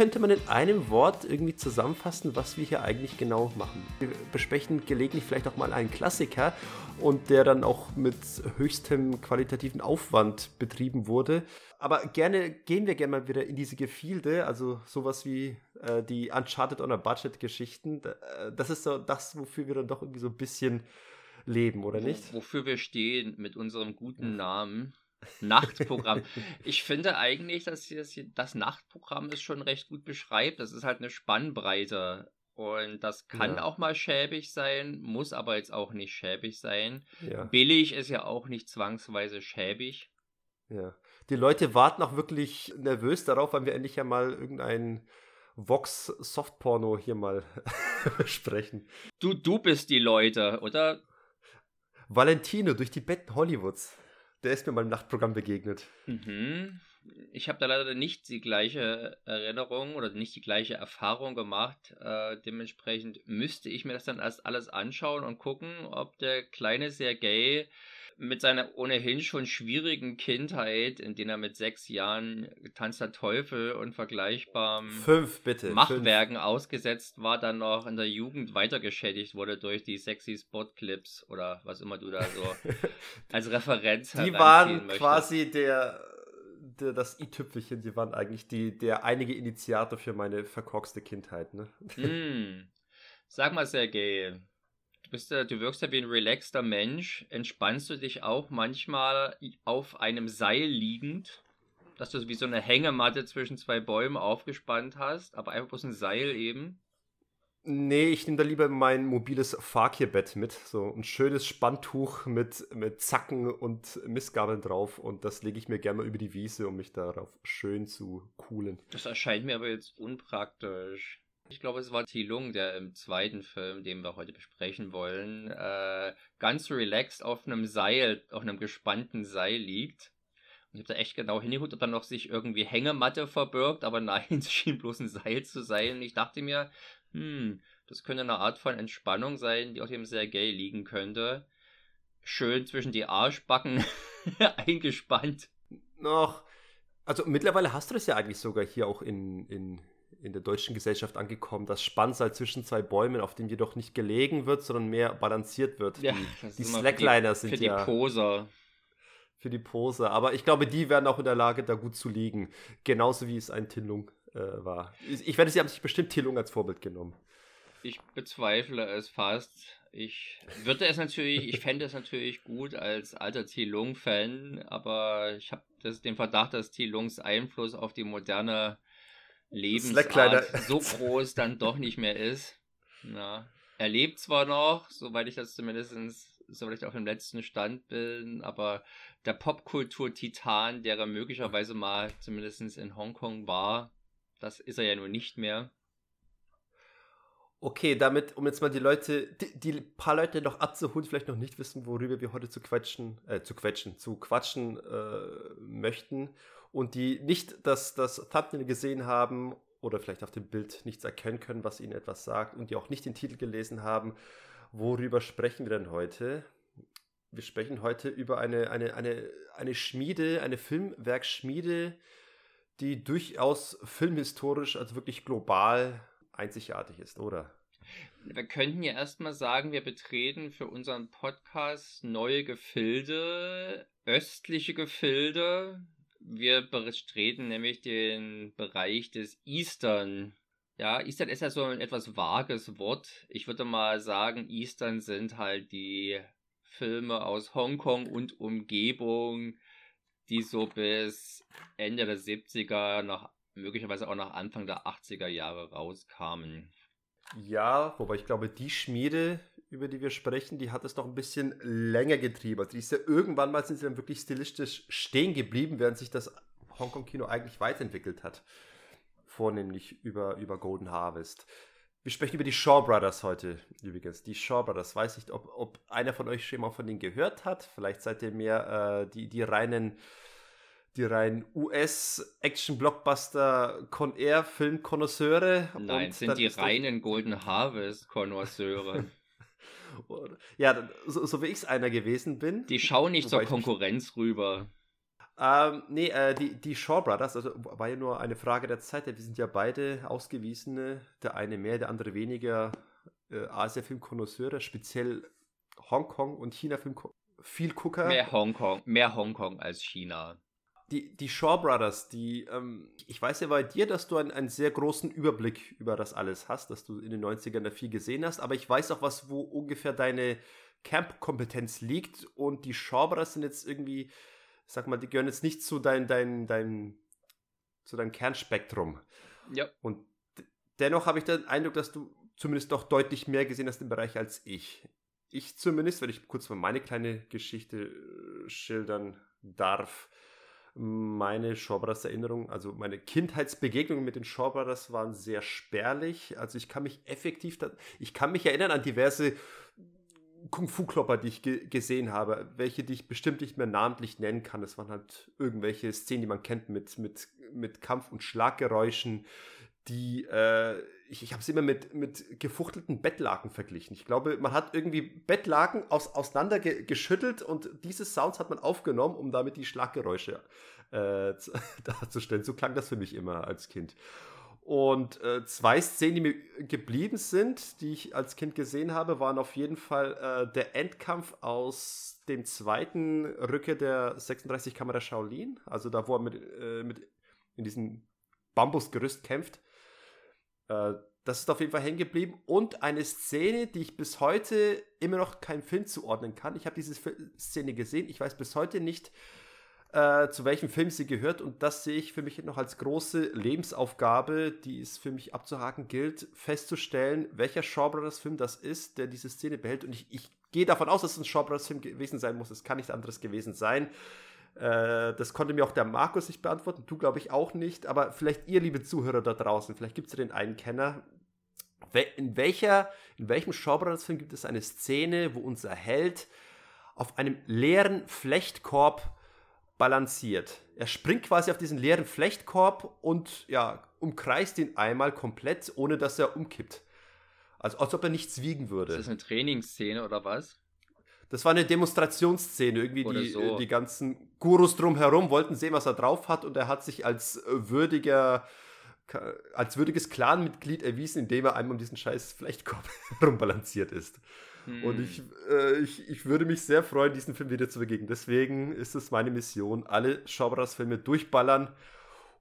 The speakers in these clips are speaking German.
könnte man in einem Wort irgendwie zusammenfassen, was wir hier eigentlich genau machen? Wir besprechen gelegentlich vielleicht auch mal einen Klassiker und der dann auch mit höchstem qualitativen Aufwand betrieben wurde. Aber gerne gehen wir gerne mal wieder in diese Gefilde, also sowas wie äh, die Uncharted on a Budget Geschichten. Äh, das ist so das, wofür wir dann doch irgendwie so ein bisschen leben, oder nicht? Wofür wir stehen mit unserem guten Namen. Nachtprogramm. ich finde eigentlich, dass das, das Nachtprogramm es schon recht gut beschreibt. Das ist halt eine Spannbreite. Und das kann ja. auch mal schäbig sein, muss aber jetzt auch nicht schäbig sein. Ja. Billig ist ja auch nicht zwangsweise schäbig. Ja. Die Leute warten auch wirklich nervös darauf, weil wir endlich ja mal irgendein Vox Softporno hier mal besprechen. Du, du bist die Leute, oder? Valentino durch die Betten Hollywoods. Der ist mir mal im Nachtprogramm begegnet. Mhm. Ich habe da leider nicht die gleiche Erinnerung oder nicht die gleiche Erfahrung gemacht. Äh, dementsprechend müsste ich mir das dann erst alles anschauen und gucken, ob der kleine Sergei mit seiner ohnehin schon schwierigen Kindheit, in der er mit sechs Jahren getanzter Teufel und vergleichbaren fünf, bitte, Machwerken fünf. ausgesetzt war, dann noch in der Jugend weitergeschädigt wurde durch die sexy Spot-Clips oder was immer du da so als Referenz Die waren quasi der, der das i-Tüpfelchen, die waren eigentlich die, der einige Initiator für meine verkorkste Kindheit, ne? Mm. Sag mal, Sergej, Du, bist ja, du wirkst ja wie ein relaxter Mensch. Entspannst du dich auch manchmal auf einem Seil liegend? Dass du wie so eine Hängematte zwischen zwei Bäumen aufgespannt hast, aber einfach bloß ein Seil eben? Nee, ich nehme da lieber mein mobiles Fakir-Bett mit. So ein schönes Spanntuch mit, mit Zacken und Mistgabeln drauf. Und das lege ich mir gerne mal über die Wiese, um mich darauf schön zu coolen. Das erscheint mir aber jetzt unpraktisch. Ich glaube, es war T. Lung, der im zweiten Film, den wir heute besprechen wollen, äh, ganz relaxed auf einem Seil, auf einem gespannten Seil liegt. Und ich habe da echt genau hingeguckt, ob da noch sich irgendwie Hängematte verbirgt, aber nein, es schien bloß ein Seil zu sein. Und ich dachte mir, hm, das könnte eine Art von Entspannung sein, die auf dem Sergei liegen könnte. Schön zwischen die Arschbacken eingespannt. Noch. Also mittlerweile hast du das ja eigentlich sogar hier auch in, in in der deutschen Gesellschaft angekommen, das Spannseil zwischen zwei Bäumen, auf dem jedoch nicht gelegen wird, sondern mehr balanciert wird. Ja, die, die Slackliner sind für ja. Für die Poser. Für die Poser. Aber ich glaube, die werden auch in der Lage, da gut zu liegen. Genauso wie es ein Tillung äh, war. Ich, werde, sie haben sich bestimmt Tillung als Vorbild genommen. Ich bezweifle es fast. Ich würde es natürlich, ich fände es natürlich gut als alter Tilung-Fan, aber ich habe den Verdacht, dass Tilungs Einfluss auf die moderne Lebensart so groß dann doch nicht mehr ist. Na, er lebt zwar noch, soweit ich das zumindest, soweit ich auf dem letzten Stand bin, aber der Popkultur-Titan, der er möglicherweise mal zumindest in Hongkong war, das ist er ja nun nicht mehr. Okay, damit, um jetzt mal die Leute, die, die paar Leute noch abzuholen, vielleicht noch nicht wissen, worüber wir heute zu quatschen, äh, zu quatschen, zu quatschen äh, möchten und die nicht das, das Thumbnail gesehen haben oder vielleicht auf dem Bild nichts erkennen können, was ihnen etwas sagt und die auch nicht den Titel gelesen haben, worüber sprechen wir denn heute? Wir sprechen heute über eine, eine, eine, eine Schmiede, eine Filmwerkschmiede, die durchaus filmhistorisch, also wirklich global einzigartig ist, oder? Wir könnten ja erstmal sagen, wir betreten für unseren Podcast neue Gefilde, östliche Gefilde, wir betreten nämlich den Bereich des Eastern. Ja, Eastern ist ja so ein etwas vages Wort. Ich würde mal sagen, Eastern sind halt die Filme aus Hongkong und Umgebung, die so bis Ende der 70er, noch, möglicherweise auch noch Anfang der 80er Jahre rauskamen. Ja, wobei ich glaube, die Schmiede über die wir sprechen, die hat es noch ein bisschen länger getrieben. Also die ist ja irgendwann mal sind sie dann wirklich stilistisch stehen geblieben, während sich das Hongkong-Kino eigentlich weiterentwickelt hat. Vornehmlich über, über Golden Harvest. Wir sprechen über die Shaw Brothers heute übrigens. Die Shaw Brothers. Weiß nicht, ob, ob einer von euch schon mal von denen gehört hat. Vielleicht seid ihr mehr äh, die, die reinen die reinen US-Action-Blockbuster Con Air Film Konnoisseure. Nein, sind die reinen Golden Harvest Konnoisseure. Ja, so, so wie ich es einer gewesen bin. Die schauen nicht zur Konkurrenz rüber. Ähm, nee, äh, die, die Shaw Brothers, also war ja nur eine Frage der Zeit, wir sind ja beide ausgewiesene, der eine mehr, der andere weniger äh, Asia-Film-Konnoisseure, speziell Hongkong und China-Film viel Gucker. Mehr Hongkong, mehr Hongkong als China. Die, die Shaw Brothers, die, ähm, ich weiß ja bei dir, dass du einen, einen sehr großen Überblick über das alles hast, dass du in den 90ern da viel gesehen hast, aber ich weiß auch, was, wo ungefähr deine Camp-Kompetenz liegt und die Shaw Brothers sind jetzt irgendwie, sag mal, die gehören jetzt nicht zu dein, dein, dein, zu deinem Kernspektrum. Ja. Und dennoch habe ich den Eindruck, dass du zumindest doch deutlich mehr gesehen hast im Bereich als ich. Ich zumindest, wenn ich kurz mal meine kleine Geschichte äh, schildern darf, meine Shaw Brothers Erinnerungen, also meine Kindheitsbegegnungen mit den Shaw Brothers waren sehr spärlich. Also ich kann mich effektiv, ich kann mich erinnern an diverse Kung-Fu-Klopper, die ich ge gesehen habe, welche die ich bestimmt nicht mehr namentlich nennen kann. Es waren halt irgendwelche Szenen, die man kennt mit, mit, mit Kampf- und Schlaggeräuschen, die, äh, ich, ich habe es immer mit, mit gefuchtelten Bettlaken verglichen. Ich glaube, man hat irgendwie Bettlaken aus, auseinander ge geschüttelt und diese Sounds hat man aufgenommen, um damit die Schlaggeräusche äh, darzustellen. So klang das für mich immer als Kind. Und äh, zwei Szenen, die mir geblieben sind, die ich als Kind gesehen habe, waren auf jeden Fall äh, der Endkampf aus dem zweiten Rücke der 36 Kamera Shaolin. Also da, wo er mit, äh, mit in diesem Bambusgerüst kämpft. Äh, das ist auf jeden Fall hängen geblieben. Und eine Szene, die ich bis heute immer noch keinem Film zuordnen kann. Ich habe diese Szene gesehen. Ich weiß bis heute nicht, äh, zu welchem Film sie gehört. Und das sehe ich für mich noch als große Lebensaufgabe, die es für mich abzuhaken gilt, festzustellen, welcher Shaw Brothers Film das ist, der diese Szene behält. Und ich, ich gehe davon aus, dass es ein Shaw Brothers Film gewesen sein muss. Es kann nichts anderes gewesen sein. Äh, das konnte mir auch der Markus nicht beantworten, du glaube ich auch nicht, aber vielleicht ihr, liebe Zuhörer da draußen, vielleicht gibt es den einen Kenner. In, welcher, in welchem Schaubrandsfilm gibt es eine Szene, wo unser Held auf einem leeren Flechtkorb balanciert? Er springt quasi auf diesen leeren Flechtkorb und ja, umkreist ihn einmal komplett, ohne dass er umkippt. Also als ob er nichts wiegen würde. Ist das eine Trainingsszene oder was? Das war eine Demonstrationsszene. Irgendwie die, so. die ganzen Gurus drumherum wollten sehen, was er drauf hat. Und er hat sich als würdiger, als würdiges Clanmitglied erwiesen, indem er einmal um diesen scheiß Flechtkorb rumbalanciert ist. Hm. Und ich, äh, ich, ich würde mich sehr freuen, diesen Film wieder zu begegnen. Deswegen ist es meine Mission, alle Schaubras-Filme durchballern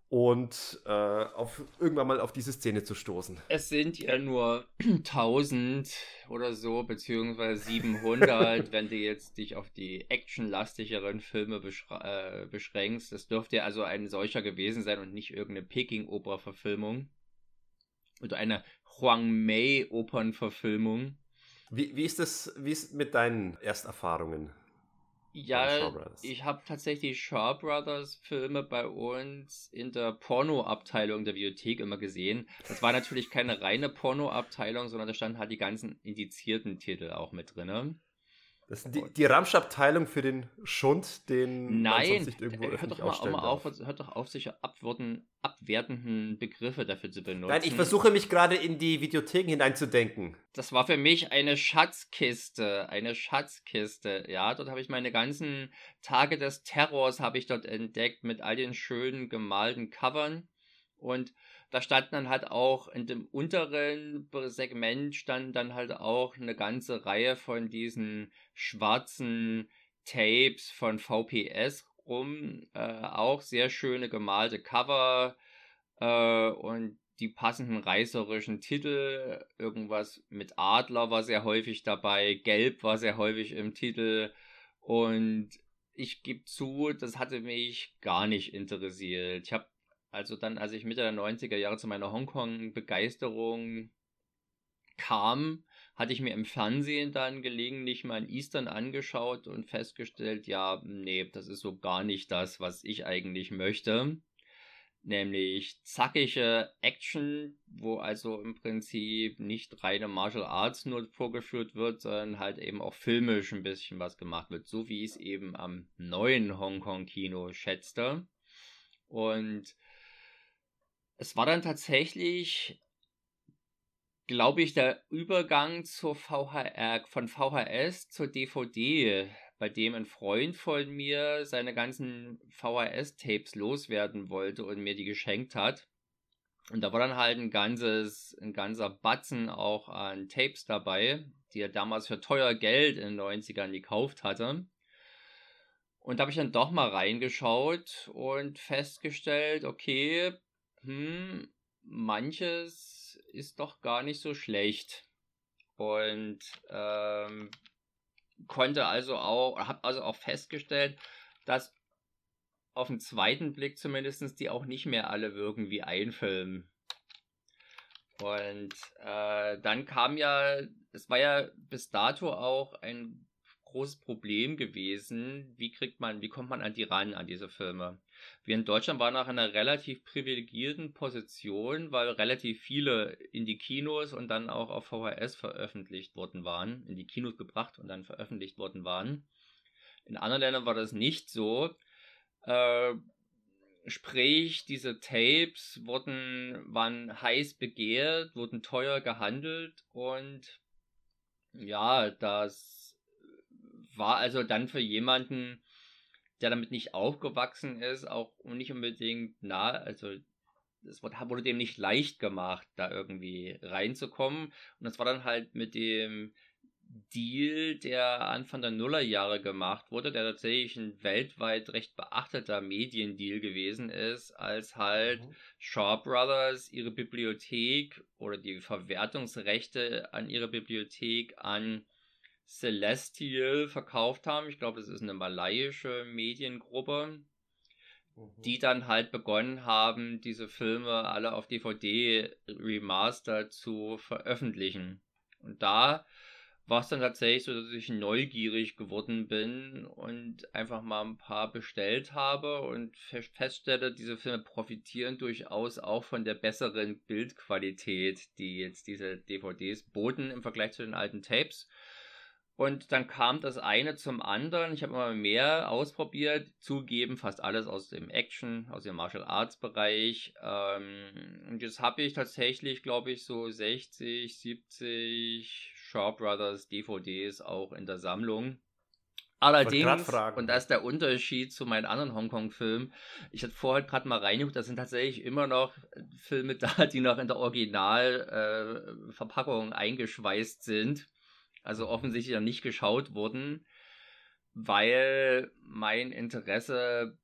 und äh, auf, irgendwann mal auf diese Szene zu stoßen. Es sind ja nur 1000 oder so, beziehungsweise 700, wenn du jetzt dich auf die actionlastigeren Filme äh, beschränkst. Das dürfte ja also ein solcher gewesen sein und nicht irgendeine Peking-Oper-Verfilmung. Oder eine Huang Mei-Opern-Verfilmung. Wie, wie ist das, wie ist mit deinen Ersterfahrungen? Ja, ich habe tatsächlich Shaw Brothers Filme bei uns in der Porno-Abteilung der Bibliothek immer gesehen. Das war natürlich keine reine Porno-Abteilung, sondern da standen halt die ganzen indizierten Titel auch mit drin. Das ist die, die Ramsch-Abteilung für den Schund, den Nein, man sonst nicht irgendwo hört öffentlich doch mal, mal auf, hört doch auf, sich abwerten, abwertenden Begriffe dafür zu benutzen. Nein, ich versuche mich gerade in die Videotheken hineinzudenken. Das war für mich eine Schatzkiste, eine Schatzkiste. Ja, dort habe ich meine ganzen Tage des Terrors habe ich dort entdeckt mit all den schönen gemalten Covern und da standen dann halt auch in dem unteren Segment standen dann halt auch eine ganze Reihe von diesen schwarzen Tapes von VPS rum, äh, auch sehr schöne gemalte Cover äh, und die passenden reißerischen Titel, irgendwas mit Adler war sehr häufig dabei, Gelb war sehr häufig im Titel und ich gebe zu, das hatte mich gar nicht interessiert. Ich habe also dann, als ich Mitte der 90er Jahre zu meiner Hongkong-Begeisterung kam, hatte ich mir im Fernsehen dann gelegentlich mal in Eastern angeschaut und festgestellt, ja, nee, das ist so gar nicht das, was ich eigentlich möchte. Nämlich zackige Action, wo also im Prinzip nicht reine Martial Arts nur vorgeführt wird, sondern halt eben auch filmisch ein bisschen was gemacht wird, so wie ich es eben am neuen Hongkong-Kino schätzte. Und es war dann tatsächlich, glaube ich, der Übergang zur VHR, von VHS zur DVD bei dem ein Freund von mir seine ganzen VHS-Tapes loswerden wollte und mir die geschenkt hat. Und da war dann halt ein ganzes, ein ganzer Batzen auch an Tapes dabei, die er damals für teuer Geld in den 90ern gekauft hatte. Und da habe ich dann doch mal reingeschaut und festgestellt, okay, hm, manches ist doch gar nicht so schlecht. Und ähm, konnte also auch, habe also auch festgestellt, dass auf den zweiten Blick zumindest die auch nicht mehr alle wirken wie ein Film. Und äh, dann kam ja, es war ja bis dato auch ein großes Problem gewesen, wie kriegt man, wie kommt man an die ran, an diese Filme. Wir in Deutschland waren nach einer relativ privilegierten Position, weil relativ viele in die Kinos und dann auch auf VHS veröffentlicht worden waren, in die Kinos gebracht und dann veröffentlicht worden waren. In anderen Ländern war das nicht so. Äh, sprich, diese Tapes wurden, waren heiß begehrt, wurden teuer gehandelt und ja, das war also dann für jemanden, der damit nicht aufgewachsen ist, auch nicht unbedingt nah, also es wurde dem nicht leicht gemacht, da irgendwie reinzukommen. Und das war dann halt mit dem Deal, der Anfang der Nullerjahre gemacht wurde, der tatsächlich ein weltweit recht beachteter Mediendeal gewesen ist, als halt mhm. Shaw Brothers ihre Bibliothek oder die Verwertungsrechte an ihre Bibliothek an Celestial verkauft haben. Ich glaube, das ist eine malaiische Mediengruppe, mhm. die dann halt begonnen haben, diese Filme alle auf DVD remastered zu veröffentlichen. Und da war es dann tatsächlich so, dass ich neugierig geworden bin und einfach mal ein paar bestellt habe und feststelle, diese Filme profitieren durchaus auch von der besseren Bildqualität, die jetzt diese DVDs boten im Vergleich zu den alten Tapes. Und dann kam das eine zum anderen. Ich habe immer mehr ausprobiert, zugeben, fast alles aus dem Action, aus dem Martial Arts Bereich. Ähm, und jetzt habe ich tatsächlich, glaube ich, so 60, 70 Shaw Brothers DVDs auch in der Sammlung. Allerdings, und das ist der Unterschied zu meinen anderen Hongkong-Filmen, ich hatte vorher gerade mal reingeguckt, da sind tatsächlich immer noch Filme da, die noch in der Originalverpackung äh, eingeschweißt sind also offensichtlich noch nicht geschaut wurden, weil mein Interesse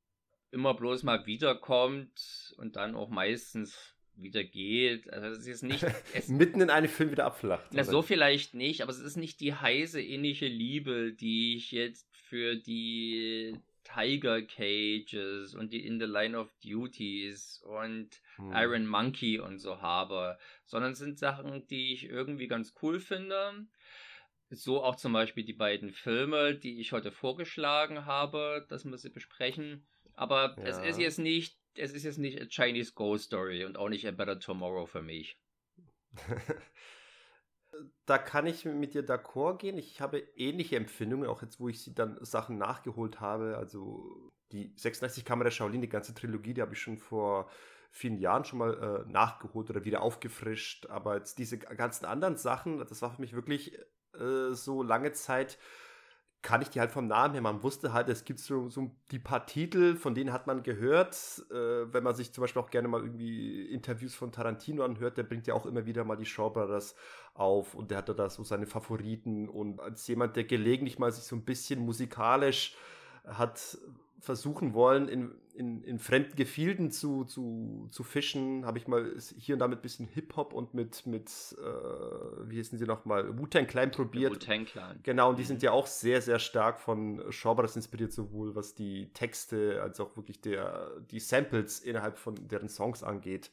immer bloß mal wiederkommt und dann auch meistens wieder geht. Also es ist nicht. Es, Mitten in einem Film wieder abflacht. Na, so vielleicht nicht, aber es ist nicht die heiße innige Liebe, die ich jetzt für die Tiger Cages und die In the Line of Duties und hm. Iron Monkey und so habe, sondern es sind Sachen, die ich irgendwie ganz cool finde. So auch zum Beispiel die beiden Filme, die ich heute vorgeschlagen habe, das müssen wir besprechen. Aber ja. es ist jetzt nicht, es ist jetzt nicht a Chinese Ghost Story und auch nicht a Better Tomorrow für mich. da kann ich mit dir d'accord gehen. Ich habe ähnliche Empfindungen, auch jetzt, wo ich sie dann Sachen nachgeholt habe. Also die 36 Kamera Shaolin, die ganze Trilogie, die habe ich schon vor vielen Jahren schon mal äh, nachgeholt oder wieder aufgefrischt. Aber jetzt diese ganzen anderen Sachen, das war für mich wirklich äh, so lange Zeit kann ich die halt vom Namen her. Man wusste halt, es gibt so, so die paar Titel, von denen hat man gehört. Äh, wenn man sich zum Beispiel auch gerne mal irgendwie Interviews von Tarantino anhört, der bringt ja auch immer wieder mal die Shaw Brothers auf und der hatte da so seine Favoriten. Und als jemand, der gelegentlich mal sich so ein bisschen musikalisch hat versuchen wollen, in, in, in fremden Gefilden zu, zu, zu fischen, habe ich mal hier und da mit ein bisschen Hip-Hop und mit, mit äh, wie hießen sie nochmal, Wu-Tang Clan probiert. Wu-Tang Clan. Genau, und die mhm. sind ja auch sehr, sehr stark von Shawbrothers inspiriert, sowohl was die Texte als auch wirklich der, die Samples innerhalb von deren Songs angeht.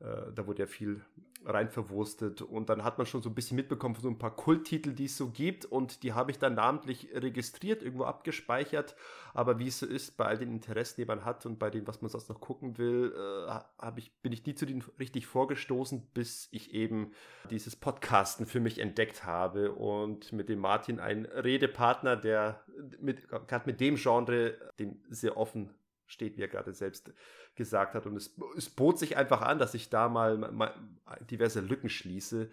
Äh, da wurde ja viel rein verwurstet. Und dann hat man schon so ein bisschen mitbekommen von so ein paar Kulttitel, die es so gibt. Und die habe ich dann namentlich registriert, irgendwo abgespeichert. Aber wie es so ist, bei all den Interessen, die man hat und bei dem, was man sonst noch gucken will, äh, ich, bin ich nie zu denen richtig vorgestoßen, bis ich eben dieses Podcasten für mich entdeckt habe und mit dem Martin einen Redepartner, der mit, gerade mit dem Genre, dem sehr offen steht, wie er gerade selbst gesagt hat. Und es, es bot sich einfach an, dass ich da mal, mal diverse Lücken schließe.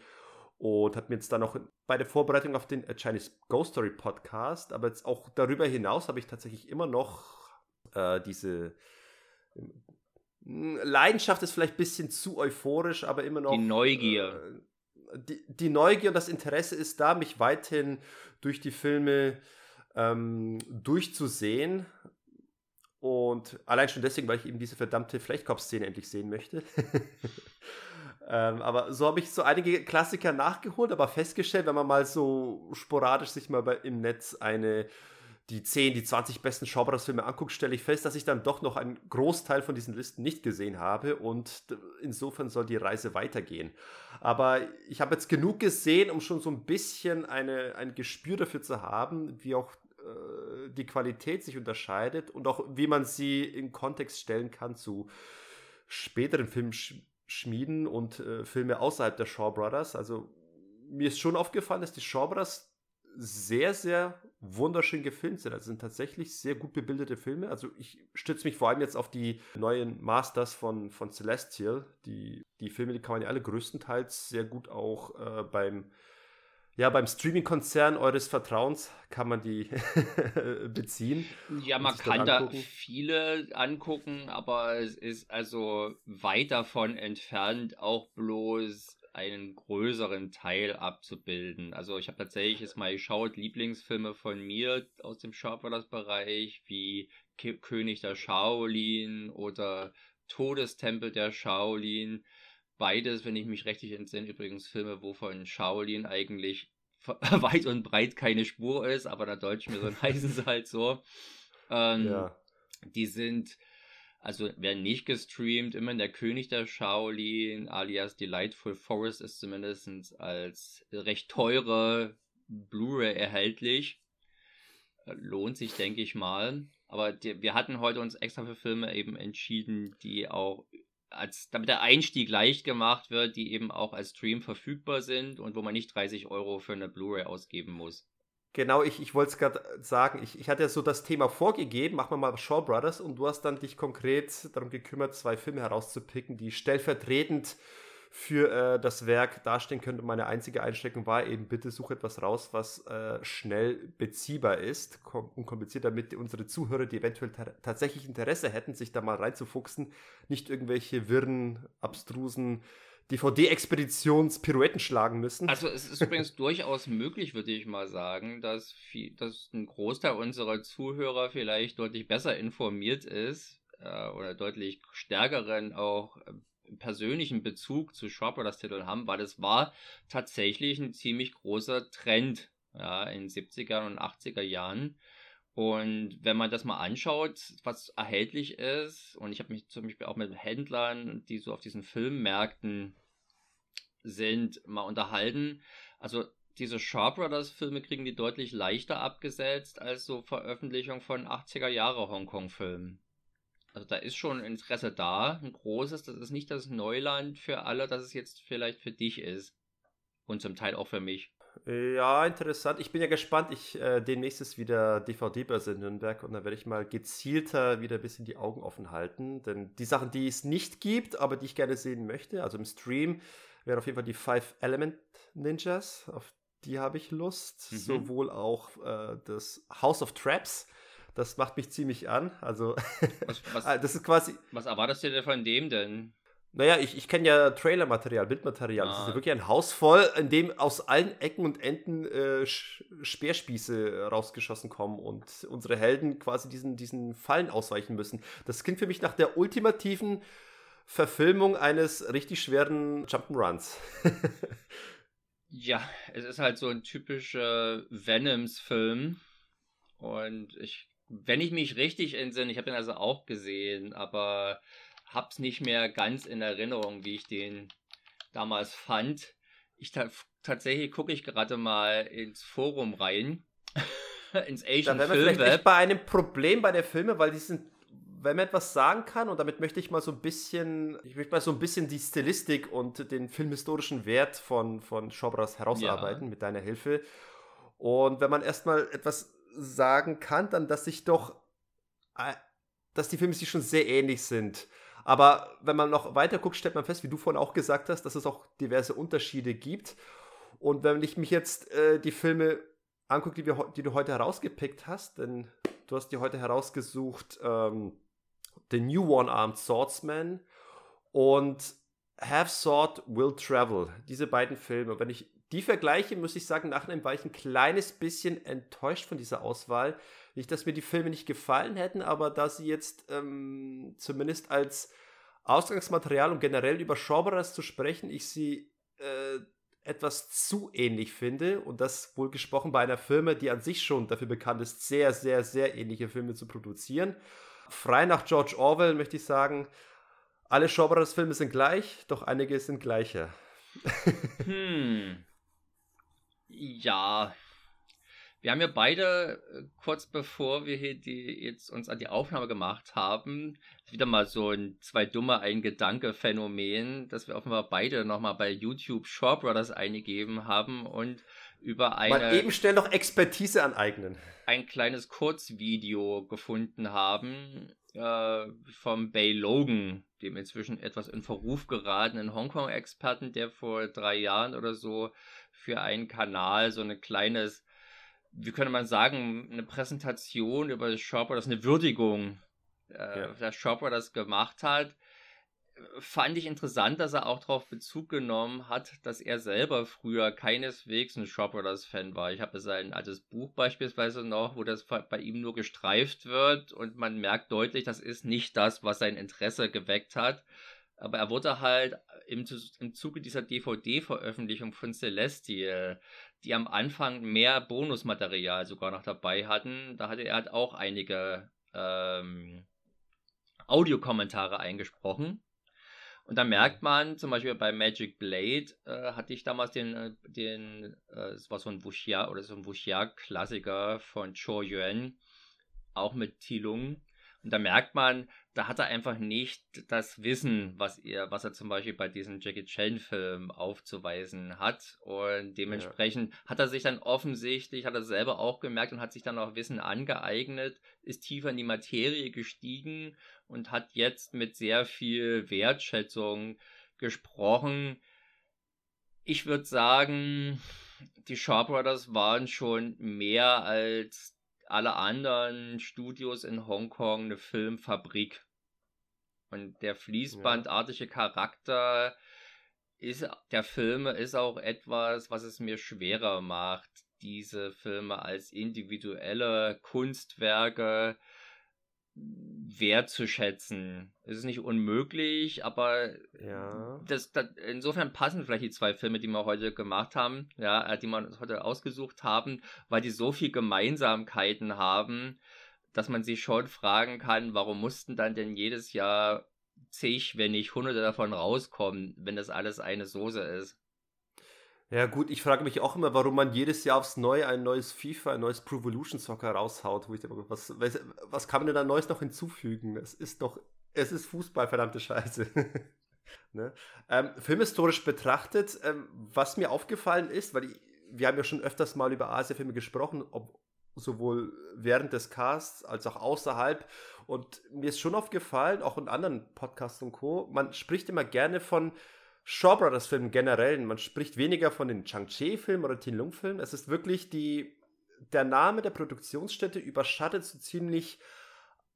und habe mir jetzt dann noch bei der Vorbereitung auf den Chinese Ghost Story Podcast, aber jetzt auch darüber hinaus habe ich tatsächlich immer noch äh, diese hm, Leidenschaft ist vielleicht ein bisschen zu euphorisch, aber immer noch. Die Neugier. Äh, die, die, Neugier und das Interesse ist da, mich weiterhin durch die Filme ähm, durchzusehen. Und allein schon deswegen, weil ich eben diese verdammte Flechtkopf-Szene endlich sehen möchte. ähm, aber so habe ich so einige Klassiker nachgeholt, aber festgestellt, wenn man mal so sporadisch sich mal im Netz eine die 10, die 20 besten Schauberers-Filme anguckt, stelle ich fest, dass ich dann doch noch einen Großteil von diesen Listen nicht gesehen habe und insofern soll die Reise weitergehen. Aber ich habe jetzt genug gesehen, um schon so ein bisschen eine, ein Gespür dafür zu haben, wie auch die Qualität sich unterscheidet und auch wie man sie in Kontext stellen kann zu späteren Filmschmieden und äh, Filme außerhalb der Shaw Brothers. Also mir ist schon aufgefallen, dass die Shaw Brothers sehr, sehr wunderschön gefilmt sind. Also sind tatsächlich sehr gut bebildete Filme. Also ich stütze mich vor allem jetzt auf die neuen Masters von, von Celestial. Die, die Filme, die kann man ja alle größtenteils sehr gut auch äh, beim ja, beim Streaming-Konzern eures Vertrauens kann man die beziehen. Ja, man kann da viele angucken, aber es ist also weit davon entfernt, auch bloß einen größeren Teil abzubilden. Also ich habe tatsächlich jetzt mal geschaut, Lieblingsfilme von mir aus dem Schaubrothers-Bereich, wie König der Shaolin oder Todestempel der Shaolin. Beides, wenn ich mich richtig entsinne, übrigens Filme, wo von Shaolin eigentlich weit und breit keine Spur ist, aber in der deutschen Version heißen sie halt so. Ähm, ja. Die sind also werden nicht gestreamt. Immer der König der Shaolin alias Delightful Forest ist zumindest als recht teure Blu-ray erhältlich. Äh, lohnt sich, denke ich mal. Aber die, wir hatten heute uns extra für Filme eben entschieden, die auch als, damit der Einstieg leicht gemacht wird, die eben auch als Stream verfügbar sind und wo man nicht 30 Euro für eine Blu-ray ausgeben muss. Genau, ich, ich wollte es gerade sagen. Ich, ich hatte ja so das Thema vorgegeben, machen wir mal Shaw Brothers, und du hast dann dich konkret darum gekümmert, zwei Filme herauszupicken, die stellvertretend für äh, das Werk dastehen könnten. Meine einzige Einschränkung war eben, bitte such etwas raus, was äh, schnell beziehbar ist, unkompliziert, damit unsere Zuhörer, die eventuell tatsächlich Interesse hätten, sich da mal reinzufuchsen, nicht irgendwelche wirren, abstrusen DVD-Expeditions-Pirouetten schlagen müssen. Also es ist übrigens durchaus möglich, würde ich mal sagen, dass, viel, dass ein Großteil unserer Zuhörer vielleicht deutlich besser informiert ist äh, oder deutlich stärkeren auch äh, persönlichen Bezug zu das Titel haben, weil es war tatsächlich ein ziemlich großer Trend ja, in 70er und 80er Jahren. Und wenn man das mal anschaut, was erhältlich ist, und ich habe mich zum Beispiel auch mit Händlern, die so auf diesen Filmmärkten sind, mal unterhalten. Also diese Shaw Brothers Filme kriegen die deutlich leichter abgesetzt als so Veröffentlichung von 80er Jahre Hongkong-Filmen. Also da ist schon Interesse da, ein großes. Das ist nicht das Neuland für alle, dass es jetzt vielleicht für dich ist. Und zum Teil auch für mich. Ja, interessant. Ich bin ja gespannt. Ich äh, demnächst ist wieder DVD-Börse in Nürnberg und da werde ich mal gezielter wieder ein bisschen die Augen offen halten. Denn die Sachen, die es nicht gibt, aber die ich gerne sehen möchte, also im Stream, wären auf jeden Fall die Five Element Ninjas. Auf die habe ich Lust. Mhm. Sowohl auch äh, das House of Traps. Das macht mich ziemlich an. Also, was, was, ah, das ist quasi. Was erwartest du denn von dem denn? Naja, ich, ich kenne ja Trailermaterial, Bildmaterial. Ah. Das ist ja ah. wirklich ein Haus voll, in dem aus allen Ecken und Enden äh, Speerspieße rausgeschossen kommen und unsere Helden quasi diesen, diesen Fallen ausweichen müssen. Das klingt für mich nach der ultimativen Verfilmung eines richtig schweren Jump'n'Runs. ja, es ist halt so ein typischer Venoms-Film. Und ich, wenn ich mich richtig entsinne, ich habe den also auch gesehen, aber hab's nicht mehr ganz in Erinnerung, wie ich den damals fand. Ich ta tatsächlich gucke ich gerade mal ins Forum rein. ins Asian Film Web. Vielleicht bei einem Problem bei der Filme, weil die sind wenn man etwas sagen kann, und damit möchte ich mal so ein bisschen, ich möchte mal so ein bisschen die Stilistik und den filmhistorischen Wert von, von Schobras herausarbeiten ja. mit deiner Hilfe. Und wenn man erstmal etwas sagen kann, dann, dass sich doch, äh, dass die Filme sich schon sehr ähnlich sind. Aber wenn man noch weiter guckt, stellt man fest, wie du vorhin auch gesagt hast, dass es auch diverse Unterschiede gibt. Und wenn ich mich jetzt äh, die Filme angucke, die, wir, die du heute herausgepickt hast, denn du hast dir heute herausgesucht ähm, The New One-Armed Swordsman und Have Sword Will Travel. Diese beiden Filme. Wenn ich die vergleiche, muss ich sagen, nachher war ich ein kleines bisschen enttäuscht von dieser Auswahl. Nicht, dass mir die Filme nicht gefallen hätten, aber da sie jetzt ähm, zumindest als Ausgangsmaterial und generell über Genres zu sprechen, ich sie äh, etwas zu ähnlich finde und das wohl gesprochen bei einer Firma, die an sich schon dafür bekannt ist, sehr, sehr, sehr ähnliche Filme zu produzieren. Frei nach George Orwell möchte ich sagen, alle Genres-Filme sind gleich, doch einige sind gleicher. hm. Ja. Wir haben ja beide äh, kurz bevor wir hier die, jetzt uns an die Aufnahme gemacht haben, wieder mal so ein zwei dumme ein Gedanke Phänomen, dass wir offenbar beide nochmal bei YouTube Shaw Brothers eingegeben haben und über eine mal eben schnell noch Expertise aneignen. Ein kleines Kurzvideo gefunden haben äh, vom Bay Logan, dem inzwischen etwas in Verruf geratenen Hongkong-Experten, der vor drei Jahren oder so für einen Kanal so ein kleines, wie könnte man sagen, eine Präsentation über das Shopper, das eine Würdigung äh, ja. der Shopper das gemacht hat fand ich interessant, dass er auch darauf Bezug genommen hat, dass er selber früher keineswegs ein Shop Brothers Fan war. Ich habe sein altes Buch beispielsweise noch, wo das bei ihm nur gestreift wird und man merkt deutlich, das ist nicht das, was sein Interesse geweckt hat. Aber er wurde halt im, im Zuge dieser DVD-Veröffentlichung von Celestial, die am Anfang mehr Bonusmaterial sogar noch dabei hatten, da hatte er halt auch einige ähm, Audiokommentare eingesprochen. Und da merkt man, zum Beispiel bei Magic Blade äh, hatte ich damals den, äh, den äh, es war so ein Wuxia oder so ein Wuxia-Klassiker von Cho Yuan, auch mit Tilung. Und da merkt man, da hat er einfach nicht das Wissen, was er, was er zum Beispiel bei diesen Jackie Chan-Filmen aufzuweisen hat. Und dementsprechend ja. hat er sich dann offensichtlich, hat er selber auch gemerkt und hat sich dann auch Wissen angeeignet, ist tiefer in die Materie gestiegen und hat jetzt mit sehr viel Wertschätzung gesprochen. Ich würde sagen, die Shaw Brothers waren schon mehr als alle anderen Studios in Hongkong eine Filmfabrik. Und der fließbandartige Charakter ist, der Filme ist auch etwas, was es mir schwerer macht, diese Filme als individuelle Kunstwerke wertzuschätzen. Es ist nicht unmöglich, aber ja. das, das, insofern passen vielleicht die zwei Filme, die wir heute gemacht haben, ja, äh, die wir uns heute ausgesucht haben, weil die so viel Gemeinsamkeiten haben, dass man sich schon fragen kann, warum mussten dann denn jedes Jahr zig, wenn nicht hunderte davon rauskommen, wenn das alles eine Soße ist. Ja gut, ich frage mich auch immer, warum man jedes Jahr aufs Neue ein neues FIFA, ein neues Pro Evolution Soccer raushaut. Wo ich denke, was, was, was kann man denn da Neues noch hinzufügen? Es ist doch, es ist Fußball, verdammte Scheiße. ne? ähm, filmhistorisch betrachtet, ähm, was mir aufgefallen ist, weil ich, wir haben ja schon öfters mal über Asia-Filme gesprochen, ob, sowohl während des Casts als auch außerhalb. Und mir ist schon aufgefallen, auch in anderen Podcasts und Co., man spricht immer gerne von Shaw Brothers Filmen generell. Man spricht weniger von den Chang-Chi-Filmen oder Tin Lung-Filmen. Es ist wirklich die, der Name der Produktionsstätte überschattet so ziemlich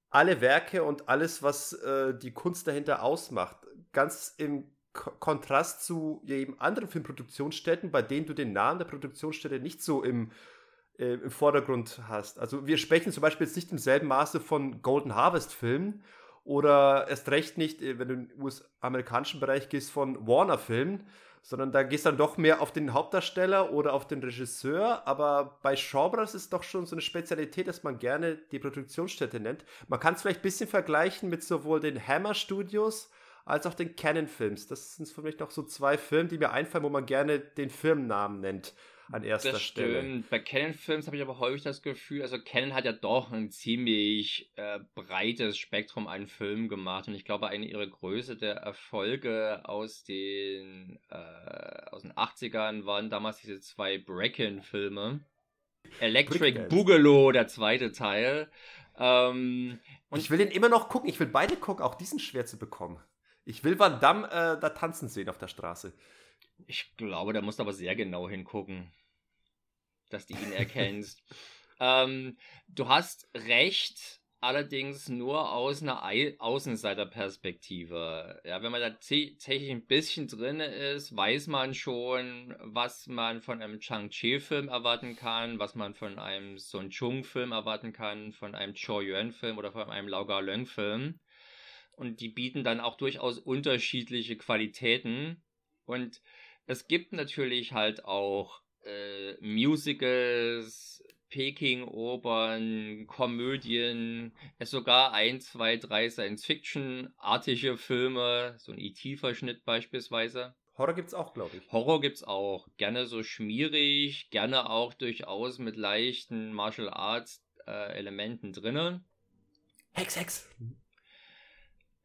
alle Werke und alles, was äh, die Kunst dahinter ausmacht. Ganz im K Kontrast zu eben anderen Filmproduktionsstätten, bei denen du den Namen der Produktionsstätte nicht so im, äh, im Vordergrund hast. Also wir sprechen zum Beispiel jetzt nicht im selben Maße von Golden Harvest Filmen oder erst recht nicht, äh, wenn du in den US-amerikanischen Bereich gehst, von Warner-Filmen, sondern da gehst du dann doch mehr auf den Hauptdarsteller oder auf den Regisseur. Aber bei Bros. ist doch schon so eine Spezialität, dass man gerne die Produktionsstätte nennt. Man kann es vielleicht ein bisschen vergleichen mit sowohl den Hammer Studios als auch den Canon Films. Das sind für mich noch so zwei Filme, die mir einfallen, wo man gerne den Firmennamen nennt an erster das Stelle. Stimmt. Bei Canon-Films habe ich aber häufig das Gefühl, also Canon hat ja doch ein ziemlich äh, breites Spektrum an Filmen gemacht und ich glaube, eine ihrer Größe der Erfolge aus den, äh, aus den 80ern waren damals diese zwei Bracken-Filme. Electric Boogaloo, der zweite Teil. Ähm, und ich will den immer noch gucken. Ich will beide gucken, auch diesen schwer zu bekommen. Ich will Van Damme äh, da tanzen sehen auf der Straße. Ich glaube, da musst du aber sehr genau hingucken, dass du ihn erkennst. ähm, du hast recht, allerdings nur aus einer Außenseiterperspektive. Ja, wenn man da tatsächlich ein bisschen drin ist, weiß man schon, was man von einem Chang-Chi-Film erwarten kann, was man von einem Sun Chung-Film erwarten kann, von einem Cho Yuan-Film oder von einem Lau Ga-Leung-Film. Und die bieten dann auch durchaus unterschiedliche Qualitäten. Und es gibt natürlich halt auch äh, Musicals, Peking-Opern, Komödien, es sogar ein, zwei, drei Science-Fiction-artige Filme, so ein E.T.-Verschnitt beispielsweise. Horror gibt's auch, glaube ich. Horror gibt's auch. Gerne so schmierig, gerne auch durchaus mit leichten Martial Arts äh, Elementen drinnen. Hex, Hex.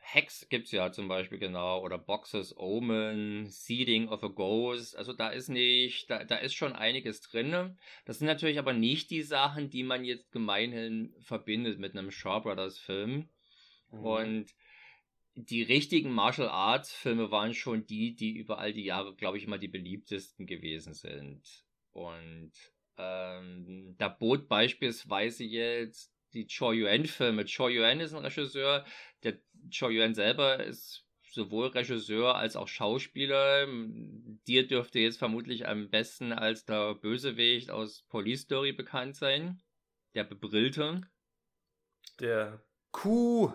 Hex gibt's ja zum Beispiel genau, oder Boxes Omen, Seeding of a Ghost. Also da ist nicht, da, da ist schon einiges drin. Das sind natürlich aber nicht die Sachen, die man jetzt gemeinhin verbindet mit einem Shaw Brothers Film. Mhm. Und die richtigen Martial Arts Filme waren schon die, die über all die Jahre, glaube ich, immer die beliebtesten gewesen sind. Und ähm, da bot beispielsweise jetzt die Choi Yuan-Filme. Choi Yuan ist ein Regisseur, der Choi Yuan selber ist sowohl Regisseur als auch Schauspieler. Dir dürfte jetzt vermutlich am besten als der Bösewicht aus Police Story bekannt sein. Der Bebrillte. Der Kuh.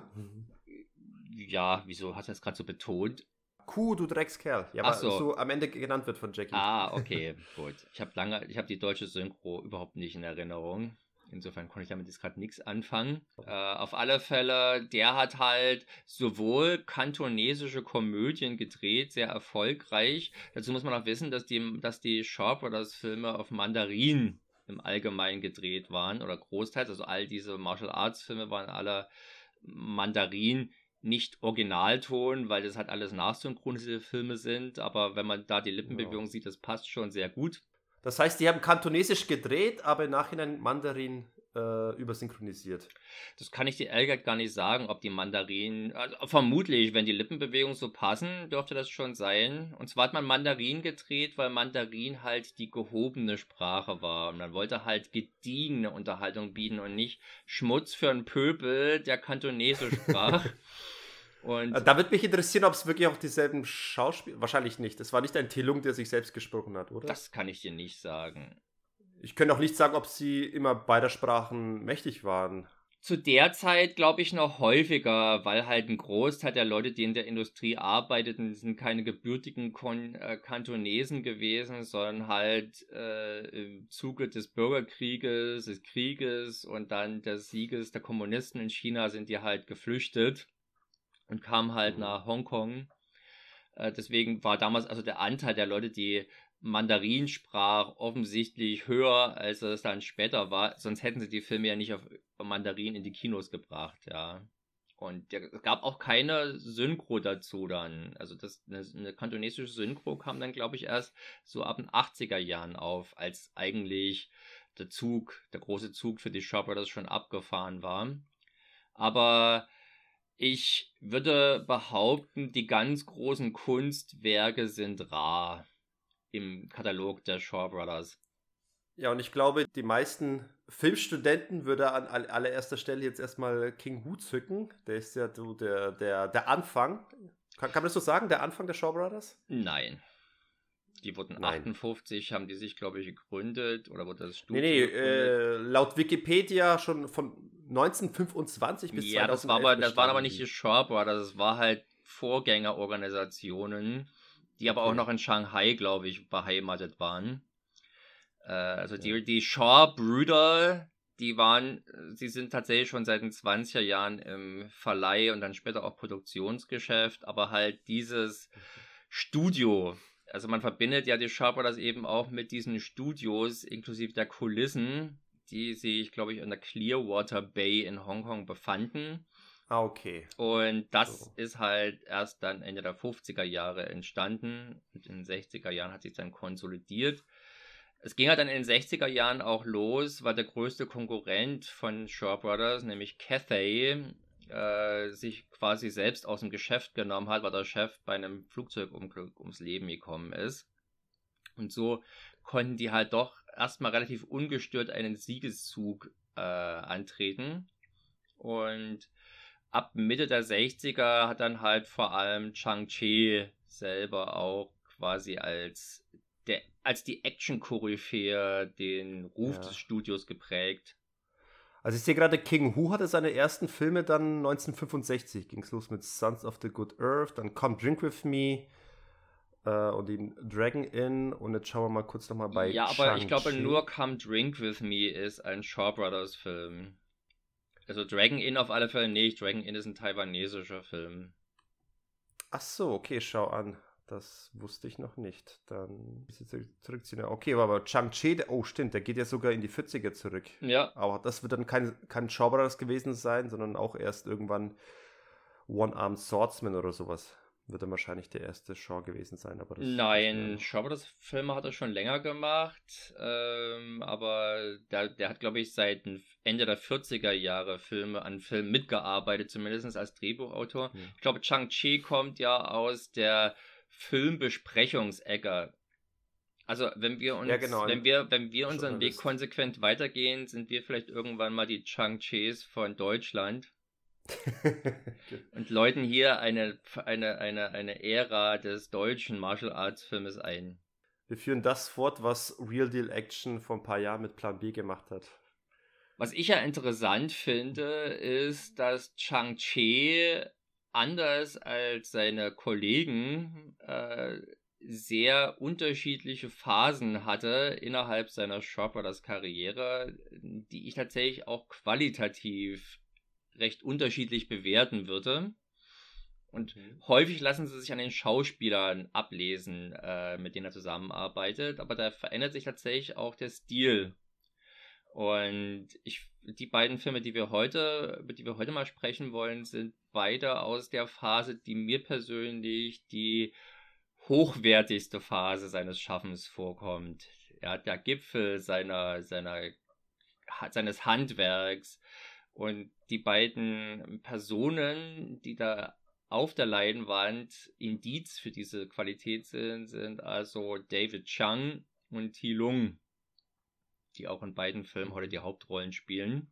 Ja, wieso hast du das gerade so betont? Kuh, du Dreckskerl. Ja, aber so. so am Ende genannt wird von Jackie. Ah, okay, gut. Ich habe lange, ich habe die deutsche Synchro überhaupt nicht in Erinnerung. Insofern konnte ich damit jetzt gerade nichts anfangen. Äh, auf alle Fälle, der hat halt sowohl kantonesische Komödien gedreht, sehr erfolgreich. Dazu muss man auch wissen, dass die, dass die Shaw Brothers Filme auf Mandarin im Allgemeinen gedreht waren oder großteils. Also all diese Martial Arts Filme waren alle Mandarin nicht Originalton, weil das halt alles nachsynchronisierte Filme sind, aber wenn man da die Lippenbewegung ja. sieht, das passt schon sehr gut. Das heißt, die haben kantonesisch gedreht, aber im Nachhinein Mandarin äh, übersynchronisiert. Das kann ich dir ehrlich gar nicht sagen, ob die Mandarin, also vermutlich, wenn die Lippenbewegungen so passen, dürfte das schon sein. Und zwar hat man Mandarin gedreht, weil Mandarin halt die gehobene Sprache war. Und man wollte halt gediegene Unterhaltung bieten und nicht Schmutz für einen Pöbel, der Kantonesisch sprach. Und äh, da wird mich interessieren, ob es wirklich auch dieselben Schauspieler. Wahrscheinlich nicht. Es war nicht ein Telung, der sich selbst gesprochen hat, oder? Das kann ich dir nicht sagen. Ich könnte auch nicht sagen, ob sie immer beider Sprachen mächtig waren. Zu der Zeit glaube ich noch häufiger, weil halt ein Großteil der Leute, die in der Industrie arbeiteten, sind keine gebürtigen Kon äh, Kantonesen gewesen, sondern halt äh, im Zuge des Bürgerkrieges, des Krieges und dann des Sieges der Kommunisten in China sind die halt geflüchtet und kam halt mhm. nach Hongkong. Äh, deswegen war damals also der Anteil der Leute, die Mandarin sprach, offensichtlich höher, als es dann später war. Sonst hätten sie die Filme ja nicht auf Mandarin in die Kinos gebracht, ja. Und es gab auch keine Synchro dazu dann. Also das, eine, eine kantonesische Synchro kam dann, glaube ich, erst so ab den 80er Jahren auf, als eigentlich der Zug, der große Zug für die Shopper das schon abgefahren war. Aber ich würde behaupten, die ganz großen Kunstwerke sind rar im Katalog der Shaw Brothers. Ja, und ich glaube, die meisten Filmstudenten würde an allererster Stelle jetzt erstmal King Hu zücken. Der ist ja so der, der, der Anfang. Kann, kann man das so sagen, der Anfang der Shaw Brothers? Nein. Die wurden Nein. 58, haben die sich, glaube ich, gegründet oder wurde das Studio? Nee, nee, äh, laut Wikipedia schon von 1925 bis ja, 2011. Ja, das, war aber, das waren aber nicht die Shaw Brothers, das war halt Vorgängerorganisationen, die aber auch noch in Shanghai, glaube ich, beheimatet waren. Äh, also ja. die, die Shaw-Brüder, die waren, sie sind tatsächlich schon seit den 20er Jahren im Verleih und dann später auch Produktionsgeschäft, aber halt dieses Studio, also man verbindet ja die Shaw Brothers eben auch mit diesen Studios inklusive der Kulissen, die sich, glaube ich, in der Clearwater Bay in Hongkong befanden. Ah, okay. Und das so. ist halt erst dann Ende der 50er Jahre entstanden und in den 60er Jahren hat sich dann konsolidiert. Es ging halt dann in den 60er Jahren auch los, weil der größte Konkurrent von Shaw Brothers, nämlich Cathay, äh, sich quasi selbst aus dem Geschäft genommen hat, weil der Chef bei einem Flugzeugunglück ums Leben gekommen ist. Und so konnten die halt doch erstmal relativ ungestört einen Siegeszug äh, antreten. Und ab Mitte der 60er hat dann halt vor allem Chang-Chi selber auch quasi als der als die Action-Koryphäe den Ruf ja. des Studios geprägt. Also ich sehe gerade, King Hu hatte seine ersten Filme dann 1965. Ging es los mit Sons of the Good Earth, dann Come Drink With Me äh, und den Dragon Inn und jetzt schauen wir mal kurz nochmal bei Ja, aber ich glaube nur Come Drink With Me ist ein Shaw Brothers Film. Also Dragon Inn auf alle Fälle nicht. Dragon Inn ist ein taiwanesischer Film. Ach so, okay, schau an. Das wusste ich noch nicht. Dann zurückziehen. Okay, aber Chang-Chi, oh stimmt, der geht ja sogar in die 40er zurück. Ja. Aber das wird dann kein, kein Shawbrothers gewesen sein, sondern auch erst irgendwann One-Armed Swordsman oder sowas. Wird dann wahrscheinlich der erste Shaw gewesen sein. Aber Nein, Shaw Brothers Filme hat er schon länger gemacht. Ähm, aber der, der hat, glaube ich, seit Ende der 40er Jahre Filme an Filmen mitgearbeitet, zumindest als Drehbuchautor. Hm. Ich glaube, Chang-Chi kommt ja aus der Filmbesprechungsecke. Also wenn wir uns, ja, genau. wenn wir, wenn wir unseren Weg konsequent weitergehen, sind wir vielleicht irgendwann mal die Chang-Chis von Deutschland. und läuten hier eine, eine, eine, eine Ära des deutschen Martial Arts Filmes ein. Wir führen das fort, was Real Deal Action vor ein paar Jahren mit Plan B gemacht hat. Was ich ja interessant finde, ist, dass Chang-Chi anders als seine Kollegen äh, sehr unterschiedliche Phasen hatte innerhalb seiner Shopwriters Karriere, die ich tatsächlich auch qualitativ recht unterschiedlich bewerten würde. Und mhm. häufig lassen sie sich an den Schauspielern ablesen, äh, mit denen er zusammenarbeitet, aber da verändert sich tatsächlich auch der Stil. Und ich, die beiden Filme, die wir heute, über die wir heute mal sprechen wollen, sind beide aus der Phase, die mir persönlich die hochwertigste Phase seines Schaffens vorkommt. Er hat der Gipfel seiner, seiner, seines Handwerks und die beiden Personen, die da auf der Leinwand Indiz für diese Qualität sind, sind also David Chang und Thi Lung, die auch in beiden Filmen heute die Hauptrollen spielen.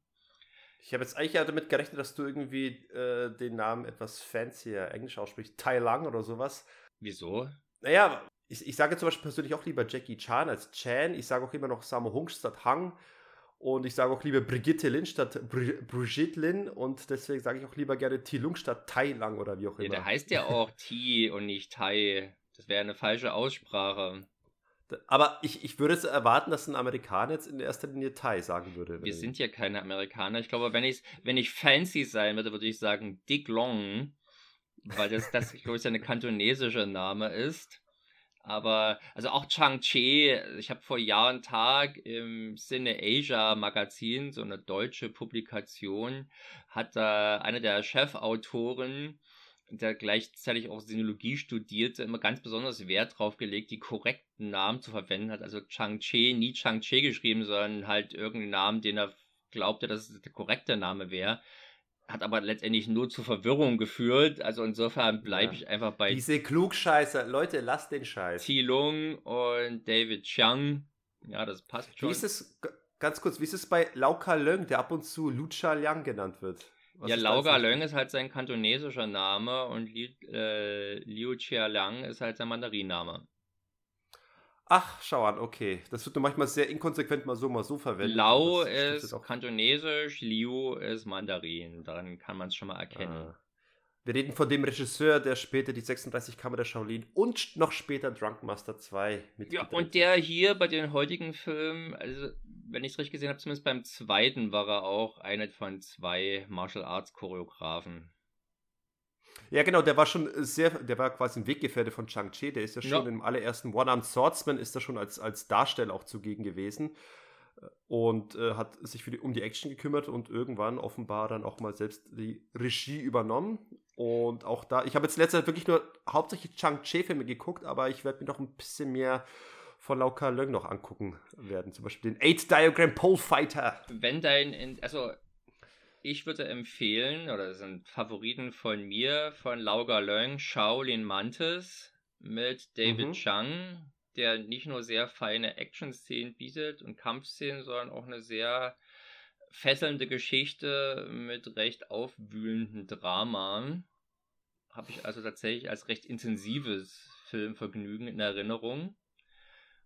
Ich habe jetzt eigentlich ja damit gerechnet, dass du irgendwie äh, den Namen etwas fancier Englisch aussprichst. Tai Lang oder sowas. Wieso? Naja, ich, ich sage zum Beispiel persönlich auch lieber Jackie Chan als Chan. Ich sage auch immer noch Sammo Hung statt Hang. Und ich sage auch lieber Brigitte Lin statt Br Brigitte Lin. Und deswegen sage ich auch lieber gerne Ti Lung statt Tai Lang oder wie auch immer. Ja, der heißt ja auch Ti und nicht Tai. Das wäre eine falsche Aussprache. Aber ich, ich würde es erwarten, dass ein Amerikaner jetzt in erster Linie Thai sagen würde. Wir sind ja keine Amerikaner. Ich glaube, wenn ich, wenn ich fancy sein würde, würde ich sagen Dick Long, weil das, das glaube ich, ein kantonesischer Name ist. Aber, also auch Chang-Chi, ich habe vor Jahren Tag im Cine Asia Magazin, so eine deutsche Publikation, hat da einer der Chefautoren der gleichzeitig auch Sinologie studierte, immer ganz besonders Wert drauf gelegt, die korrekten Namen zu verwenden hat. Also Chang-Che, nie Chang-Che geschrieben, sondern halt irgendeinen Namen, den er glaubte, dass es der korrekte Name wäre. Hat aber letztendlich nur zu Verwirrung geführt. Also insofern bleibe ja. ich einfach bei. Diese Klugscheißer. Leute, lasst den Scheiß. Ti Lung und David Chiang. Ja, das passt schon. Wie ist es, ganz kurz, wie ist es bei Lau Ka Leung, der ab und zu Lucha Liang genannt wird? Was ja, Lauga Leung ist halt sein kantonesischer Name und Liu, äh, Liu Chia Liang ist halt sein Mandarinname. Ach, schau an, okay. Das wird nur manchmal sehr inkonsequent mal so, mal so verwendet. Lau ist, ist kantonesisch, Liu ist Mandarin. Daran kann man es schon mal erkennen. Ah. Wir reden von dem Regisseur, der später die 36 Kammer der Shaolin und noch später Drunk Master 2 mit. Ja, und der hier bei den heutigen Filmen, also wenn ich es richtig gesehen habe, zumindest beim zweiten war er auch einer von zwei Martial Arts Choreografen. Ja, genau, der war schon sehr, der war quasi ein Weggefährte von Chang-Chi, der ist ja schon ja. im allerersten One-Armed Swordsman ist er schon als, als Darsteller auch zugegen gewesen und äh, hat sich für die, um die Action gekümmert und irgendwann offenbar dann auch mal selbst die Regie übernommen. Und auch da, ich habe jetzt letzte Zeit wirklich nur hauptsächlich Chang-Chi-Filme geguckt, aber ich werde mir noch ein bisschen mehr von Lau Ka Leung noch angucken werden. Zum Beispiel den Eight Diagram Pole Fighter. Wenn dein, also ich würde empfehlen, oder das sind Favoriten von mir, von Lau Ka Leung, Shaolin Mantis mit David mhm. Chang, der nicht nur sehr feine Action-Szenen bietet und Kampfszenen, sondern auch eine sehr fesselnde Geschichte mit recht aufwühlenden Drama. Habe ich also tatsächlich als recht intensives Filmvergnügen in Erinnerung.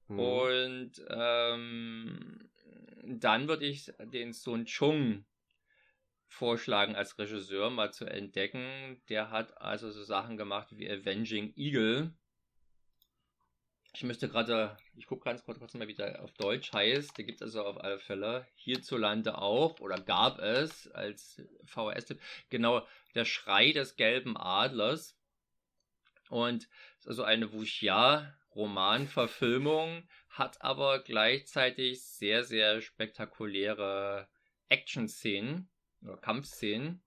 Mhm. Und ähm, dann würde ich den Sun Chung vorschlagen als Regisseur mal zu entdecken. Der hat also so Sachen gemacht wie Avenging Eagle. Ich müsste gerade, ich gucke ganz kurz mal, wie der auf Deutsch heißt. Der gibt es also auf alle Fälle hierzulande auch oder gab es als VHS-Tipp. Genau, der Schrei des gelben Adlers. Und ist also eine Wuxia-Romanverfilmung, hat aber gleichzeitig sehr, sehr spektakuläre Action-Szenen oder Kampfszenen.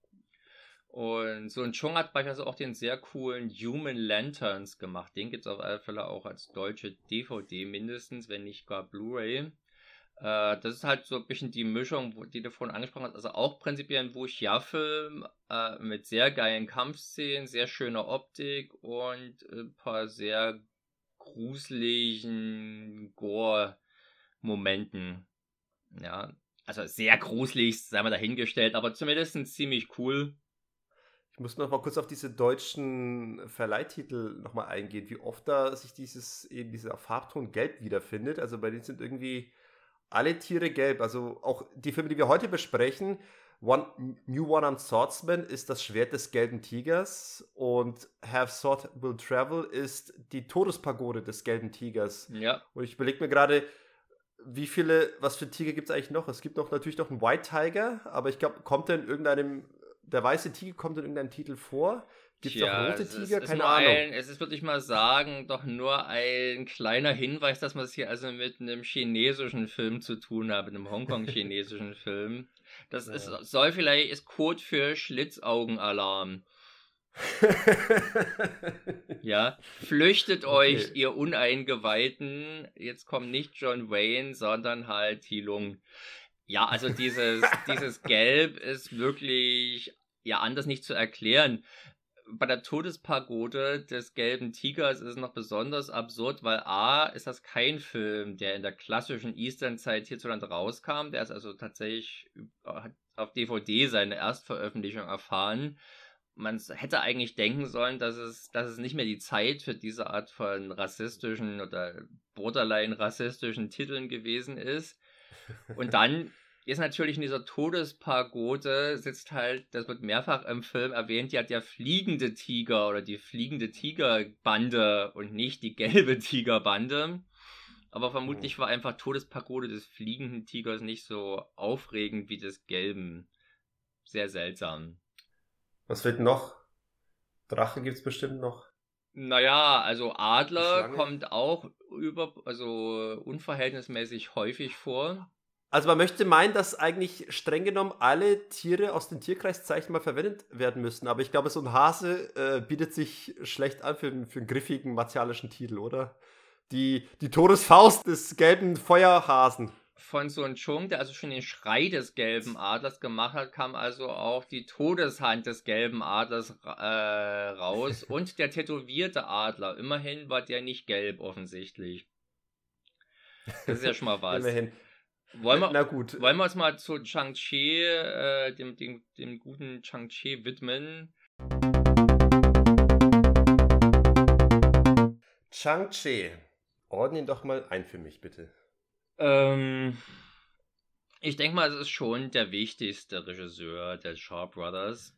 Und so ein Chung hat beispielsweise auch den sehr coolen Human Lanterns gemacht. Den gibt es auf alle Fälle auch als deutsche DVD mindestens, wenn nicht gar Blu-ray. Äh, das ist halt so ein bisschen die Mischung, die du vorhin angesprochen hast. Also auch prinzipiell ein Wuxia-Film äh, mit sehr geilen Kampfszenen, sehr schöner Optik und ein paar sehr gruseligen Gore-Momenten. Ja, also sehr gruselig, sei mal dahingestellt, aber zumindest ziemlich cool. Ich muss noch mal kurz auf diese deutschen Verleihtitel noch mal eingehen, wie oft da sich dieses eben dieser Farbton gelb wiederfindet. Also bei denen sind irgendwie alle Tiere gelb. Also auch die Filme, die wir heute besprechen, One, New One-Armed Swordsman ist das Schwert des gelben Tigers und Have Sword Will Travel ist die Todespagode des gelben Tigers. Ja. Und ich überlege mir gerade, wie viele, was für Tiger gibt es eigentlich noch? Es gibt noch natürlich noch einen White Tiger, aber ich glaube, kommt der in irgendeinem, der weiße Tiger kommt in irgendeinem Titel vor? Gibt es auch rote Tiger? Keine Ahnung. Ein, es ist, würde ich mal sagen, doch nur ein kleiner Hinweis, dass man es hier also mit einem chinesischen Film zu tun hat, mit einem Hongkong-chinesischen Film. Das ja. ist, soll vielleicht, ist Code für Schlitzaugenalarm. ja, flüchtet okay. euch, ihr Uneingeweihten. Jetzt kommt nicht John Wayne, sondern halt Hilung. Ja, also dieses, dieses Gelb ist wirklich ja anders nicht zu erklären. Bei der Todespagode des gelben Tigers ist es noch besonders absurd, weil A ist das kein Film, der in der klassischen Eastern-Zeit hierzulande rauskam. Der ist also tatsächlich auf DVD seine Erstveröffentlichung erfahren man hätte eigentlich denken sollen, dass es, dass es nicht mehr die Zeit für diese Art von rassistischen oder borderline rassistischen Titeln gewesen ist. Und dann ist natürlich in dieser Todespagode sitzt halt, das wird mehrfach im Film erwähnt, ja der fliegende Tiger oder die fliegende Tigerbande und nicht die gelbe Tigerbande. Aber vermutlich oh. war einfach Todespagode des fliegenden Tigers nicht so aufregend wie des gelben. Sehr seltsam. Was fehlt noch? Drache gibt es bestimmt noch. Naja, also Adler kommt auch über, also unverhältnismäßig häufig vor. Also man möchte meinen, dass eigentlich streng genommen alle Tiere aus den Tierkreiszeichen mal verwendet werden müssen. Aber ich glaube, so ein Hase äh, bietet sich schlecht an für, für einen griffigen martialischen Titel, oder? Die, die Todesfaust des gelben Feuerhasen von Sun Chung, der also schon den Schrei des gelben Adlers gemacht hat, kam also auch die Todeshand des gelben Adlers äh, raus und der tätowierte Adler. Immerhin war der nicht gelb offensichtlich. Das ist ja schon mal was. Immerhin. Wollen wir, Na gut. Wollen wir uns mal zu Chang-Chi, äh, dem, dem, dem guten Chang-Chi widmen? Chang-Chi, ordne ihn doch mal ein für mich, bitte. Ähm, ich denke mal, es ist schon der wichtigste Regisseur der Shaw Brothers.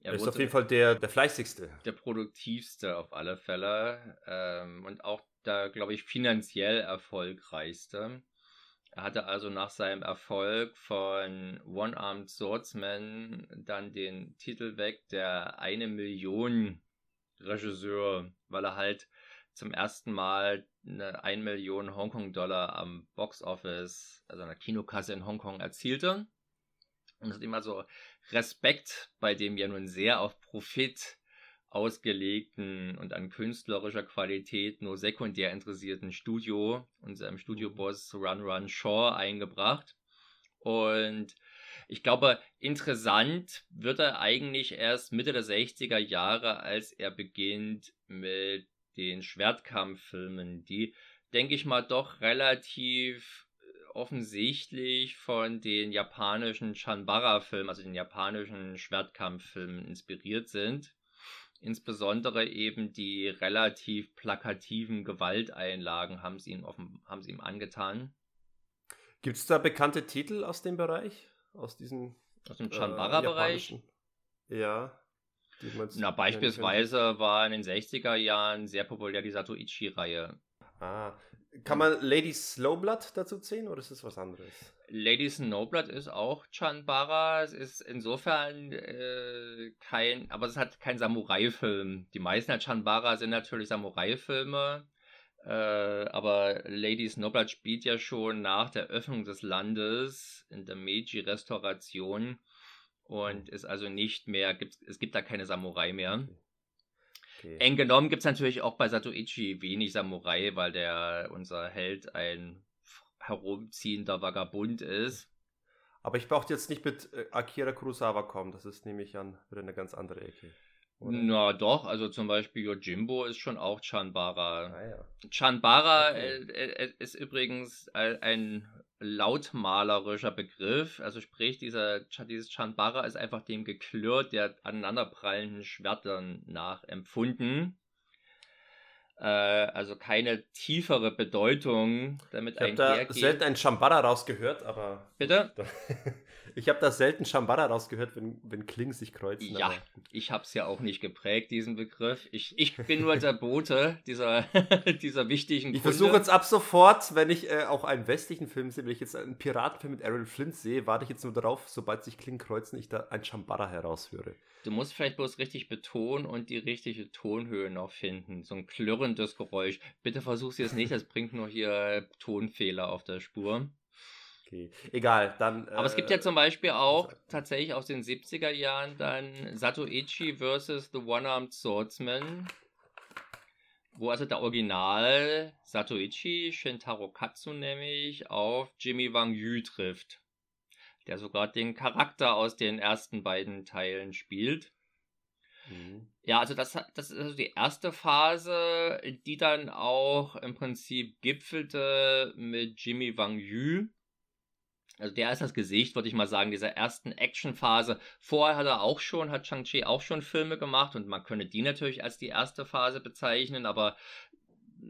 Er ist auf jeden Fall der, der fleißigste. Der produktivste auf alle Fälle. Ähm, und auch der, glaube ich, finanziell erfolgreichste. Er hatte also nach seinem Erfolg von One-Armed Swordsman dann den Titel weg, der eine Million Regisseur, weil er halt zum ersten Mal eine 1 Million Hongkong-Dollar am Box-Office, also einer Kinokasse in Hongkong erzielte. Und es hat immer so Respekt bei dem ja nun sehr auf Profit ausgelegten und an künstlerischer Qualität nur sekundär interessierten Studio, unserem Studioboss Run Run Shaw, eingebracht. Und ich glaube, interessant wird er eigentlich erst Mitte der 60er Jahre, als er beginnt mit den Schwertkampffilmen, die denke ich mal, doch relativ offensichtlich von den japanischen Chanbara-Filmen, also den japanischen Schwertkampffilmen inspiriert sind. Insbesondere eben die relativ plakativen Gewalteinlagen haben sie ihm, offen, haben sie ihm angetan. Gibt es da bekannte Titel aus dem Bereich? Aus diesem aus dem Chanbara-Bereich? Äh, ja. Na, beispielsweise war in den 60er Jahren sehr populär die Satoichi-Reihe. Ah. Kann man Lady Slowblood dazu zählen oder ist das was anderes? Lady Snowblood ist auch Chanbara. Es ist insofern äh, kein, aber es hat kein Samurai-Film. Die meisten der Chanbara sind natürlich Samurai-Filme. Äh, aber Lady Snowblood spielt ja schon nach der Öffnung des Landes in der Meiji-Restauration und ist also nicht mehr, gibt, es gibt da keine Samurai mehr. Okay. Eng genommen gibt es natürlich auch bei Satoichi wenig Samurai, weil der unser Held ein herumziehender Vagabund ist. Aber ich brauche jetzt nicht mit äh, Akira Kurosawa kommen, das ist nämlich an wieder eine ganz andere Ecke. Oder? Na doch, also zum Beispiel Yojimbo ist schon auch Chanbara. Ah, ja. Chanbara okay. äh, äh, ist übrigens ein lautmalerischer Begriff. Also sprich, dieser, dieses Chanbara ist einfach dem Geklirr der aneinanderprallenden Schwertern nachempfunden. Äh, also keine tiefere Bedeutung damit ich einhergeht. Ich habe da selten ein Chambara rausgehört, aber... Bitte? Ich habe da selten Shambhala rausgehört, wenn, wenn Klingen sich kreuzen. Ja, ich habe es ja auch nicht geprägt, diesen Begriff. Ich, ich bin nur der Bote dieser, dieser wichtigen Ich versuche jetzt ab sofort, wenn ich äh, auch einen westlichen Film sehe, wenn ich jetzt einen Piratenfilm mit Errol Flint sehe, warte ich jetzt nur darauf, sobald sich Klingen kreuzen, ich da ein Shambhala heraushöre. Du musst vielleicht bloß richtig betonen und die richtige Tonhöhe noch finden. So ein klirrendes Geräusch. Bitte versuch's jetzt nicht, das bringt nur hier Tonfehler auf der Spur. Okay, egal, dann. Aber äh, es gibt ja äh, zum Beispiel auch tatsächlich aus den 70er Jahren dann Satoichi vs. The One-Armed Swordsman, wo also der Original Satoichi, Shintaro Katsu nämlich, auf Jimmy Wang Yu trifft, der sogar den Charakter aus den ersten beiden Teilen spielt. Mhm. Ja, also das, das ist also die erste Phase, die dann auch im Prinzip gipfelte mit Jimmy Wang Yu also der ist das Gesicht, würde ich mal sagen, dieser ersten Actionphase. Vorher hat er auch schon, hat Shang-Chi auch schon Filme gemacht und man könnte die natürlich als die erste Phase bezeichnen, aber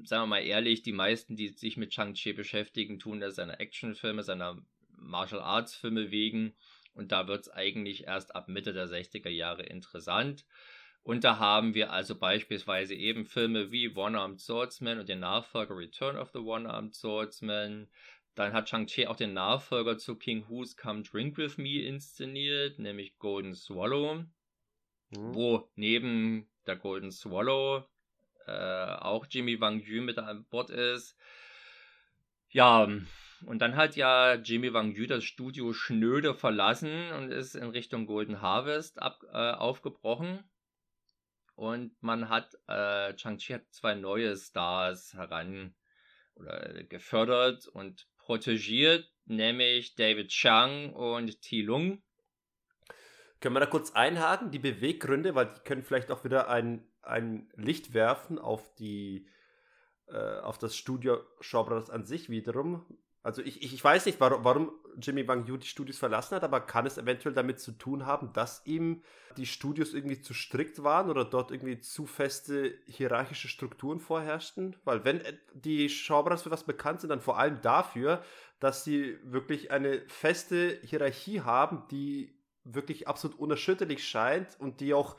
sagen wir mal ehrlich, die meisten, die sich mit Shang-Chi beschäftigen, tun das seine Actionfilme, seiner Martial Arts Filme wegen und da wird es eigentlich erst ab Mitte der 60er Jahre interessant. Und da haben wir also beispielsweise eben Filme wie One-Armed Swordsman und den Nachfolger Return of the One-Armed Swordsman, dann hat Shang-Chi auch den Nachfolger zu King Who's Come Drink With Me inszeniert, nämlich Golden Swallow, mhm. wo neben der Golden Swallow äh, auch Jimmy Wang Yu mit an Bord ist. Ja, und dann hat ja Jimmy Wang Yu das Studio schnöde verlassen und ist in Richtung Golden Harvest ab, äh, aufgebrochen. Und man hat, äh, Chang-Chi hat zwei neue Stars heran oder gefördert und protegiert, nämlich David Chang und Ti Lung. Können wir da kurz einhaken, die Beweggründe, weil die können vielleicht auch wieder ein, ein Licht werfen auf die äh, auf das Studio Shawbrothers an sich wiederum. Also ich, ich, ich weiß nicht, warum, warum Jimmy Wang Yu die Studios verlassen hat, aber kann es eventuell damit zu tun haben, dass ihm die Studios irgendwie zu strikt waren oder dort irgendwie zu feste hierarchische Strukturen vorherrschten? Weil wenn die Shawbrothers für was bekannt sind, dann vor allem dafür, dass sie wirklich eine feste Hierarchie haben, die wirklich absolut unerschütterlich scheint und die auch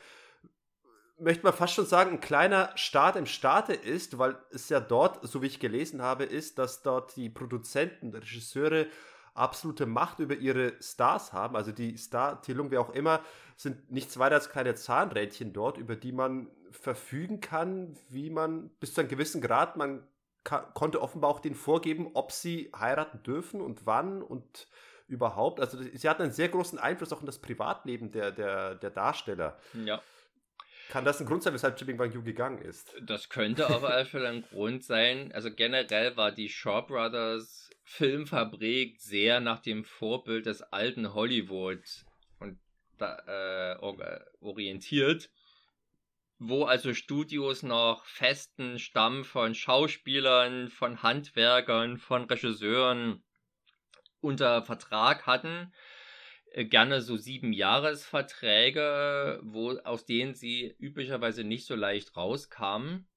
möchte man fast schon sagen, ein kleiner Staat im Staate ist, weil es ja dort, so wie ich gelesen habe, ist, dass dort die Produzenten, Regisseure absolute Macht über ihre Stars haben. Also die Star-Tillung, wie auch immer, sind nichts weiter als kleine Zahnrädchen dort, über die man verfügen kann, wie man bis zu einem gewissen Grad, man konnte offenbar auch denen vorgeben, ob sie heiraten dürfen und wann und überhaupt. Also sie hatten einen sehr großen Einfluss auch in das Privatleben der, der, der Darsteller. Ja. Kann das ein Grund sein, weshalb Chipping Wang Yu gegangen ist? Das könnte auf jeden Fall ein Grund sein. Also generell war die Shaw Brothers Filmfabrik sehr nach dem Vorbild des alten Hollywood und da, äh, orientiert. wo also Studios noch festen Stamm von Schauspielern, von Handwerkern, von Regisseuren unter Vertrag hatten. Äh, gerne so sieben Jahresverträge, wo, aus denen sie üblicherweise nicht so leicht rauskamen.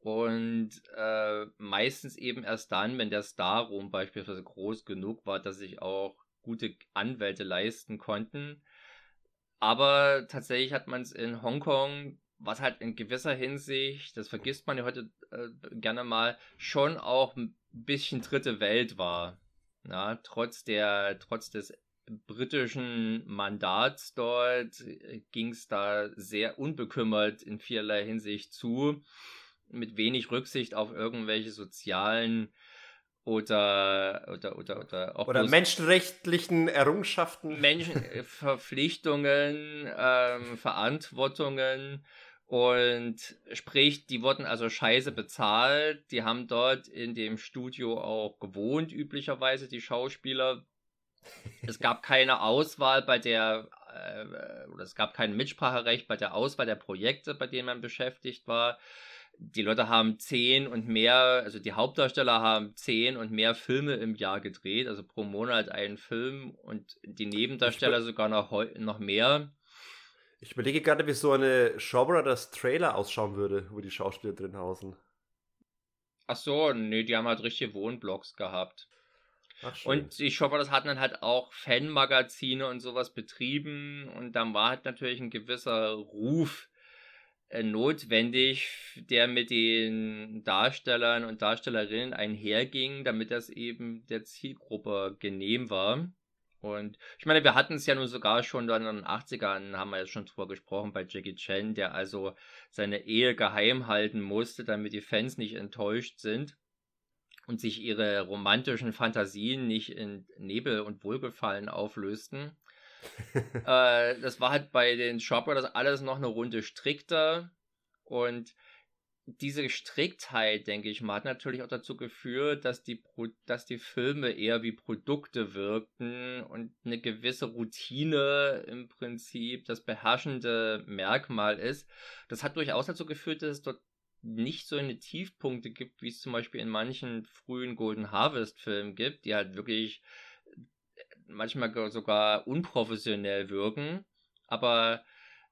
Und äh, meistens eben erst dann, wenn der Star-Ruhm beispielsweise groß genug war, dass sich auch gute Anwälte leisten konnten. Aber tatsächlich hat man es in Hongkong, was halt in gewisser Hinsicht, das vergisst man ja heute äh, gerne mal, schon auch ein bisschen dritte Welt war. Ja, trotz der, trotz des britischen Mandats dort äh, ging es da sehr unbekümmert in vielerlei Hinsicht zu, mit wenig Rücksicht auf irgendwelche sozialen oder oder oder oder auch oder menschenrechtlichen Errungenschaften, Menschenverpflichtungen, ähm, Verantwortungen und sprich, die wurden also scheiße bezahlt. Die haben dort in dem Studio auch gewohnt, üblicherweise, die Schauspieler. Es gab keine Auswahl bei der, äh, oder es gab kein Mitspracherecht bei der Auswahl der Projekte, bei denen man beschäftigt war. Die Leute haben zehn und mehr, also die Hauptdarsteller haben zehn und mehr Filme im Jahr gedreht, also pro Monat einen Film und die Nebendarsteller sogar noch, noch mehr. Ich überlege gerade, wie so eine Shaw Brothers Trailer ausschauen würde, wo die Schauspieler drin hausen. Ach so, nee, die haben halt richtige Wohnblocks gehabt. Ach, und die Shaw Brothers hatten dann halt auch Fanmagazine und sowas betrieben. Und dann war halt natürlich ein gewisser Ruf äh, notwendig, der mit den Darstellern und Darstellerinnen einherging, damit das eben der Zielgruppe genehm war. Und ich meine, wir hatten es ja nun sogar schon dann in den 80ern, haben wir ja schon drüber gesprochen, bei Jackie Chan, der also seine Ehe geheim halten musste, damit die Fans nicht enttäuscht sind und sich ihre romantischen Fantasien nicht in Nebel und Wohlgefallen auflösten. äh, das war halt bei den Shaw das alles noch eine Runde strikter und diese Striktheit, denke ich mal, hat natürlich auch dazu geführt, dass die, Pro dass die Filme eher wie Produkte wirkten und eine gewisse Routine im Prinzip das beherrschende Merkmal ist. Das hat durchaus dazu geführt, dass es dort nicht so eine Tiefpunkte gibt, wie es zum Beispiel in manchen frühen Golden Harvest Filmen gibt, die halt wirklich manchmal sogar unprofessionell wirken. Aber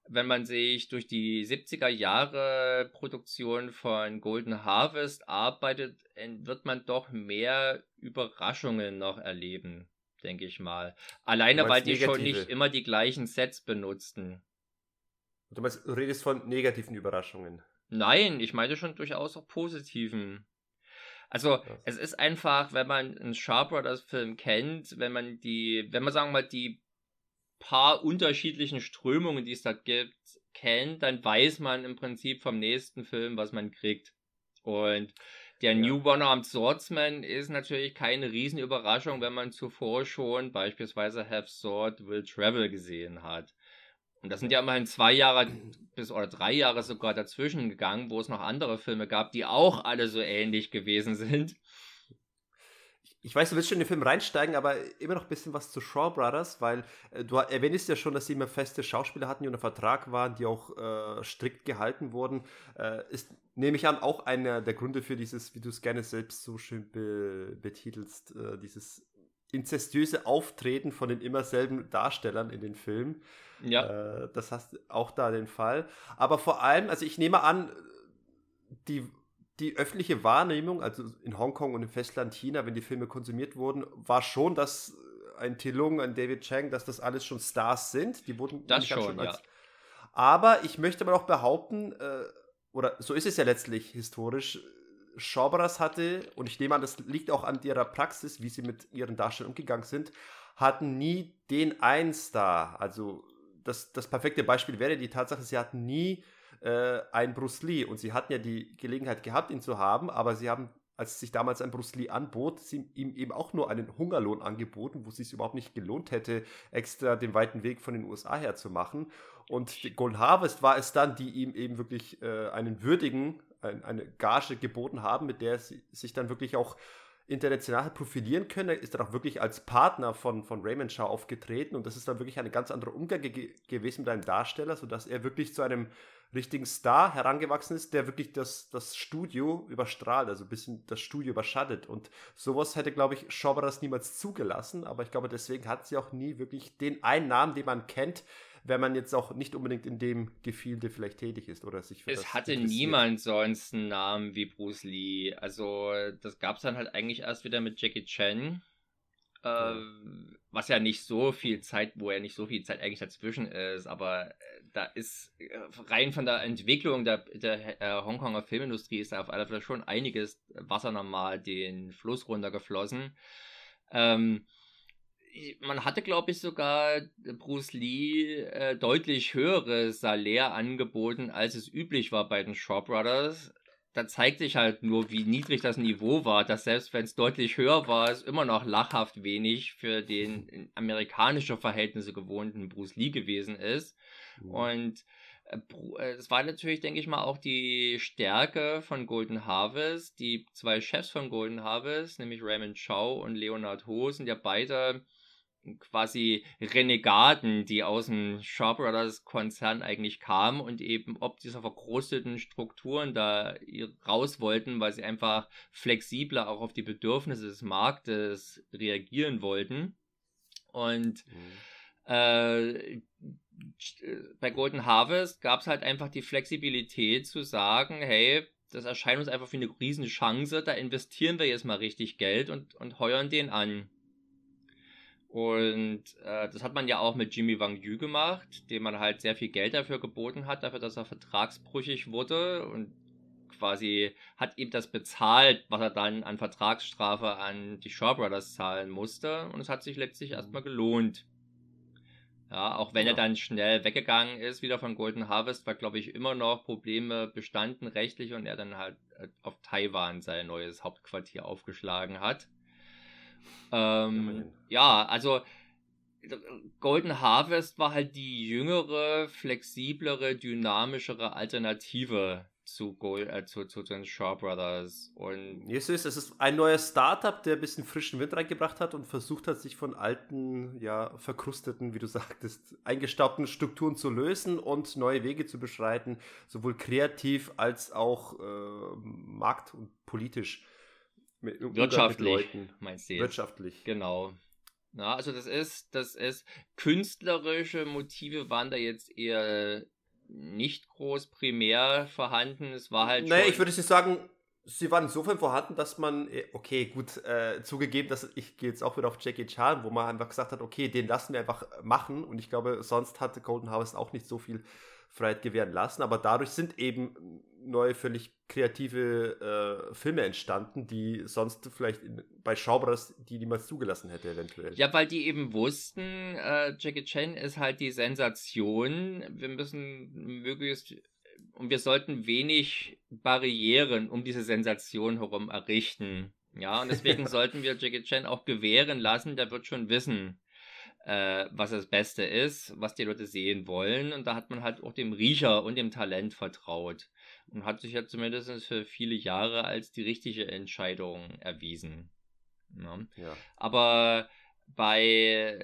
wenn man sich durch die 70er Jahre Produktion von Golden Harvest arbeitet, wird man doch mehr Überraschungen noch erleben, denke ich mal. Alleine, weil die negative. schon nicht immer die gleichen Sets benutzten. Du meinst, du redest von negativen Überraschungen? Nein, ich meine schon durchaus auch positiven. Also ja. es ist einfach, wenn man einen Sharp Brothers Film kennt, wenn man die, wenn man sagen wir mal die paar unterschiedlichen Strömungen, die es da gibt, kennt, dann weiß man im Prinzip vom nächsten Film, was man kriegt. Und der ja. New One-Armed Swordsman ist natürlich keine Riesenüberraschung, wenn man zuvor schon beispielsweise Have Sword Will Travel gesehen hat. Und das sind ja immerhin zwei Jahre bis oder drei Jahre sogar dazwischen gegangen, wo es noch andere Filme gab, die auch alle so ähnlich gewesen sind ich weiß, du willst schon in den Film reinsteigen, aber immer noch ein bisschen was zu Shaw Brothers, weil äh, du erwähnst ja schon, dass sie immer feste Schauspieler hatten, die unter Vertrag waren, die auch äh, strikt gehalten wurden. Äh, ist, nehme ich an, auch einer der Gründe für dieses, wie du es gerne selbst so schön be betitelst, äh, dieses inzestiöse Auftreten von den immer selben Darstellern in den Filmen. Ja. Äh, das hast auch da den Fall. Aber vor allem, also ich nehme an, die die öffentliche Wahrnehmung, also in Hongkong und im Festland China, wenn die Filme konsumiert wurden, war schon, dass ein Tilung, ein David Chang, dass das alles schon Stars sind. Die wurden das schon, schon als, ja. Aber ich möchte aber auch behaupten, äh, oder so ist es ja letztlich historisch, Schaubras hatte, und ich nehme an, das liegt auch an ihrer Praxis, wie sie mit ihren Darstellern umgegangen sind, hatten nie den einen Star. Also das, das perfekte Beispiel wäre die Tatsache, sie hatten nie äh, ein Bruce Lee. Und sie hatten ja die Gelegenheit gehabt, ihn zu haben, aber sie haben, als sich damals ein Bruce Lee anbot, sie ihm eben auch nur einen Hungerlohn angeboten, wo es sich überhaupt nicht gelohnt hätte, extra den weiten Weg von den USA her zu machen. Und Golden Harvest war es dann, die ihm eben wirklich äh, einen würdigen, ein, eine Gage geboten haben, mit der sie sich dann wirklich auch international profilieren können. Er ist dann auch wirklich als Partner von, von Raymond Shaw aufgetreten und das ist dann wirklich ein ganz anderer Umgang ge gewesen mit einem Darsteller, sodass er wirklich zu einem richtigen Star herangewachsen ist, der wirklich das, das Studio überstrahlt, also ein bisschen das Studio überschattet. Und sowas hätte, glaube ich, Shaw Brothers niemals zugelassen, aber ich glaube, deswegen hat sie auch nie wirklich den einen Namen, den man kennt, wenn man jetzt auch nicht unbedingt in dem Gefilde vielleicht tätig ist oder sich für Es hatte niemand sonst einen Namen wie Bruce Lee. Also das gab es dann halt eigentlich erst wieder mit Jackie Chan. Äh, ja. Was ja nicht so viel Zeit, wo ja nicht so viel Zeit eigentlich dazwischen ist, aber äh, da ist äh, rein von der Entwicklung der, der äh, Hongkonger Filmindustrie ist da auf alle Fälle schon einiges Wasser normal den Fluss runtergeflossen. Ähm, man hatte, glaube ich, sogar Bruce Lee äh, deutlich höhere Salär angeboten, als es üblich war bei den Shaw Brothers. Da zeigt sich halt nur, wie niedrig das Niveau war, dass selbst wenn es deutlich höher war, es immer noch lachhaft wenig für den in amerikanische Verhältnisse gewohnten Bruce Lee gewesen ist. Mhm. Und äh, äh, es war natürlich, denke ich mal, auch die Stärke von Golden Harvest. Die zwei Chefs von Golden Harvest, nämlich Raymond Chow und Leonard Ho, sind ja beide quasi Renegaten, die aus dem Shaw Brothers Konzern eigentlich kamen und eben ob dieser verkrusteten Strukturen da raus wollten, weil sie einfach flexibler auch auf die Bedürfnisse des Marktes reagieren wollten. Und mhm. äh, bei Golden Harvest gab es halt einfach die Flexibilität zu sagen, hey, das erscheint uns einfach wie eine riesen Chance, da investieren wir jetzt mal richtig Geld und, und heuern den an. Und äh, das hat man ja auch mit Jimmy Wang Yu gemacht, dem man halt sehr viel Geld dafür geboten hat, dafür, dass er vertragsbrüchig wurde und quasi hat ihm das bezahlt, was er dann an Vertragsstrafe an die Shaw Brothers zahlen musste. Und es hat sich letztlich erstmal gelohnt. Ja, auch wenn ja. er dann schnell weggegangen ist, wieder von Golden Harvest, war, glaube ich, immer noch Probleme bestanden rechtlich und er dann halt äh, auf Taiwan sein neues Hauptquartier aufgeschlagen hat. Ähm, ja, also Golden Harvest war halt die jüngere, flexiblere, dynamischere Alternative zu, Gold, äh, zu, zu, den Shaw Brothers. Und Jesus, es ist ein neuer Startup, der ein bisschen frischen Wind reingebracht hat und versucht hat, sich von alten, ja, verkrusteten, wie du sagtest, eingestaubten Strukturen zu lösen und neue Wege zu beschreiten, sowohl kreativ als auch äh, markt- und politisch. Mit, Wirtschaftlich, meinst du jetzt? Wirtschaftlich. Genau. Na, also das ist, das ist, künstlerische Motive waren da jetzt eher nicht groß primär vorhanden. Es war halt. Naja, ich würde sagen, sie waren insofern vorhanden, dass man, äh, okay, gut, äh, zugegeben, dass ich gehe jetzt auch wieder auf Jackie Chan, wo man einfach gesagt hat, okay, den lassen wir einfach machen. Und ich glaube, sonst hatte Golden Harvest auch nicht so viel Freiheit gewähren lassen. Aber dadurch sind eben neue, völlig kreative äh, Filme entstanden, die sonst vielleicht in, bei Schaubras die niemals zugelassen hätte, eventuell. Ja, weil die eben wussten, äh, Jackie Chan ist halt die Sensation. Wir müssen möglichst und wir sollten wenig Barrieren um diese Sensation herum errichten. Ja, und deswegen sollten wir Jackie Chan auch gewähren lassen, der wird schon wissen, äh, was das Beste ist, was die Leute sehen wollen. Und da hat man halt auch dem Riecher und dem Talent vertraut. Und hat sich ja zumindest für viele Jahre als die richtige Entscheidung erwiesen. Ja. ja. Aber bei,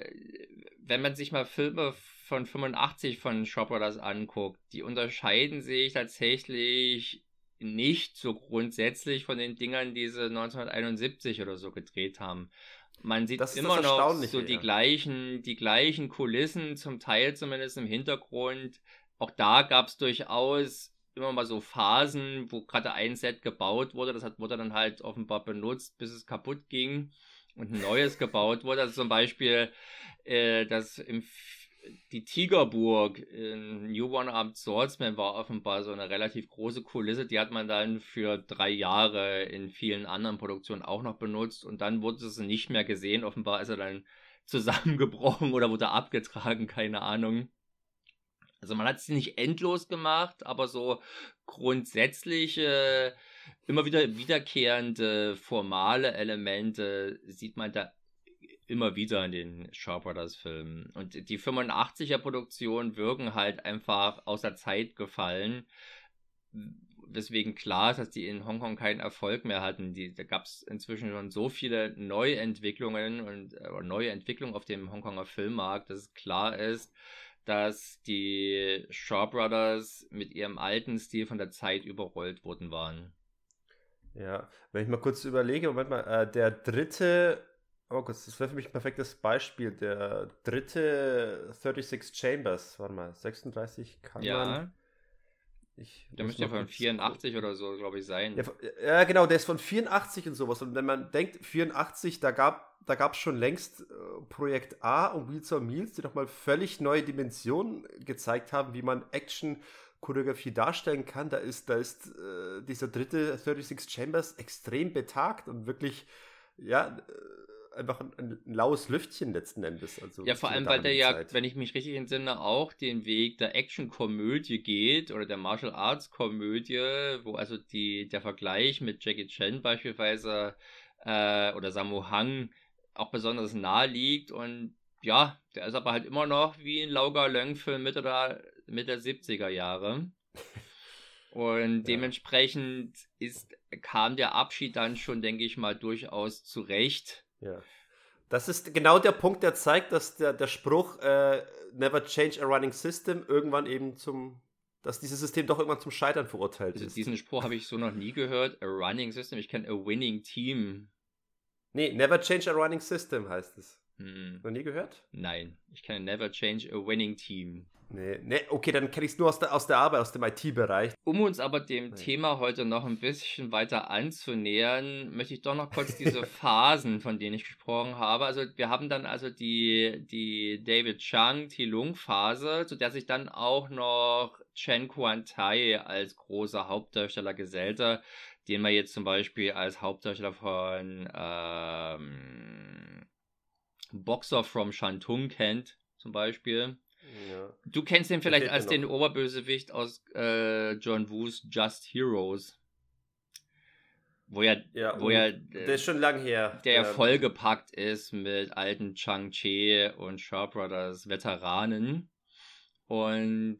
wenn man sich mal Filme von 85 von Shaw Brothers anguckt, die unterscheiden sich tatsächlich nicht so grundsätzlich von den Dingern, die sie 1971 oder so gedreht haben. Man sieht immer noch so die ja. gleichen, die gleichen Kulissen, zum Teil zumindest im Hintergrund. Auch da gab es durchaus immer mal so Phasen, wo gerade ein Set gebaut wurde. Das hat, wurde dann halt offenbar benutzt, bis es kaputt ging und ein neues gebaut wurde. Also zum Beispiel äh, das im die Tigerburg in New One Armed Swordsman war offenbar so eine relativ große Kulisse. Die hat man dann für drei Jahre in vielen anderen Produktionen auch noch benutzt und dann wurde sie nicht mehr gesehen. Offenbar ist er dann zusammengebrochen oder wurde abgetragen, keine Ahnung. Also man hat es nicht endlos gemacht, aber so grundsätzliche, immer wieder wiederkehrende formale Elemente sieht man da immer wieder in den Shaw Brothers Filmen. Und die 85er Produktionen wirken halt einfach aus der Zeit gefallen. weswegen klar ist, dass die in Hongkong keinen Erfolg mehr hatten. Die, da gab es inzwischen schon so viele Neuentwicklungen und äh, neue Entwicklungen auf dem Hongkonger Filmmarkt, dass es klar ist, dass die Shaw Brothers mit ihrem alten Stil von der Zeit überrollt worden waren. Ja, wenn ich mal kurz überlege, Moment mal, äh, der dritte, oh Gott, das wäre für mich ein perfektes Beispiel, der dritte 36 Chambers, warte mal, 36 kann ja. man ich der müsste ja von 84 oder so, glaube ich, sein. Ja, ja, genau, der ist von 84 und sowas. Und wenn man denkt, 84, da gab da gab es schon längst äh, Projekt A und Wheels on Meals, die nochmal völlig neue Dimensionen gezeigt haben, wie man Action Choreografie darstellen kann. Da ist, da ist äh, dieser dritte 36 Chambers extrem betagt und wirklich, ja, einfach ein, ein, laues Lüftchen letzten Endes. Also ja, vor allem, weil der ja, wenn ich mich richtig entsinne, auch den Weg der Action-Komödie geht oder der Martial Arts-Komödie, wo also die, der Vergleich mit Jackie Chan beispielsweise äh, oder Samu Hang auch besonders nahe liegt und ja, der ist aber halt immer noch wie ein Lauger Löng-Film Mitte der, Mitte der 70er Jahre. Und dementsprechend ist, kam der Abschied dann schon, denke ich mal, durchaus zurecht. Ja. Das ist genau der Punkt, der zeigt, dass der, der Spruch äh, Never change a running system irgendwann eben zum, dass dieses System doch irgendwann zum Scheitern verurteilt also ist. Diesen Spruch habe ich so noch nie gehört. A running system, ich kenne a winning team. Nee, never change a running system heißt es. Hm. Noch nie gehört? Nein, ich kenne never change a winning team. Nee, nee, okay, dann kenne ich es nur aus der, aus der Arbeit, aus dem IT-Bereich. Um uns aber dem nee. Thema heute noch ein bisschen weiter anzunähern, möchte ich doch noch kurz diese Phasen, von denen ich gesprochen habe. Also wir haben dann also die, die David Chang Tilung-Phase, zu der sich dann auch noch Chen Kuan-tai als großer Hauptdarsteller gesellte, den man jetzt zum Beispiel als Hauptdarsteller von ähm, Boxer from Shantung kennt, zum Beispiel. Ja. Du kennst ihn vielleicht als den Oberbösewicht aus äh, John Woos Just Heroes. Wo ja, ja wo ja, der ist schon lang her. Der ja vollgepackt ist mit alten Chang-Chi und Shaw Brothers Veteranen. Und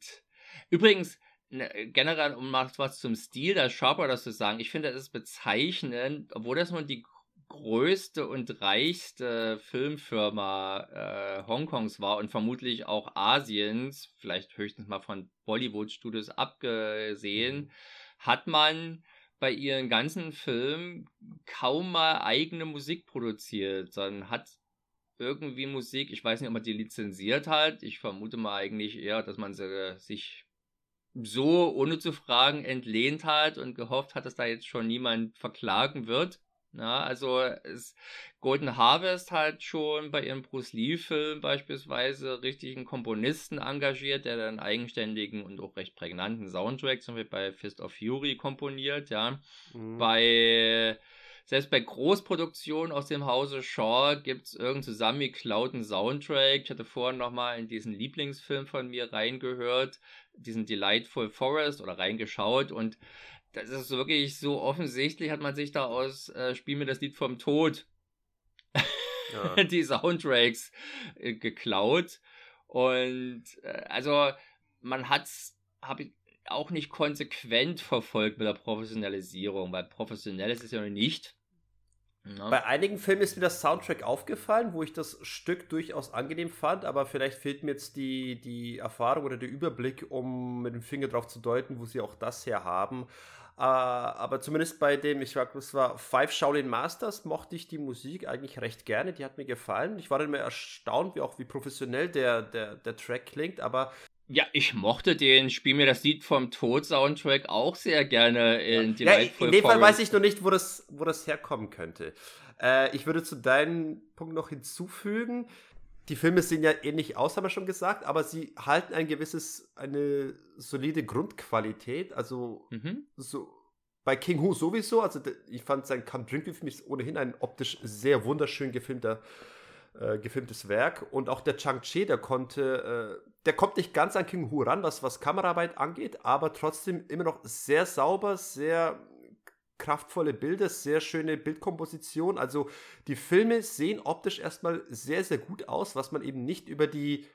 übrigens, ne, generell, um mal was zum Stil der Shaw Brothers zu sagen, ich finde, das ist bezeichnend, obwohl das nur die größte und reichste Filmfirma äh, Hongkongs war und vermutlich auch Asiens, vielleicht höchstens mal von Bollywood-Studios abgesehen, mhm. hat man bei ihren ganzen Filmen kaum mal eigene Musik produziert, sondern hat irgendwie Musik, ich weiß nicht, ob man die lizenziert hat, ich vermute mal eigentlich eher, dass man sie sich so ohne zu fragen entlehnt hat und gehofft hat, dass da jetzt schon niemand verklagen wird. Ja, also es, Golden Harvest hat schon bei ihrem Bruce Lee-Film beispielsweise richtigen Komponisten engagiert, der dann eigenständigen und auch recht prägnanten Soundtrack, zum Beispiel bei Fist of Fury komponiert, ja. Mhm. Bei selbst bei Großproduktionen aus dem Hause Shaw gibt es irgendeinen zusammengeklauten Soundtrack. Ich hatte vorhin nochmal in diesen Lieblingsfilm von mir reingehört, diesen Delightful Forest oder reingeschaut und das ist wirklich so offensichtlich, hat man sich da aus äh, Spiel mir das Lied vom Tod ja. die Soundtracks äh, geklaut. Und äh, also man hat es, habe ich auch nicht konsequent verfolgt mit der Professionalisierung, weil professionell ist es ja noch nicht. Ja. Ne? Bei einigen Filmen ist mir das Soundtrack aufgefallen, wo ich das Stück durchaus angenehm fand, aber vielleicht fehlt mir jetzt die, die Erfahrung oder der Überblick, um mit dem Finger drauf zu deuten, wo sie auch das her haben. Uh, aber zumindest bei dem, ich sag, es war Five Shaolin Masters, mochte ich die Musik eigentlich recht gerne. Die hat mir gefallen. Ich war dann immer erstaunt, wie auch wie professionell der, der, der Track klingt, aber. Ja, ich mochte den Spiel mir das Lied vom Tod-Soundtrack auch sehr gerne in ja, Delightful In dem Fall weiß ich noch nicht, wo das, wo das herkommen könnte. Äh, ich würde zu deinem Punkt noch hinzufügen, die Filme sehen ja ähnlich aus, haben wir schon gesagt, aber sie halten ein gewisses, eine solide Grundqualität. Also mhm. so bei King Hu sowieso. Also ich fand sein Come Drink With Me ist ohnehin ein optisch sehr wunderschön gefilmter, äh, gefilmtes Werk. Und auch der Chang-Chi, der konnte, äh, der kommt nicht ganz an King Hu ran, was, was Kameraarbeit angeht, aber trotzdem immer noch sehr sauber, sehr kraftvolle Bilder, sehr schöne Bildkomposition. Also die Filme sehen optisch erstmal sehr, sehr gut aus, was man eben nicht über die,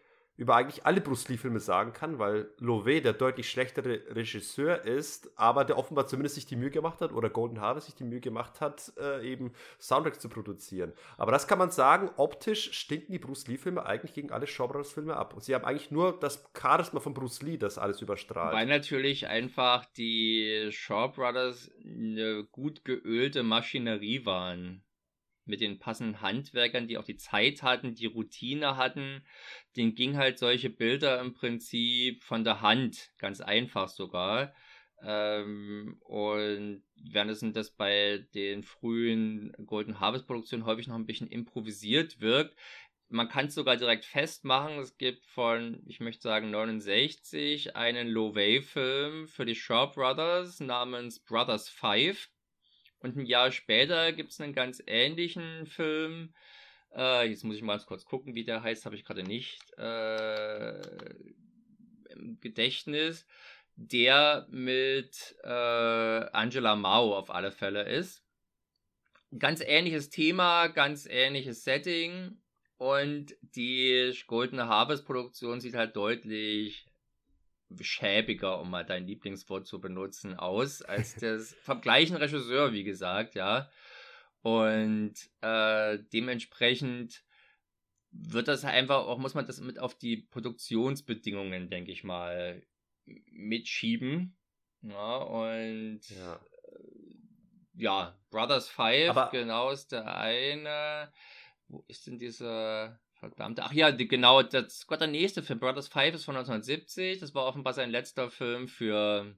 über eigentlich alle Bruce Lee-Filme sagen kann, weil Lové der deutlich schlechtere Regisseur ist, aber der offenbar zumindest sich die Mühe gemacht hat, oder Golden Harvest sich die Mühe gemacht hat, äh, eben Soundtracks zu produzieren. Aber das kann man sagen, optisch stinken die Bruce Lee-Filme eigentlich gegen alle Shaw Brothers-Filme ab. Und sie haben eigentlich nur das Charisma von Bruce Lee, das alles überstrahlt. Weil natürlich einfach die Shaw Brothers eine gut geölte Maschinerie waren mit den passenden Handwerkern, die auch die Zeit hatten, die Routine hatten, den ging halt solche Bilder im Prinzip von der Hand, ganz einfach sogar. Ähm, und während das bei den frühen Golden Harvest Produktionen häufig noch ein bisschen improvisiert wirkt, man kann es sogar direkt festmachen. Es gibt von, ich möchte sagen, 69 einen Low-Way-Film für die Shaw Brothers namens Brothers 5 und ein Jahr später gibt es einen ganz ähnlichen Film. Äh, jetzt muss ich mal kurz gucken, wie der heißt, habe ich gerade nicht äh, im Gedächtnis. Der mit äh, Angela Mao auf alle Fälle ist. Ganz ähnliches Thema, ganz ähnliches Setting. Und die Goldene Harvest Produktion sieht halt deutlich schäbiger, um mal dein Lieblingswort zu benutzen, aus, als das vom gleichen Regisseur, wie gesagt, ja. Und äh, dementsprechend wird das einfach auch, muss man das mit auf die Produktionsbedingungen, denke ich mal, mitschieben. Ja, und ja, äh, ja Brothers 5, genau ist der eine. Wo ist denn dieser Verdammt. Ach ja, die, genau, das Gott, der nächste Film, Brothers 5 ist von 1970. Das war offenbar sein letzter Film für.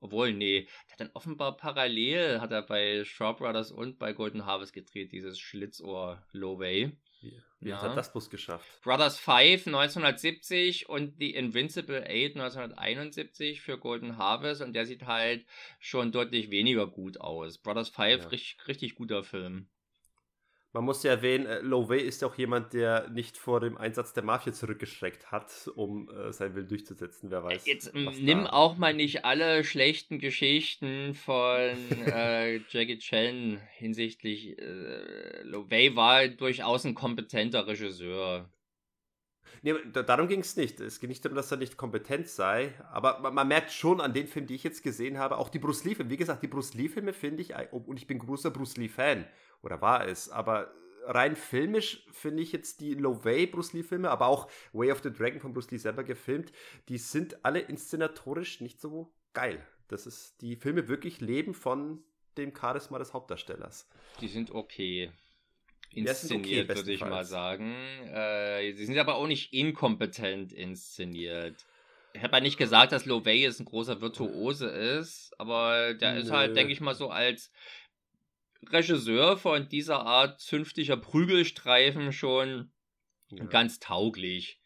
Obwohl, nee, der hat dann offenbar parallel, hat er bei Shaw Brothers und bei Golden Harvest gedreht, dieses Schlitzohr Lowway. Wie, wie ja. hat das bloß geschafft? Brothers 5 1970 und The Invincible 8 1971 für Golden Harvest und der sieht halt schon deutlich weniger gut aus. Brothers 5, ja. richtig, richtig guter Film. Man muss ja erwähnen, äh, Lovey ist ja auch jemand, der nicht vor dem Einsatz der Mafia zurückgeschreckt hat, um äh, sein Willen durchzusetzen. Wer weiß. Jetzt nimm da... auch mal nicht alle schlechten Geschichten von äh, Jackie Chan hinsichtlich. Äh, Lovey war durchaus ein kompetenter Regisseur. Nee, darum ging es nicht. Es ging nicht darum, dass er nicht kompetent sei. Aber man, man, merkt schon an den Filmen, die ich jetzt gesehen habe, auch die Bruce Lee-Filme. Wie gesagt, die Bruce Lee-Filme finde ich, und ich bin großer Bruce Lee-Fan oder war es, aber rein filmisch finde ich jetzt die Low-Way Bruce Lee-Filme, aber auch Way of the Dragon von Bruce Lee selber gefilmt, die sind alle inszenatorisch nicht so geil. Das ist, die Filme wirklich leben von dem Charisma des Hauptdarstellers. Die sind okay. Inszeniert, okay, würde ich mal sagen. Äh, sie sind aber auch nicht inkompetent inszeniert. Ich habe ja nicht gesagt, dass Lovey jetzt ein großer Virtuose ist, aber der ist halt, denke ich mal, so als Regisseur von dieser Art zünftiger Prügelstreifen schon ja. ganz tauglich.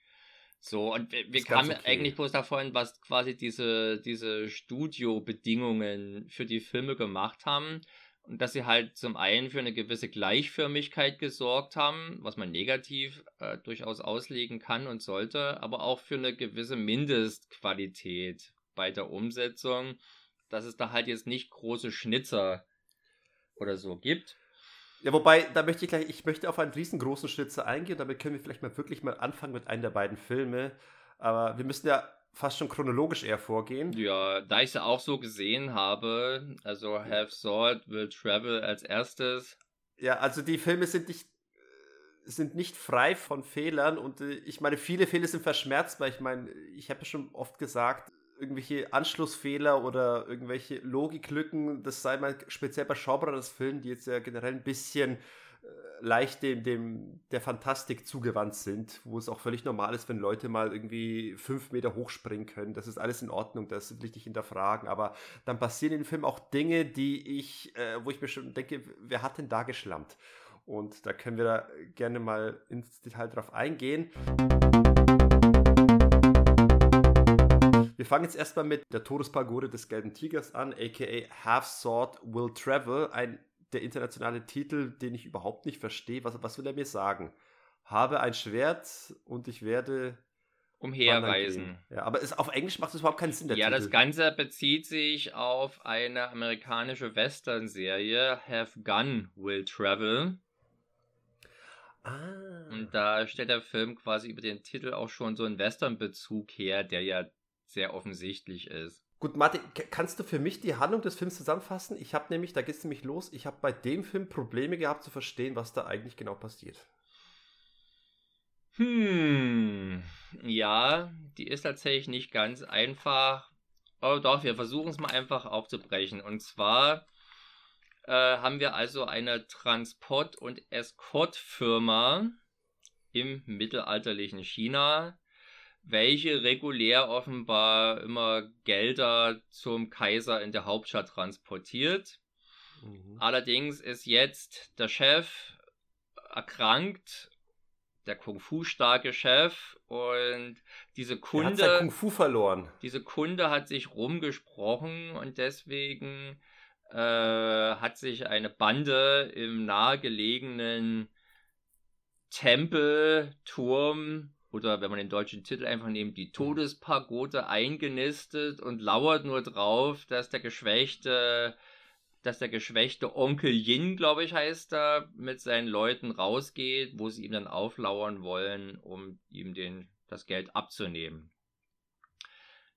So, und wir, wir kamen okay. eigentlich bloß davon, was quasi diese, diese Studiobedingungen für die Filme gemacht haben. Und dass sie halt zum einen für eine gewisse Gleichförmigkeit gesorgt haben, was man negativ äh, durchaus auslegen kann und sollte, aber auch für eine gewisse Mindestqualität bei der Umsetzung, dass es da halt jetzt nicht große Schnitzer oder so gibt. Ja, wobei, da möchte ich gleich, ich möchte auf einen riesengroßen Schnitzer eingehen, damit können wir vielleicht mal wirklich mal anfangen mit einem der beiden Filme. Aber wir müssen ja fast schon chronologisch eher vorgehen. Ja, da ich es ja auch so gesehen habe, also Have Sword Will Travel als erstes. Ja, also die Filme sind nicht sind nicht frei von Fehlern und äh, ich meine, viele Fehler sind verschmerzbar. Ich meine, ich habe ja schon oft gesagt, irgendwelche Anschlussfehler oder irgendwelche Logiklücken, das sei mal speziell bei Schaubra das Film, die jetzt ja generell ein bisschen äh, leicht dem, dem der Fantastik zugewandt sind, wo es auch völlig normal ist, wenn Leute mal irgendwie fünf Meter hochspringen können. Das ist alles in Ordnung, das will ich nicht hinterfragen. Aber dann passieren in dem Film auch Dinge, die ich, äh, wo ich mir schon denke, wer hat denn da geschlampt? Und da können wir da gerne mal ins Detail drauf eingehen. Wir fangen jetzt erstmal mit der Todespagode des Gelben Tigers an, aka Half Sword Will Travel, ein der internationale Titel, den ich überhaupt nicht verstehe. Was, was will er mir sagen? Habe ein Schwert und ich werde umherreisen. Ja, aber es, auf Englisch macht es überhaupt keinen Sinn. ja, Titel. das Ganze bezieht sich auf eine amerikanische Western-Serie, Have Gun Will Travel. Ah. Und da stellt der Film quasi über den Titel auch schon so einen Western-Bezug her, der ja sehr offensichtlich ist. Gut, Martin, kannst du für mich die Handlung des Films zusammenfassen? Ich habe nämlich, da geht es nämlich los, ich habe bei dem Film Probleme gehabt zu verstehen, was da eigentlich genau passiert. Hm, ja, die ist tatsächlich nicht ganz einfach. Aber doch, wir versuchen es mal einfach aufzubrechen. Und zwar äh, haben wir also eine Transport- und Eskortfirma im mittelalterlichen China, welche regulär offenbar immer Gelder zum Kaiser in der Hauptstadt transportiert. Mhm. Allerdings ist jetzt der Chef erkrankt, der Kung-Fu-starke Chef und diese Kunde. Er hat Kung-Fu verloren. Diese Kunde hat sich rumgesprochen und deswegen äh, hat sich eine Bande im nahegelegenen Tempelturm oder wenn man den deutschen Titel einfach nimmt, die Todespagode eingenistet und lauert nur drauf, dass der geschwächte, dass der geschwächte Onkel Yin, glaube ich, heißt er, mit seinen Leuten rausgeht, wo sie ihm dann auflauern wollen, um ihm den, das Geld abzunehmen.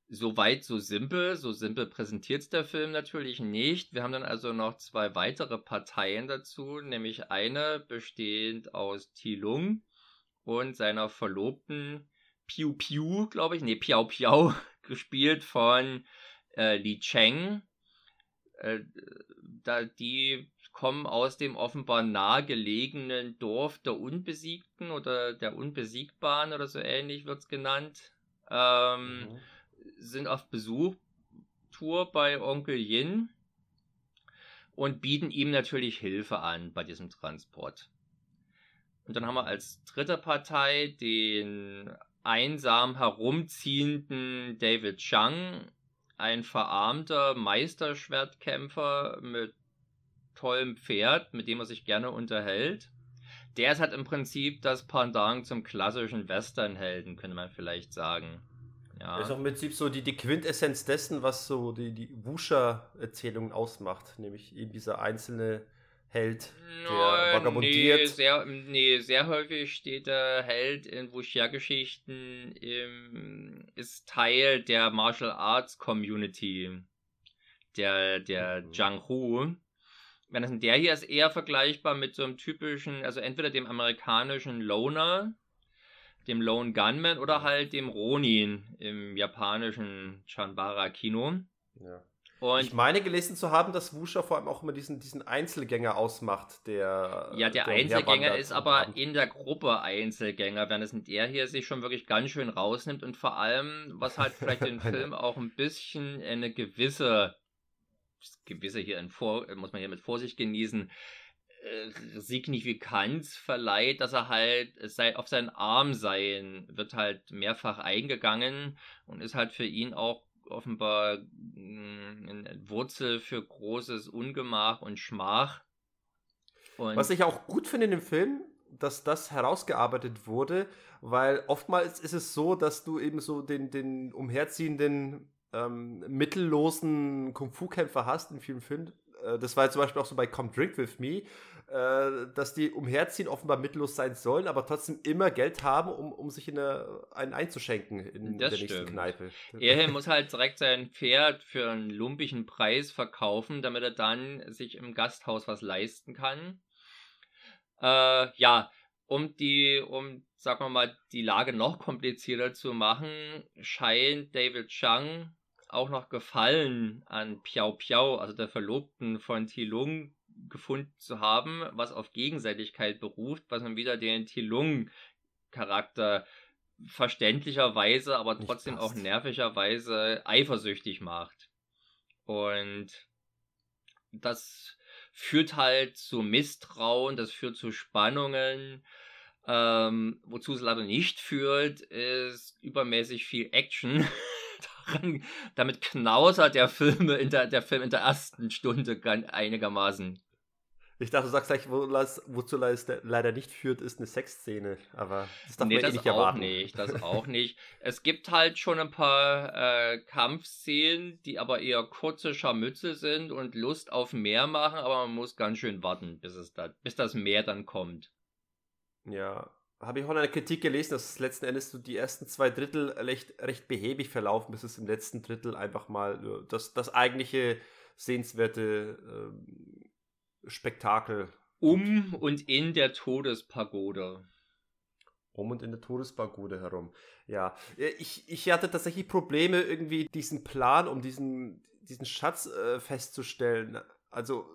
Soweit so simpel, so simpel präsentiert der Film natürlich nicht. Wir haben dann also noch zwei weitere Parteien dazu, nämlich eine bestehend aus Tilung, und seiner Verlobten Piu Piu, glaube ich, nee, Piao Piao, gespielt von äh, Li Cheng. Äh, da, die kommen aus dem offenbar nahegelegenen Dorf der Unbesiegten oder der Unbesiegbaren oder so ähnlich wird es genannt. Ähm, mhm. Sind auf Besuchtour bei Onkel Yin und bieten ihm natürlich Hilfe an bei diesem Transport. Und dann haben wir als dritte Partei den einsam herumziehenden David Chang, ein verarmter Meisterschwertkämpfer mit tollem Pferd, mit dem er sich gerne unterhält. Der ist halt im Prinzip das Pendant zum klassischen Westernhelden, könnte man vielleicht sagen. Ja. Ist auch im Prinzip so die, die Quintessenz dessen, was so die, die Wuscher-Erzählung ausmacht, nämlich eben dieser einzelne Held, der no, vagabundiert. Nee sehr, nee, sehr häufig steht der Held in Wuxia-Geschichten, ist Teil der Martial Arts Community, der, der mhm. Zhang Hu. Wenn das in der hier ist eher vergleichbar mit so einem typischen, also entweder dem amerikanischen Loner, dem Lone Gunman oder halt dem Ronin im japanischen Chanbara-Kino. Ja. Und ich meine gelesen zu haben, dass Wusha vor allem auch immer diesen, diesen Einzelgänger ausmacht, der. Ja, der, der Einzelgänger ist aber in der Gruppe Einzelgänger, während es in der hier sich schon wirklich ganz schön rausnimmt und vor allem, was halt vielleicht den Film auch ein bisschen eine gewisse, gewisse hier in vor, muss man hier mit Vorsicht genießen, äh, Signifikanz verleiht, dass er halt sei, auf seinen Arm sein, wird halt mehrfach eingegangen und ist halt für ihn auch offenbar mm, eine Wurzel für großes Ungemach und Schmach. Und Was ich auch gut finde in dem Film, dass das herausgearbeitet wurde, weil oftmals ist es so, dass du eben so den, den umherziehenden, ähm, mittellosen Kung-Fu-Kämpfer hast in vielen Filmen. Äh, das war zum Beispiel auch so bei Come Drink With Me, äh, dass die umherziehen, offenbar mittellos sein sollen, aber trotzdem immer Geld haben, um, um sich in eine, einen einzuschenken in das der stimmt. nächsten Kneipe. Er muss halt direkt sein Pferd für einen lumpigen Preis verkaufen, damit er dann sich im Gasthaus was leisten kann. Äh, ja, um die, um, sagen wir mal, die Lage noch komplizierter zu machen, scheint David Chang auch noch Gefallen an Piao Piao, also der Verlobten von Tilung, gefunden zu haben, was auf Gegenseitigkeit beruft, was man wieder den Tilung-Charakter verständlicherweise, aber trotzdem auch nervigerweise eifersüchtig macht. Und das führt halt zu Misstrauen, das führt zu Spannungen. Ähm, wozu es leider nicht führt, ist übermäßig viel Action. Daran, damit knausert der Film in der, der Film in der ersten Stunde einigermaßen. Ich dachte, du sagst gleich, wo, wozu es leider nicht führt, ist eine Sexszene. Aber das darf nee, man eh nicht erwarten. Nicht, das auch nicht. Es gibt halt schon ein paar äh, Kampfszenen, die aber eher kurze Scharmützel sind und Lust auf mehr machen, aber man muss ganz schön warten, bis, es da, bis das Meer dann kommt. Ja, habe ich auch in einer Kritik gelesen, dass letzten Endes so die ersten zwei Drittel recht, recht behäbig verlaufen, bis es im letzten Drittel einfach mal das, das eigentliche sehenswerte äh, Spektakel. Um und in der Todespagode. Um und in der Todespagode herum. Ja, äh, ich, ich hatte tatsächlich Probleme, irgendwie diesen Plan, um diesen, diesen Schatz äh, festzustellen. Also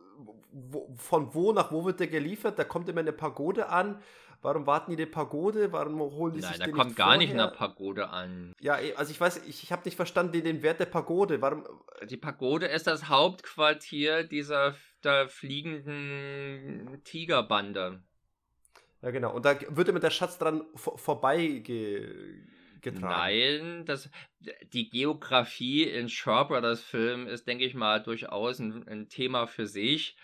wo, von wo nach wo wird der geliefert? Da kommt immer eine Pagode an. Warum warten die eine Pagode? Warum holen die Nein, sich da den kommt gar vorher? nicht eine Pagode an. Ja, eh, also ich weiß, ich, ich habe nicht verstanden den, den Wert der Pagode. Warum? Die Pagode ist das Hauptquartier dieser der fliegenden Tigerbande. Ja, genau. Und da wird immer der Schatz dran vor, vorbei ge, getragen. Nein, das, die Geografie in Shaw Brothers Film ist, denke ich mal, durchaus ein, ein Thema für sich.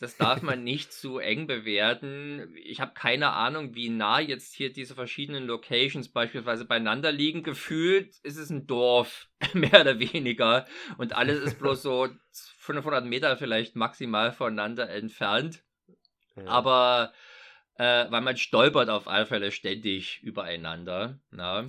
Das darf man nicht zu eng bewerten. Ich habe keine Ahnung, wie nah jetzt hier diese verschiedenen Locations beispielsweise beieinander liegen. Gefühlt ist es ein Dorf, mehr oder weniger. Und alles ist bloß so 500 Meter vielleicht maximal voneinander entfernt. Ja. Aber äh, weil man stolpert auf alle Fälle ständig übereinander. Na?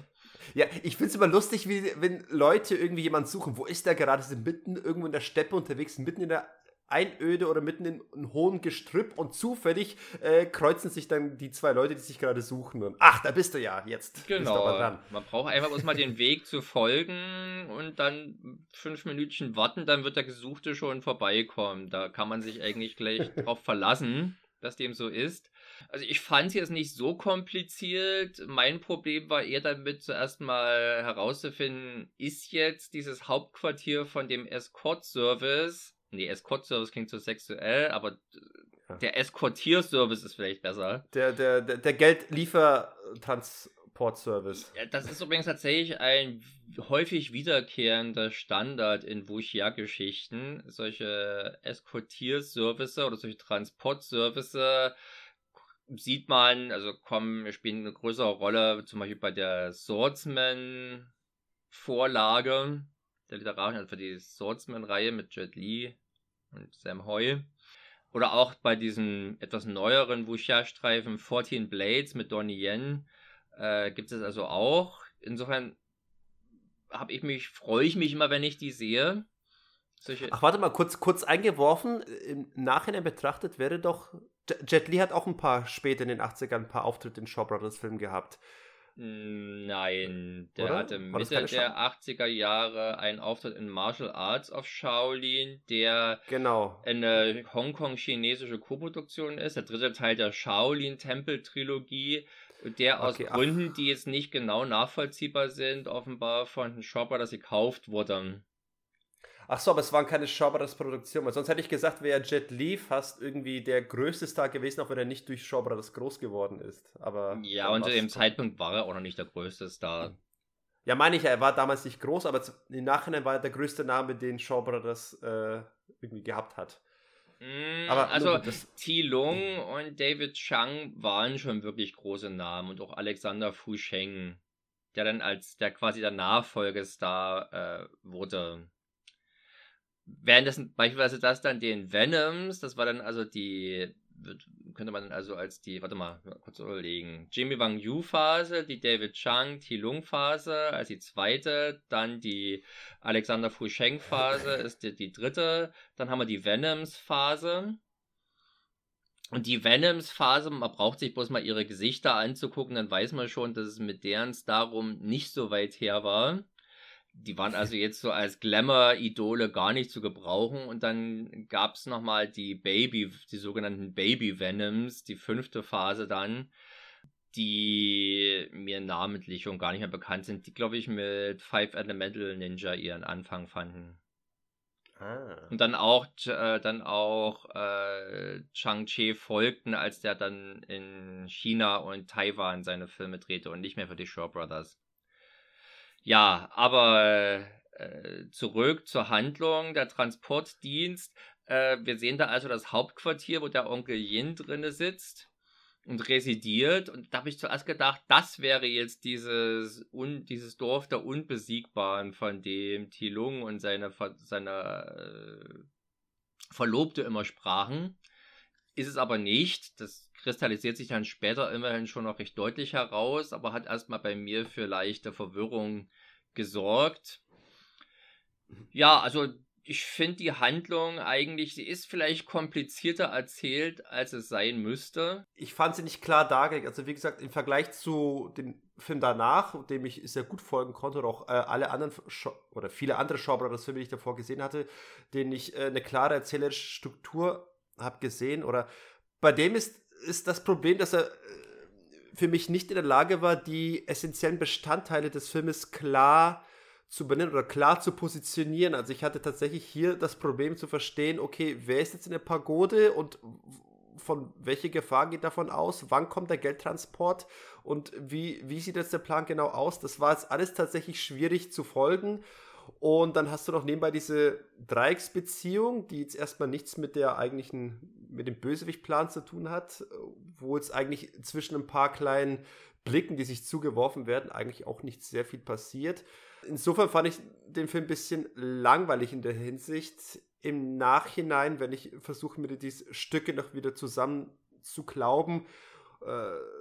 Ja, ich finde es immer lustig, wie, wenn Leute irgendwie jemanden suchen. Wo ist der gerade? Sie sind mitten irgendwo in der Steppe unterwegs, mitten in der Einöde oder mitten in einem hohen Gestrüpp und zufällig äh, kreuzen sich dann die zwei Leute, die sich gerade suchen. Und ach, da bist du ja, jetzt bist du Genau. Man braucht einfach bloß mal den Weg zu folgen und dann fünf Minütchen warten, dann wird der Gesuchte schon vorbeikommen. Da kann man sich eigentlich gleich drauf verlassen, dass dem so ist. Also ich fand es jetzt nicht so kompliziert. Mein Problem war eher damit, zuerst mal herauszufinden, ist jetzt dieses Hauptquartier von dem Escort-Service. Nee, Escort-Service klingt so sexuell, aber Ja. der Eskortierservice ist vielleicht besser. Der, der, der, der Geldliefertransportservice. Das ist übrigens tatsächlich ein häufig wiederkehrender Standard in Wuxia-Geschichten. Solche Eskortierservice oder solche Transportservice sieht man, also kommen, spielen eine größere Rolle, zum Beispiel bei der Swordsman-Vorlage, der literarischen, also für die Swordsman-Reihe mit Jet Li und Sam Hoy. Oder auch bei diesem etwas neueren Wuxia-Streifen 14 Blades mit Donnie Yen äh, gibt es also auch. Insofern habe ich mich, freue ich mich immer, wenn ich die sehe. Solche, Ach, warte mal, kurz, kurz eingeworfen. Im Nachhinein betrachtet wäre doch. Jet- Li hat auch ein paar später in den 80ern ein paar Auftritte in Shaw Brothers Filmen gehabt. Mm, Nein, der Oder? hatte Mitte der 80er Jahre einen Auftritt in Martial Arts of Shaolin, der Genau. eine Hongkong-chinesische Koproduktion ist, der dritte Teil der Shaolin-Tempel-Trilogie, der aus Okay, ach. Gründen, die jetzt nicht genau nachvollziehbar sind, offenbar von den Shopper, dass gekauft wurde. Ach so, aber es waren keine Shaw Brothers Produktionen, weil sonst hätte ich gesagt, wäre Jet Li fast irgendwie der größte Star gewesen, auch wenn er nicht durch Shaw Brothers groß geworden ist. Aber Ja, und zu dem Zeitpunkt war er auch noch nicht der größte Star. Ja, meine ich, er war damals nicht groß, aber im Nachhinein war er der größte Name, den Shaw Brothers äh, irgendwie gehabt hat. Mm, Aber also T. Lung und David Chang waren schon wirklich große Namen und auch Alexander Fu Sheng, der dann als der quasi der Nachfolgestar äh, wurde. Währenddessen beispielsweise das dann den Venoms, das war dann also die, könnte man dann also als die, warte mal, kurz überlegen, Jimmy Wang Yu Phase, die David Chang, T. Lung Phase als die zweite, dann die Alexander Fu Sheng Phase ist die, die dritte, dann haben wir die Venoms Phase. Und die Venoms Phase, man braucht sich bloß mal ihre Gesichter anzugucken, dann weiß man schon, dass es mit deren Starum nicht so weit her war. Die waren also jetzt so als Glamour-Idole gar nicht zu gebrauchen. Und dann gab es nochmal die Baby, die sogenannten Baby Venoms, die fünfte Phase dann, die mir namentlich schon gar nicht mehr bekannt sind, die, glaube ich, mit Five Elemental Ninja ihren Anfang fanden. Ah. Und dann auch, äh, dann auch äh, Chang-Chi folgten, als der dann in China und Taiwan seine Filme drehte und nicht mehr für die Shaw Brothers. Ja, aber äh, zurück zur Handlung, der Transportdienst. Äh, wir sehen da also das Hauptquartier, wo der Onkel Yin drinne sitzt und residiert. Und da habe ich zuerst gedacht, das wäre jetzt dieses, un, dieses Dorf der Unbesiegbaren, von dem Tilung und seine, seine äh, Verlobte immer sprachen. Ist es aber nicht. Das kristallisiert sich dann später immerhin schon noch recht deutlich heraus, aber hat erstmal bei mir für leichte Verwirrung gesorgt. Ja, also ich finde die Handlung eigentlich, sie ist vielleicht komplizierter erzählt, als es sein müsste. Ich fand sie nicht klar dargelegt. Also wie gesagt, im Vergleich zu dem Film danach, dem ich sehr gut folgen konnte, oder auch äh, alle anderen Sch oder viele andere Shaw Brothers Filme, die ich davor gesehen hatte, denen ich äh, eine klare erzählerische Struktur habe gesehen. Oder bei dem ist, ist das Problem, dass er äh, für mich nicht in der Lage war, die essentiellen Bestandteile des Filmes klar zu benennen oder klar zu positionieren. Also ich hatte tatsächlich hier das Problem zu verstehen, okay, wer ist jetzt in der Pagode und von welche Gefahr geht davon aus? Wann kommt der Geldtransport? Und wie, wie sieht jetzt der Plan genau aus? Das war jetzt alles tatsächlich schwierig zu folgen. Und dann hast du noch nebenbei diese Dreiecksbeziehung, die jetzt erstmal nichts mit der eigentlichen, mit dem Bösewichtplan zu tun hat, wo jetzt eigentlich zwischen ein paar kleinen Blicken, die sich zugeworfen werden, eigentlich auch nicht sehr viel passiert. Insofern fand ich den Film ein bisschen langweilig in der Hinsicht. Im Nachhinein, wenn ich versuche, mir diese Stücke noch wieder zusammen zu glauben, äh,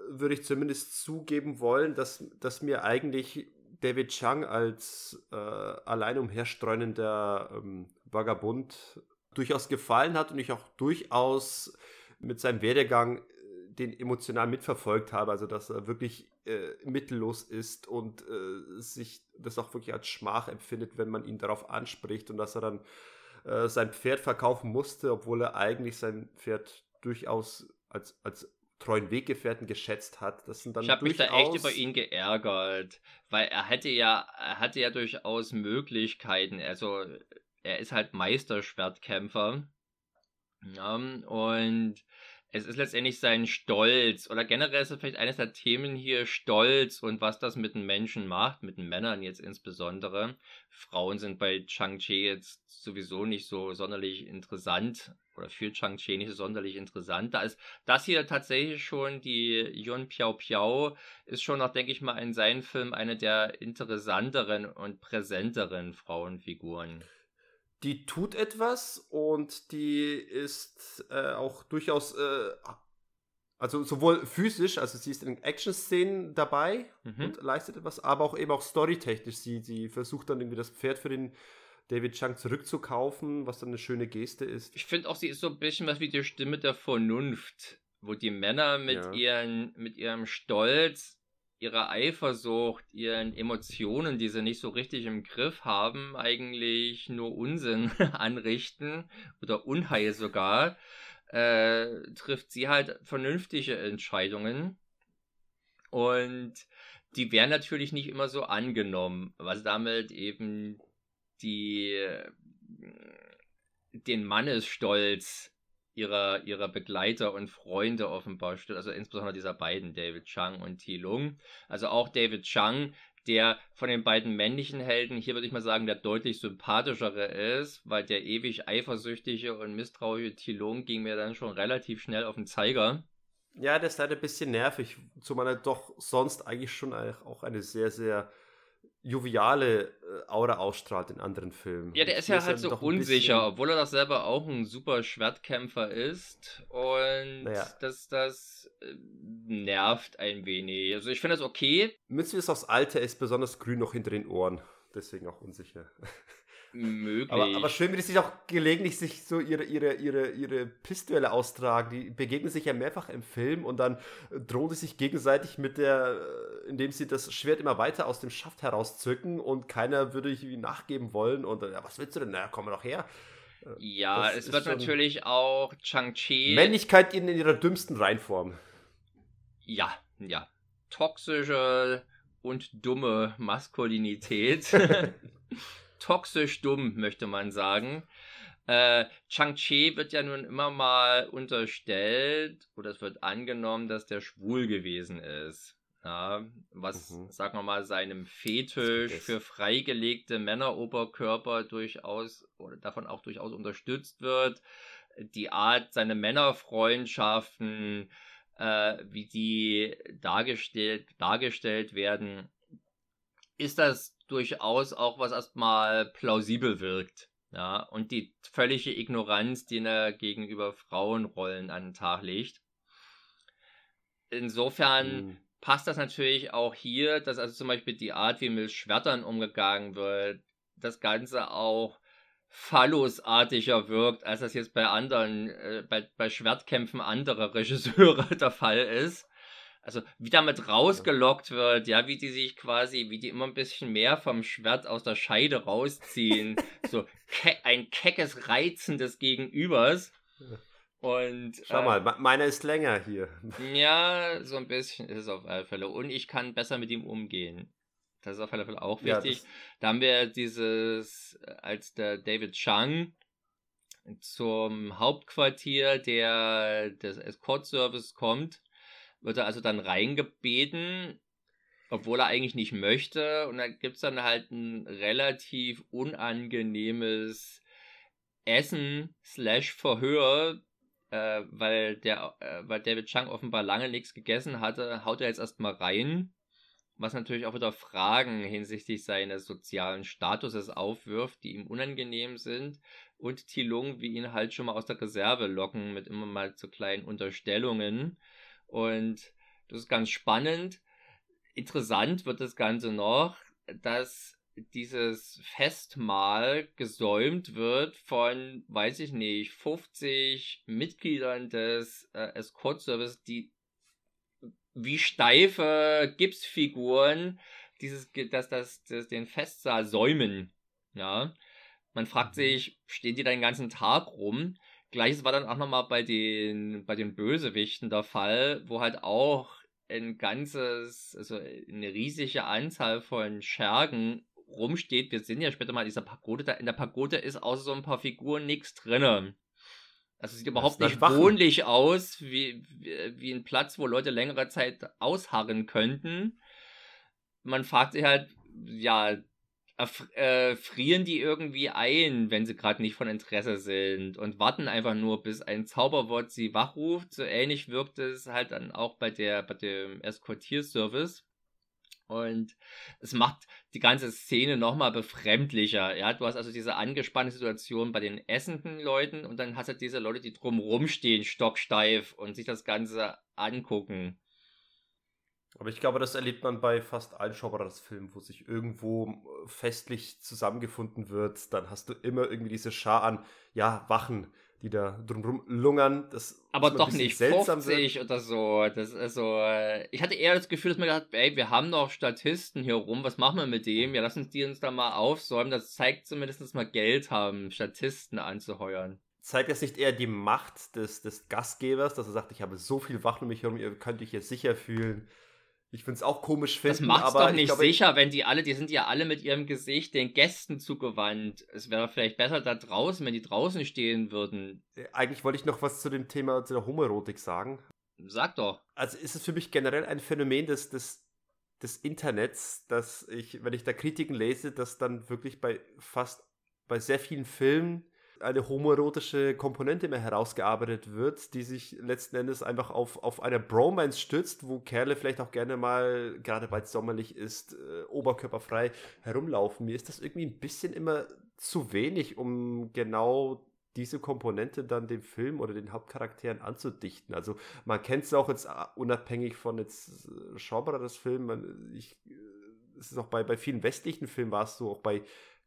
würde ich zumindest zugeben wollen, dass, dass mir eigentlich David Chang als äh, allein umherstreunender ähm, Vagabund durchaus gefallen hat und ich auch durchaus mit seinem Werdegang den emotional mitverfolgt habe, also dass er wirklich äh, mittellos ist und äh, sich das auch wirklich als Schmach empfindet, wenn man ihn darauf anspricht und dass er dann äh, sein Pferd verkaufen musste, obwohl er eigentlich sein Pferd durchaus als, als treuen Weggefährten geschätzt hat. Das sind dann ich habe mich da echt über ihn geärgert, weil er hätte ja, er hatte ja durchaus Möglichkeiten. Also er ist halt Meisterschwertkämpfer. Ja, und es ist letztendlich sein Stolz oder generell ist es vielleicht eines der Themen hier Stolz und was das mit den Menschen macht, mit den Männern jetzt insbesondere. Frauen sind bei Chang-Chi jetzt sowieso nicht so sonderlich interessant oder für Chang-Chi nicht so sonderlich interessant. Da ist das hier tatsächlich schon, die Yun Piao Piao ist schon noch, denke ich mal, in seinen Filmen eine der interessanteren und präsenteren Frauenfiguren die tut etwas und die ist äh, auch durchaus, äh, also sowohl physisch, also sie ist in Action-Szenen dabei mhm. und leistet etwas, aber auch eben auch storytechnisch. Sie, sie versucht dann irgendwie das Pferd für den David Chang zurückzukaufen, was dann eine schöne Geste ist. Ich finde auch, sie ist so ein bisschen was wie die Stimme der Vernunft, wo die Männer mit, ja. ihren, mit ihrem Stolz ihrer Eifersucht, ihren Emotionen, die sie nicht so richtig im Griff haben, eigentlich nur Unsinn anrichten oder Unheil sogar, äh, trifft sie halt vernünftige Entscheidungen. Und die werden natürlich nicht immer so angenommen, was damit eben die den Mannesstolz ihrer, ihrer Begleiter und Freunde offenbar stört, also insbesondere dieser beiden, David Chang und T. Lung. Also auch David Chang, der von den beiden männlichen Helden hier würde ich mal sagen, der deutlich sympathischere ist, weil der ewig eifersüchtige und misstrauische T. Lung ging mir dann schon relativ schnell auf den Zeiger. Ja, der ist leider ein bisschen nervig, zumal er doch sonst eigentlich schon auch eine sehr, sehr joviale äh, Aura ausstrahlt in anderen Filmen. Ja, der ist ja halt so unsicher, obwohl er doch selber auch ein super Schwertkämpfer ist. Und naja. das, das äh, nervt ein wenig. Also ich finde das okay. Müssen wir es aufs Alter ist besonders grün noch hinter den Ohren. Deswegen auch unsicher. möglich. Aber, aber schön, wie die sich auch gelegentlich sich so ihre, ihre, ihre, ihre Pissduelle austragen. Die begegnen sich ja mehrfach im Film und dann drohen sie sich gegenseitig mit der, äh, indem sie das Schwert immer weiter aus dem Schaft herauszücken und keiner würde irgendwie nachgeben wollen. Und ja, was willst du denn? Na, komm doch her. Äh, ja, das es wird natürlich auch Chang-Chi. Männlichkeit in ihrer dümmsten Reinform. Ja, ja. Toxische und dumme Maskulinität. toxisch dumm, möchte man sagen. Äh, Chang-Chi wird ja nun immer mal unterstellt oder es wird angenommen, dass der schwul gewesen ist. Ja, was, mhm. sagen wir mal, seinem Fetisch für freigelegte Männeroberkörper durchaus oder davon auch durchaus unterstützt wird. Die Art, seine Männerfreundschaften, äh, wie die dargestellt, dargestellt werden, ist das durchaus auch was erstmal plausibel wirkt. Ja, und die völlige Ignoranz, die er gegenüber Frauenrollen an den Tag legt. Insofern mhm. passt das natürlich auch hier, dass also zum Beispiel die Art, wie mit Schwertern umgegangen wird, das Ganze auch phallusartiger wirkt, als das jetzt bei anderen, äh, bei, bei Schwertkämpfen anderer Regisseure der Fall ist. Also wie damit rausgelockt wird, ja, wie die sich quasi, wie die immer ein bisschen mehr vom Schwert aus der Scheide rausziehen. so ke ein keckes Reizen des Gegenübers. Und, Schau äh, mal, meiner ist länger hier. Ja, so ein bisschen ist es auf alle Fälle. Und ich kann besser mit ihm umgehen. Das ist auf alle Fälle auch wichtig. Ja, da haben wir dieses, als der David Chang zum Hauptquartier der, des Escort-Service kommt, wird er also dann reingebeten, obwohl er eigentlich nicht möchte. Und da gibt es dann halt ein relativ unangenehmes Essen slash Verhör, äh, weil der, äh, weil David Chang offenbar lange nichts gegessen hatte, haut er jetzt erstmal rein. Was natürlich auch wieder Fragen hinsichtlich seines sozialen Statuses aufwirft, die ihm unangenehm sind. Und Tilung, wie ihn halt schon mal aus der Reserve locken mit immer mal zu kleinen Unterstellungen. Und das ist ganz spannend. Interessant wird das Ganze noch, dass dieses Festmahl gesäumt wird von, weiß ich nicht, 50 Mitgliedern des äh, Escort Service, die wie steife Gipsfiguren dieses, dass das, das den Festsaal säumen. Ja. Man fragt mhm. sich, stehen die da den ganzen Tag rum? Gleiches war dann auch nochmal bei den, bei den Bösewichten der Fall, wo halt auch ein ganzes, also eine riesige Anzahl von Schergen rumsteht. Wir sehen ja später mal in dieser Pagode, da in der Pagode ist außer so ein paar Figuren nichts drin. Also sieht überhaupt nicht wohnlich aus, wie, wie, wie ein Platz, wo Leute längere Zeit ausharren könnten. Man fragt sich halt, ja, äh, frieren die irgendwie ein, wenn sie gerade nicht von Interesse sind und warten einfach nur, bis ein Zauberwort sie wachruft. So ähnlich wirkt es halt dann auch bei der bei dem Eskortierservice. Und es macht die ganze Szene nochmal befremdlicher. Ja, du hast also diese angespannte Situation bei den essenden Leuten und dann hast du diese Leute, die drumrum stehen, stocksteif und sich das Ganze angucken. Aber ich glaube, das erlebt man bei fast allen Genres-Filmen, wo sich irgendwo äh, festlich zusammengefunden wird. Dann hast du immer irgendwie diese Schar an, ja, Wachen, die da drumrum lungern. Das aber doch nicht seltsam 50 wird. oder so. Das ist so. Äh, ich hatte eher das Gefühl, dass man gedacht, ey, wir haben noch Statisten hier rum, was machen wir mit dem? Ja, lass uns die uns da mal aufsäumen. Das zeigt zumindest, dass wir Geld haben, Statisten anzuheuern zeigt das nicht eher die Macht des, des Gastgebers, dass er sagt, ich habe so viel Wachen um mich herum, ihr könnt euch hier sicher fühlen. Ich finde es auch komisch finden. Das macht's aber doch nicht glaube, sicher, wenn die alle, die sind ja alle mit ihrem Gesicht den Gästen zugewandt. Es wäre vielleicht besser da draußen, wenn die draußen stehen würden. Äh, eigentlich wollte ich noch was zu dem Thema zu der Homoerotik sagen. Sag doch. Also ist es für mich generell ein Phänomen des, des, des Internets, dass ich, wenn ich da Kritiken lese, dass dann wirklich bei fast bei sehr vielen Filmen eine homoerotische Komponente mehr herausgearbeitet wird, die sich letzten Endes einfach auf, auf eine Bromance stützt, wo Kerle vielleicht auch gerne mal, gerade weil es sommerlich ist, äh, oberkörperfrei herumlaufen. Mir ist das irgendwie ein bisschen immer zu wenig, um genau diese Komponente dann dem Film oder den Hauptcharakteren anzudichten. Also man kennt es auch jetzt äh, unabhängig von jetzt äh, Genre des Films. Ich, äh, es ist auch bei, bei vielen westlichen Filmen war es so, auch bei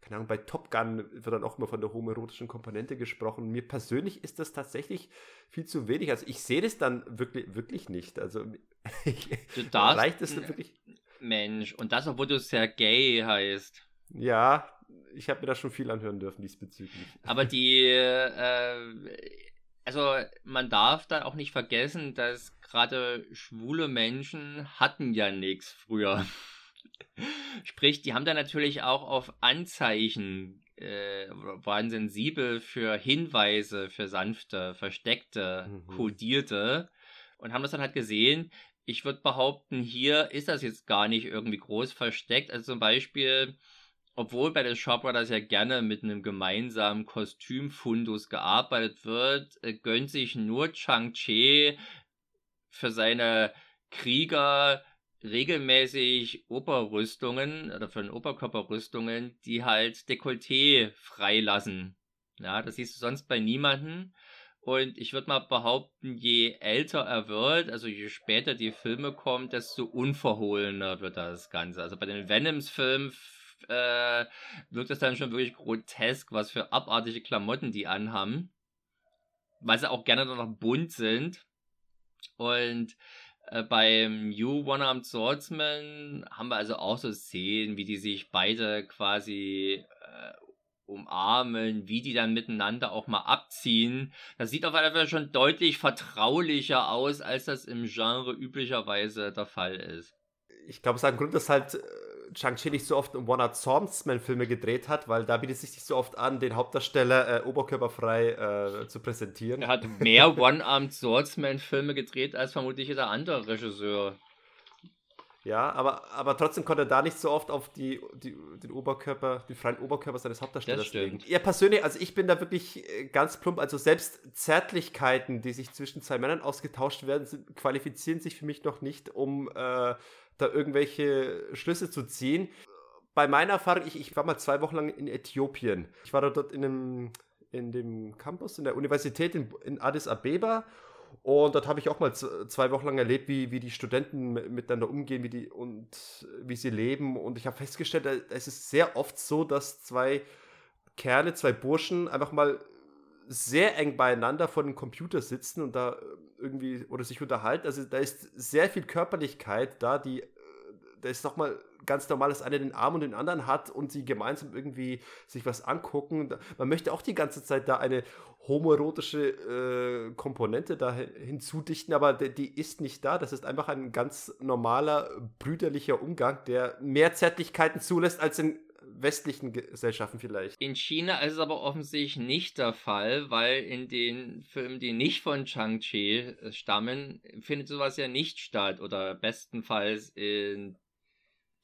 keine Ahnung, bei Top Gun wird dann auch immer von der homoerotischen Komponente gesprochen. Mir persönlich ist das tatsächlich viel zu wenig. Also ich sehe das dann wirklich, wirklich nicht. Also du darfst, reicht es wirklich. Mensch, und das, obwohl du sehr gay heißt. Ja, ich habe mir da schon viel anhören dürfen diesbezüglich. Aber die, äh, also man darf da auch nicht vergessen, dass gerade schwule Menschen hatten ja nichts früher. Sprich, die haben da natürlich auch auf Anzeichen, äh, waren sensibel für Hinweise, für sanfte, versteckte, mhm. kodierte und haben das dann halt gesehen. Ich würde behaupten, hier ist das jetzt gar nicht irgendwie groß versteckt. Also zum Beispiel, obwohl bei den Shaw Brothers ja gerne mit einem gemeinsamen Kostümfundus gearbeitet wird, äh, gönnt sich nur Chang-Chi für seine Krieger regelmäßig Oberrüstungen oder von Oberkörperrüstungen, die halt Dekolleté freilassen. Ja, das siehst du sonst bei niemanden. Und ich würde mal behaupten, je älter er wird, also je später die Filme kommen, desto unverhohlener wird das Ganze. Also bei den Venoms-Filmen äh, wirkt das dann schon wirklich grotesk, was für abartige Klamotten die anhaben. Weil sie auch gerne noch bunt sind. Und äh, beim You One-Armed Swordsman haben wir also auch so Szenen, wie die sich beide quasi äh, umarmen, wie die dann miteinander auch mal abziehen. Das sieht auf jeden Fall schon deutlich vertraulicher aus, als das im Genre üblicherweise der Fall ist. Ich glaube, es ist ein Grund, dass halt Shang-Chi nicht so oft One Art Swordsman-Filme gedreht hat, weil da bietet es sich nicht so oft an, den Hauptdarsteller äh, oberkörperfrei äh, zu präsentieren. Er hat mehr One-Armed Swordsman-Filme gedreht als vermutlich jeder andere Regisseur. Ja, aber, aber trotzdem konnte er da nicht so oft auf die, die, den Oberkörper, den freien Oberkörper seines Hauptdarstellers legen. Ja, persönlich, also ich bin da wirklich äh, ganz plump, also selbst Zärtlichkeiten, die sich zwischen zwei Männern ausgetauscht werden, sind, qualifizieren sich für mich noch nicht, um äh, da irgendwelche Schlüsse zu ziehen. Bei meiner Erfahrung, ich, ich war mal zwei Wochen lang in Äthiopien. Ich war dort in, einem, in dem Campus, in der Universität in, in Addis Abeba. Und dort habe ich auch mal zwei Wochen lang erlebt, wie, wie die Studenten miteinander umgehen wie die, und wie sie leben. Und ich habe festgestellt, es ist sehr oft so, dass zwei Kerle, zwei Burschen einfach mal sehr eng beieinander vor dem Computer sitzen und da irgendwie oder sich unterhalten. Also da ist sehr viel Körperlichkeit da, die äh, da ist doch mal ganz normal, dass einer den Arm und den anderen hat und sie gemeinsam irgendwie sich was angucken. Man möchte auch die ganze Zeit da eine homoerotische äh, Komponente da hinzudichten, aber die ist nicht da. Das ist einfach ein ganz normaler brüderlicher Umgang, der mehr Zärtlichkeiten zulässt als in westlichen Gesellschaften vielleicht. In China ist es aber offensichtlich nicht der Fall, weil in den Filmen, die nicht von Chang-Chi stammen, findet sowas ja nicht statt oder bestenfalls in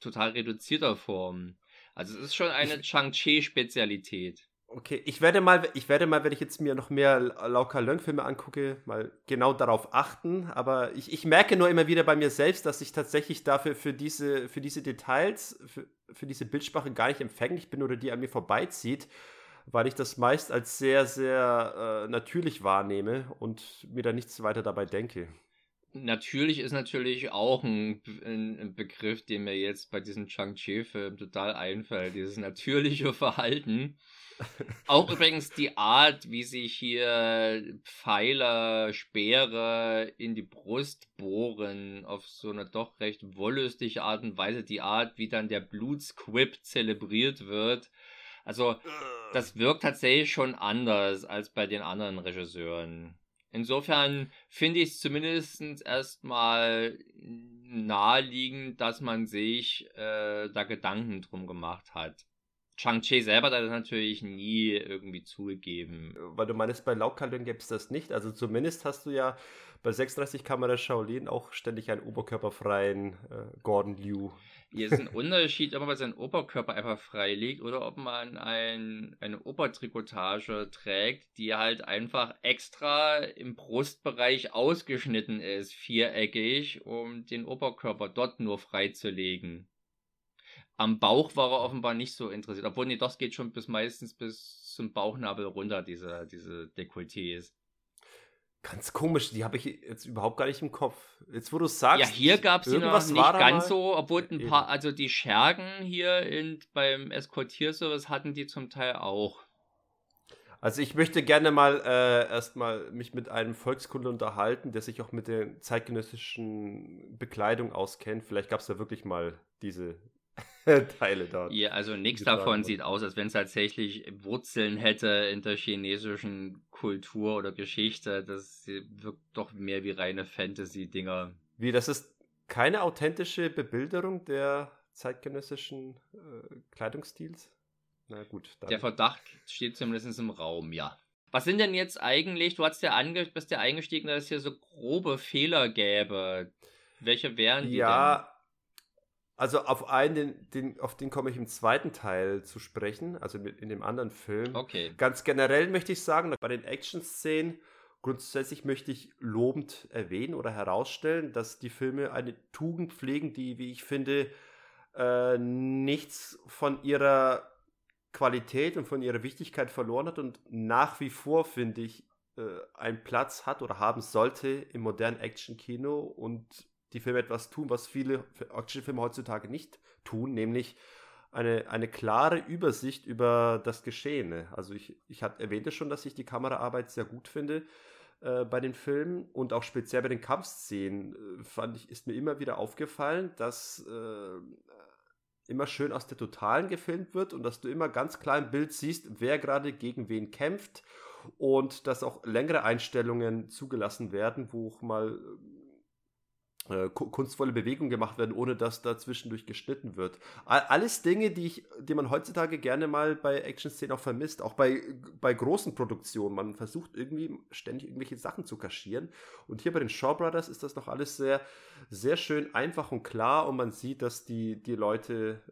total reduzierter Form. Also es ist schon eine Chang-Chi-Spezialität. Okay, ich werde mal, ich werde mal, wenn ich jetzt mir noch mehr Lau Ka-Leung-Filme angucke, mal genau darauf achten. Aber ich, ich merke nur immer wieder bei mir selbst, dass ich tatsächlich dafür für diese, für diese Details, für, für diese Bildsprache gar nicht empfänglich bin oder die an mir vorbeizieht, weil ich das meist als sehr, sehr äh, natürlich wahrnehme und mir da nichts weiter dabei denke. Natürlich ist natürlich auch ein, ein Begriff, der mir jetzt bei diesem Chang-Chi-Film total einfällt, dieses natürliche Verhalten. Auch übrigens die Art, wie sich hier Pfeiler, Speere in die Brust bohren, auf so eine doch recht wollüstige Art und Weise, die Art, wie dann der Blutsquib zelebriert wird. Also, das wirkt tatsächlich schon anders als bei den anderen Regisseuren. Insofern finde ich es zumindest erstmal naheliegend, dass man sich äh, da Gedanken drum gemacht hat. Shang-Chi selber hat das natürlich nie irgendwie zugegeben. Weil du meinst, bei Laukkalön gäbe es das nicht. Also zumindest hast du ja bei 36 Kamera Shaolin auch ständig einen oberkörperfreien äh, Gordon Liu. Hier ist ein Unterschied, ob man seinen Oberkörper einfach frei legt oder ob man ein, eine Obertrikotage trägt, die halt einfach extra im Brustbereich ausgeschnitten ist, viereckig, um den Oberkörper dort nur freizulegen. Am Bauch war er offenbar nicht so interessiert. Obwohl, nee, das geht schon bis meistens bis zum Bauchnabel runter, diese, diese Dekolletés. Ganz komisch, die habe ich jetzt überhaupt gar nicht im Kopf. Jetzt, wo du sagst. Ja, hier gab es noch nicht ganz so, obwohl ein paar, also die Schergen hier in, beim Eskortierservice hatten die zum Teil auch. Also ich möchte gerne mal äh, erstmal mich mit einem Volkskundler unterhalten, der sich auch mit der zeitgenössischen Bekleidung auskennt. Vielleicht gab es da wirklich mal diese Teile dort. Ja, also nichts davon sieht aus, als wenn es tatsächlich Wurzeln hätte in der chinesischen Kultur oder Geschichte. Das wirkt doch mehr wie reine Fantasy-Dinger. Wie, das ist keine authentische Bebilderung der zeitgenössischen äh, Kleidungsstils? Na gut. Dann. Der Verdacht steht zumindest im Raum, ja. Was sind denn jetzt eigentlich, du hast ja ange bist ja eingestiegen, dass es hier so grobe Fehler gäbe. Welche wären die ja, denn? Also auf einen, den, den, auf den komme ich im zweiten Teil zu sprechen, also in dem anderen Film. Okay. Ganz generell möchte ich sagen, bei den Action-Szenen Grundsätzlich möchte ich lobend erwähnen oder herausstellen, dass die Filme eine Tugend pflegen, die, wie ich finde, äh, nichts von ihrer Qualität und von ihrer Wichtigkeit verloren hat und nach wie vor, finde ich, äh, einen Platz hat oder haben sollte im modernen Action-Kino und die Filme etwas tun, was viele Actionfilme heutzutage nicht tun, nämlich eine, eine klare Übersicht über das Geschehene. Also ich, ich hat, erwähnte schon, dass ich die Kameraarbeit sehr gut finde äh, bei den Filmen und auch speziell bei den Kampfszenen äh, fand ich, ist mir immer wieder aufgefallen, dass äh, immer schön aus der Totalen gefilmt wird und dass du immer ganz klar im Bild siehst, wer gerade gegen wen kämpft und dass auch längere Einstellungen zugelassen werden, wo auch mal kunstvolle Bewegungen gemacht werden, ohne dass da zwischendurch geschnitten wird. Alles Dinge, die, ich, die man heutzutage gerne mal bei Action-Szenen auch vermisst, auch bei, bei großen Produktionen. Man versucht irgendwie ständig irgendwelche Sachen zu kaschieren. Und hier bei den Shaw Brothers ist das noch alles sehr, sehr schön einfach und klar und man sieht, dass die, die Leute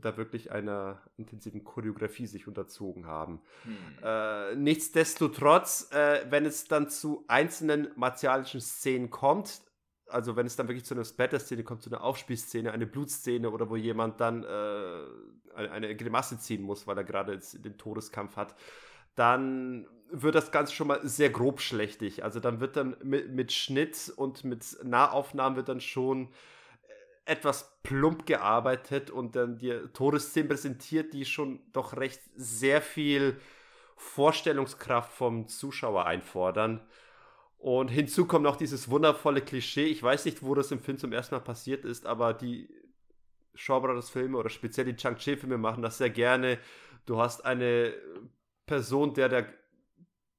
da wirklich einer intensiven Choreografie sich unterzogen haben. Hm. Äh, nichtsdestotrotz, äh, wenn es dann zu einzelnen martialischen Szenen kommt, also wenn es dann wirklich zu einer Splatter-Szene kommt, zu einer Aufspielszene, eine Blutszene oder wo jemand dann äh, eine Grimasse ziehen muss, weil er gerade den Todeskampf hat, dann wird das Ganze schon mal sehr grob schlechtig. Also dann wird dann mit, mit Schnitt und mit Nahaufnahmen wird dann schon äh, etwas plump gearbeitet und dann die Todesszenen präsentiert, die schon doch recht sehr viel Vorstellungskraft vom Zuschauer einfordern. Und hinzu kommt noch dieses wundervolle Klischee. Ich weiß nicht, wo das im Film zum ersten Mal passiert ist, aber die Shaw Brothers Filme oder speziell die Chang-Chi Filme machen das sehr gerne. Du hast eine Person, der der,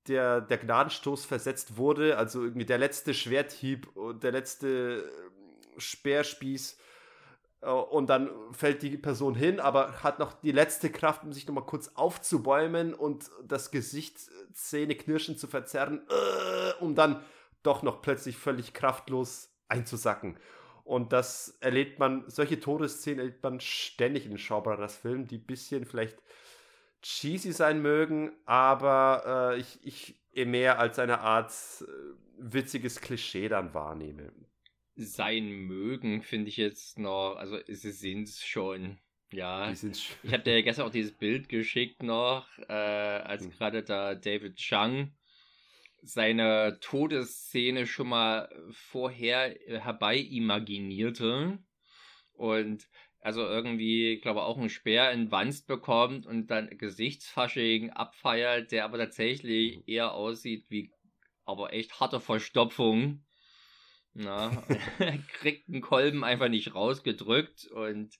der der Gnadenstoß versetzt wurde, also irgendwie der letzte Schwerthieb und der letzte Speerspieß äh, und dann fällt die Person hin, aber hat noch die letzte Kraft, um sich nochmal kurz aufzubäumen und das Gesicht äh, zähneknirschend zu verzerren, äh, um dann doch noch plötzlich völlig kraftlos einzusacken. Und das erlebt man, solche Todesszenen erlebt man ständig in den Shaw Brothers Filmen, die ein bisschen vielleicht cheesy sein mögen, aber äh, ich, ich mehr als eine Art äh, witziges Klischee dann wahrnehme sein mögen, finde ich jetzt noch, also sie sind es schon. Ja, ich habe dir ja gestern auch dieses Bild geschickt noch, äh, als mhm. gerade da David Chang seine Todesszene schon mal vorher herbei imaginierte und also irgendwie, ich glaube, auch einen Speer in Wanst bekommt und dann Gesichtsfasching abfeiert, der aber tatsächlich mhm. eher aussieht wie aber echt harte Verstopfung. Na, kriegt einen Kolben einfach nicht rausgedrückt und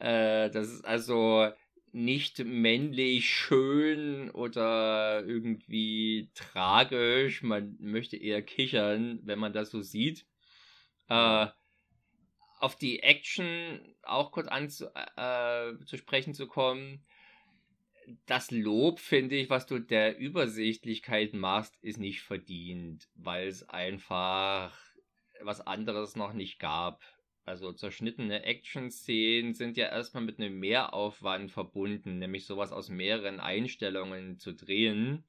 äh, das ist also nicht männlich schön oder irgendwie tragisch. Man möchte eher kichern, wenn man das so sieht. Äh, auf die Action auch kurz anzu, äh, zu sprechen zu kommen. Das Lob, finde ich, was du der Übersichtlichkeit machst, ist nicht verdient, weil es einfach was anderes noch nicht gab. Also zerschnittene Action-Szenen sind ja erstmal mit einem Mehraufwand verbunden, nämlich sowas aus mehreren Einstellungen zu drehen,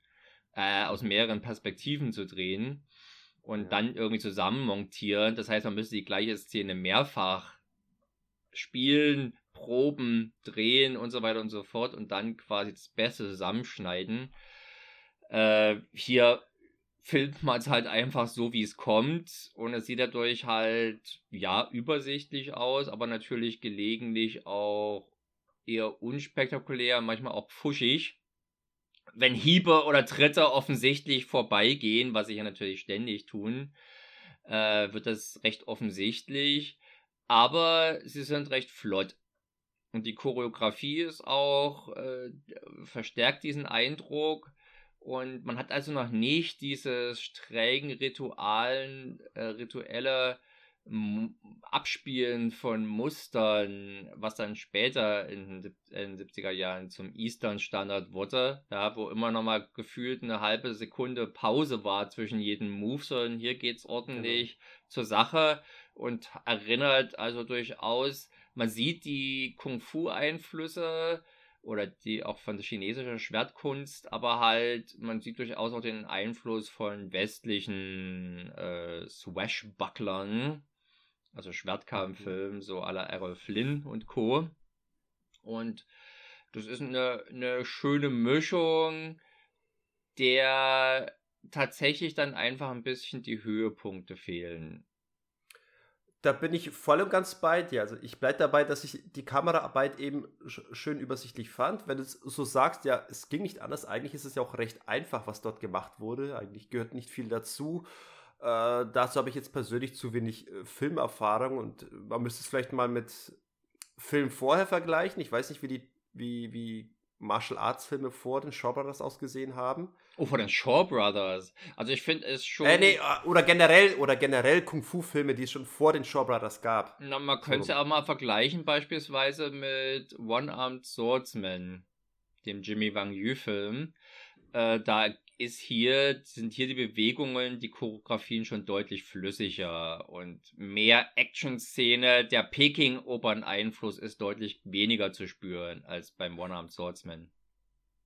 äh, aus mehreren Perspektiven zu drehen und ja. dann irgendwie zusammen montieren. Das heißt, man müsste die gleiche Szene mehrfach spielen, proben, drehen und so weiter und so fort und dann quasi das Beste zusammenschneiden. Äh, hier filmt man es halt einfach so, wie es kommt. Und es sieht dadurch halt, ja, übersichtlich aus, aber natürlich gelegentlich auch eher unspektakulär, manchmal auch pfuschig. Wenn Hiebe oder Tritte offensichtlich vorbeigehen, was sie ja natürlich ständig tun, äh, wird das recht offensichtlich. Aber sie sind recht flott. Und die Choreografie ist auch, äh, verstärkt diesen Eindruck und man hat also noch nicht dieses streng ritualen, äh, rituelle M Abspielen von Mustern, was dann später in den 70er Jahren zum Eastern Standard wurde, ja, wo immer noch mal gefühlt eine halbe Sekunde Pause war zwischen jedem Move, sondern hier geht's ordentlich genau. zur Sache und erinnert also durchaus, man sieht die Kung-Fu-Einflüsse, oder die auch von der chinesischen Schwertkunst, aber halt, man sieht durchaus auch den Einfluss von westlichen äh, Swashbucklern, also Schwertkampffilmen, so à la Errol Flynn und Co. Und das ist eine, eine schöne Mischung, der tatsächlich dann einfach ein bisschen die Höhepunkte fehlen da bin ich voll und ganz bei dir. Also ich bleibe dabei, dass ich die Kameraarbeit eben schön übersichtlich fand. Wenn du so sagst, ja, es ging nicht anders, eigentlich ist es ja auch recht einfach, was dort gemacht wurde. Eigentlich gehört nicht viel dazu. Äh, dazu habe ich jetzt persönlich zu wenig äh, Filmerfahrung und man müsste es vielleicht mal mit Film vorher vergleichen. Ich weiß nicht, wie die, wie, wie Martial Arts Filme vor den Shaw Brothers ausgesehen haben. Oh, vor den Shaw Brothers. Also ich finde es schon. Äh, nee, äh, oder generell, oder generell Kung Fu Filme, die es schon vor den Shaw Brothers gab. Na, man könnte es ja auch mal vergleichen, beispielsweise mit One-Armed Swordsman, dem Jimmy Wang Yu Film. Äh, da ist hier, sind hier die Bewegungen, die Choreografien schon deutlich flüssiger und mehr Action-Szene. Der Peking-Opern-Einfluss ist deutlich weniger zu spüren als beim One-Armed Swordsman.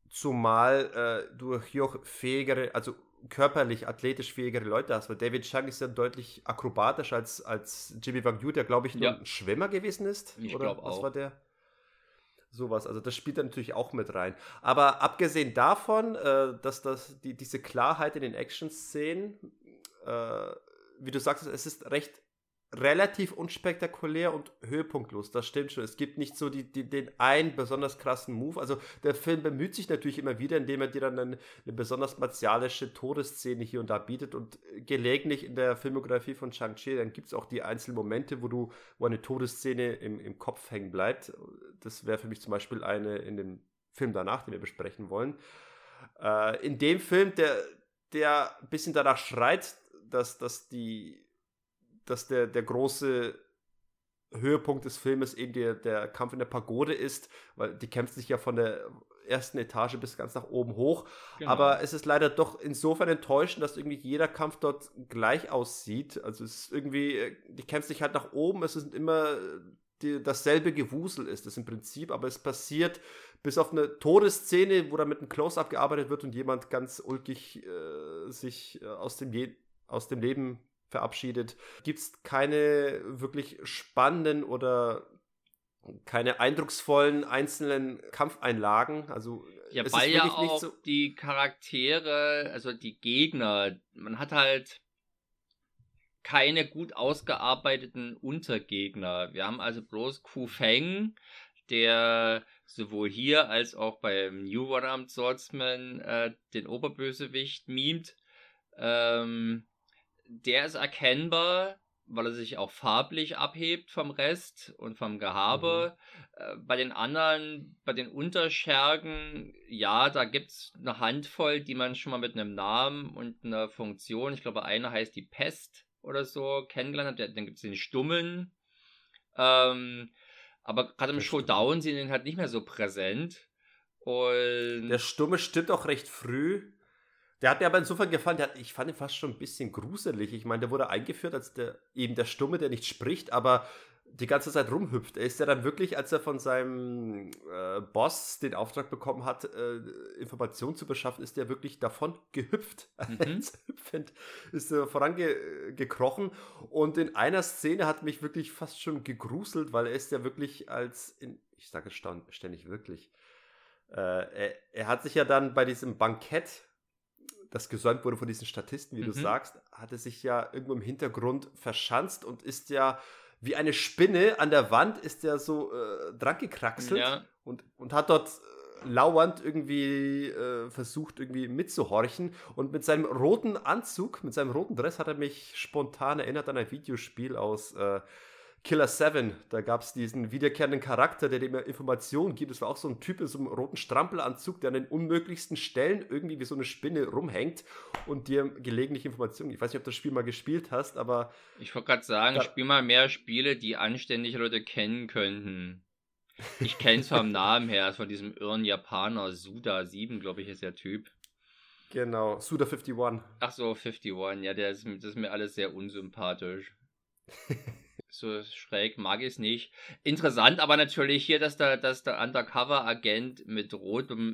Zumal äh, du hier auch fähigere, also körperlich, athletisch fähigere Leute hast, weil David Chang ist ja deutlich akrobatischer als, als Jimmy Wang Yu, der glaube ich ja. ein Schwimmer gewesen ist. Ich glaube auch. Was war der? Sowas. Also das spielt da natürlich auch mit rein. Aber abgesehen davon, äh, dass das, die, diese Klarheit in den Action-Szenen, äh, wie du sagst, es ist recht relativ unspektakulär und höhepunktlos. Das stimmt schon. Es gibt nicht so die, die, den einen besonders krassen Move. Also der Film bemüht sich natürlich immer wieder, indem er dir dann eine, eine besonders martialische Todesszene hier und da bietet. Und gelegentlich in der Filmografie von Shang-Chi, dann gibt es auch die einzelnen Momente, wo du, wo eine Todesszene im, im Kopf hängen bleibt. Das wäre für mich zum Beispiel eine in dem Film danach, den wir besprechen wollen. Äh, in dem Film, der, der ein bisschen danach schreit, dass, dass die dass der, der große Höhepunkt des Filmes eben der, der Kampf in der Pagode ist, weil die kämpft sich ja von der ersten Etage bis ganz nach oben hoch. Genau. Aber es ist leider doch insofern enttäuschend, dass irgendwie jeder Kampf dort gleich aussieht. Also es ist irgendwie, die kämpft sich halt nach oben, es ist immer die, dasselbe Gewusel ist es im Prinzip, aber es passiert bis auf eine Todesszene, wo dann mit einem Close-Up gearbeitet wird und jemand ganz ulkig äh, sich äh, aus, dem Je aus dem Leben verabschiedet. Gibt es keine wirklich spannenden oder keine eindrucksvollen einzelnen Kampfeinlagen. Also ja, weil ja auch so die Charaktere, also die Gegner, man hat halt keine gut ausgearbeiteten Untergegner. Wir haben also bloß Ku Feng, der sowohl hier als auch beim New One-Armed Swordsman äh, den Oberbösewicht mimt. Ähm, der ist erkennbar, weil er sich auch farblich abhebt vom Rest und vom Gehabe. Mhm. Äh, bei den anderen, bei den Unterschergen, ja, da gibt es eine Handvoll, die man schon mal mit einem Namen und einer Funktion, ich glaube, eine heißt die Pest oder so, kennengelernt hat. Dann gibt es den Stummeln. Ähm, aber gerade im Showdown sind die halt nicht mehr so präsent. Und der Stumme stimmt auch recht früh. Der hat mir aber insofern gefallen, hat, ich fand ihn fast schon ein bisschen gruselig. Ich meine, der wurde eingeführt als der, eben der Stumme, der nicht spricht, aber die ganze Zeit rumhüpft. Er ist ja dann wirklich, als er von seinem äh, Boss den Auftrag bekommen hat, äh, Informationen zu beschaffen, ist er wirklich davon gehüpft. Mhm. Hüpfend ist er vorangekrochen. Und in einer Szene hat mich wirklich fast schon gegruselt, weil er ist ja wirklich als, in, ich sage ständig wirklich, äh, er, er hat sich ja dann bei diesem Bankett das gesäumt wurde von diesen Statisten, wie mhm. du sagst, hatte sich ja irgendwo im Hintergrund verschanzt und ist ja wie eine Spinne an der Wand, ist ja so äh, dran gekraxelt ja. und, und hat dort äh, lauernd irgendwie äh, versucht, irgendwie mitzuhorchen. Und mit seinem roten Anzug, mit seinem roten Dress hat er mich spontan erinnert an ein Videospiel aus äh, Killer 7, da gab es diesen wiederkehrenden Charakter, der dem Informationen gibt. Das war auch so ein Typ in so einem roten Strampelanzug, der an den unmöglichsten Stellen irgendwie wie so eine Spinne rumhängt und dir gelegentlich Informationen. Ich weiß nicht, ob du das Spiel mal gespielt hast, aber. Ich wollte gerade sagen, spiel mal mehr Spiele, die anständige Leute kennen könnten. Ich kenne es vom Namen her, von diesem irren Japaner, Suda 7, glaube ich, ist der Typ. Genau, Suda 51. Ach so, 51, ja, der ist, das ist mir alles sehr unsympathisch. so schräg mag ich es nicht. Interessant aber natürlich hier, dass der, dass der Undercover-Agent mit,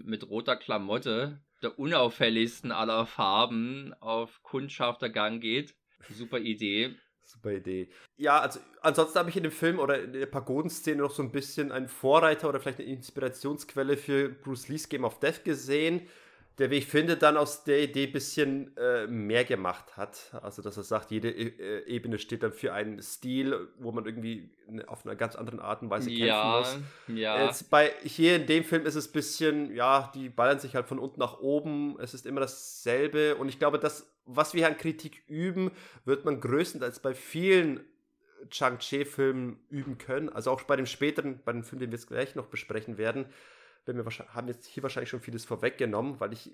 mit roter Klamotte, der unauffälligsten aller Farben, auf Kundschaftergang geht. Super Idee. Super Idee. Ja, also ansonsten habe ich in dem Film oder in der Pagodenszene noch so ein bisschen einen Vorreiter oder vielleicht eine Inspirationsquelle für Bruce Lee's Game of Death gesehen der, wie ich finde, dann aus der Idee ein bisschen äh, mehr gemacht hat. Also, dass er sagt, jede äh, Ebene steht dann für einen Stil, wo man irgendwie auf einer ganz anderen Art und Weise kämpfen ja, muss. Ja. Jetzt bei, hier in dem Film ist es ein bisschen, ja, die ballern sich halt von unten nach oben. Es ist immer dasselbe. Und ich glaube, das, was wir an Kritik üben, wird man größtenteils bei vielen Chang-Chi-Filmen üben können. Also auch bei dem späteren, bei dem Film, den wir jetzt gleich noch besprechen werden bin mir haben jetzt hier wahrscheinlich schon vieles vorweggenommen, weil ich äh,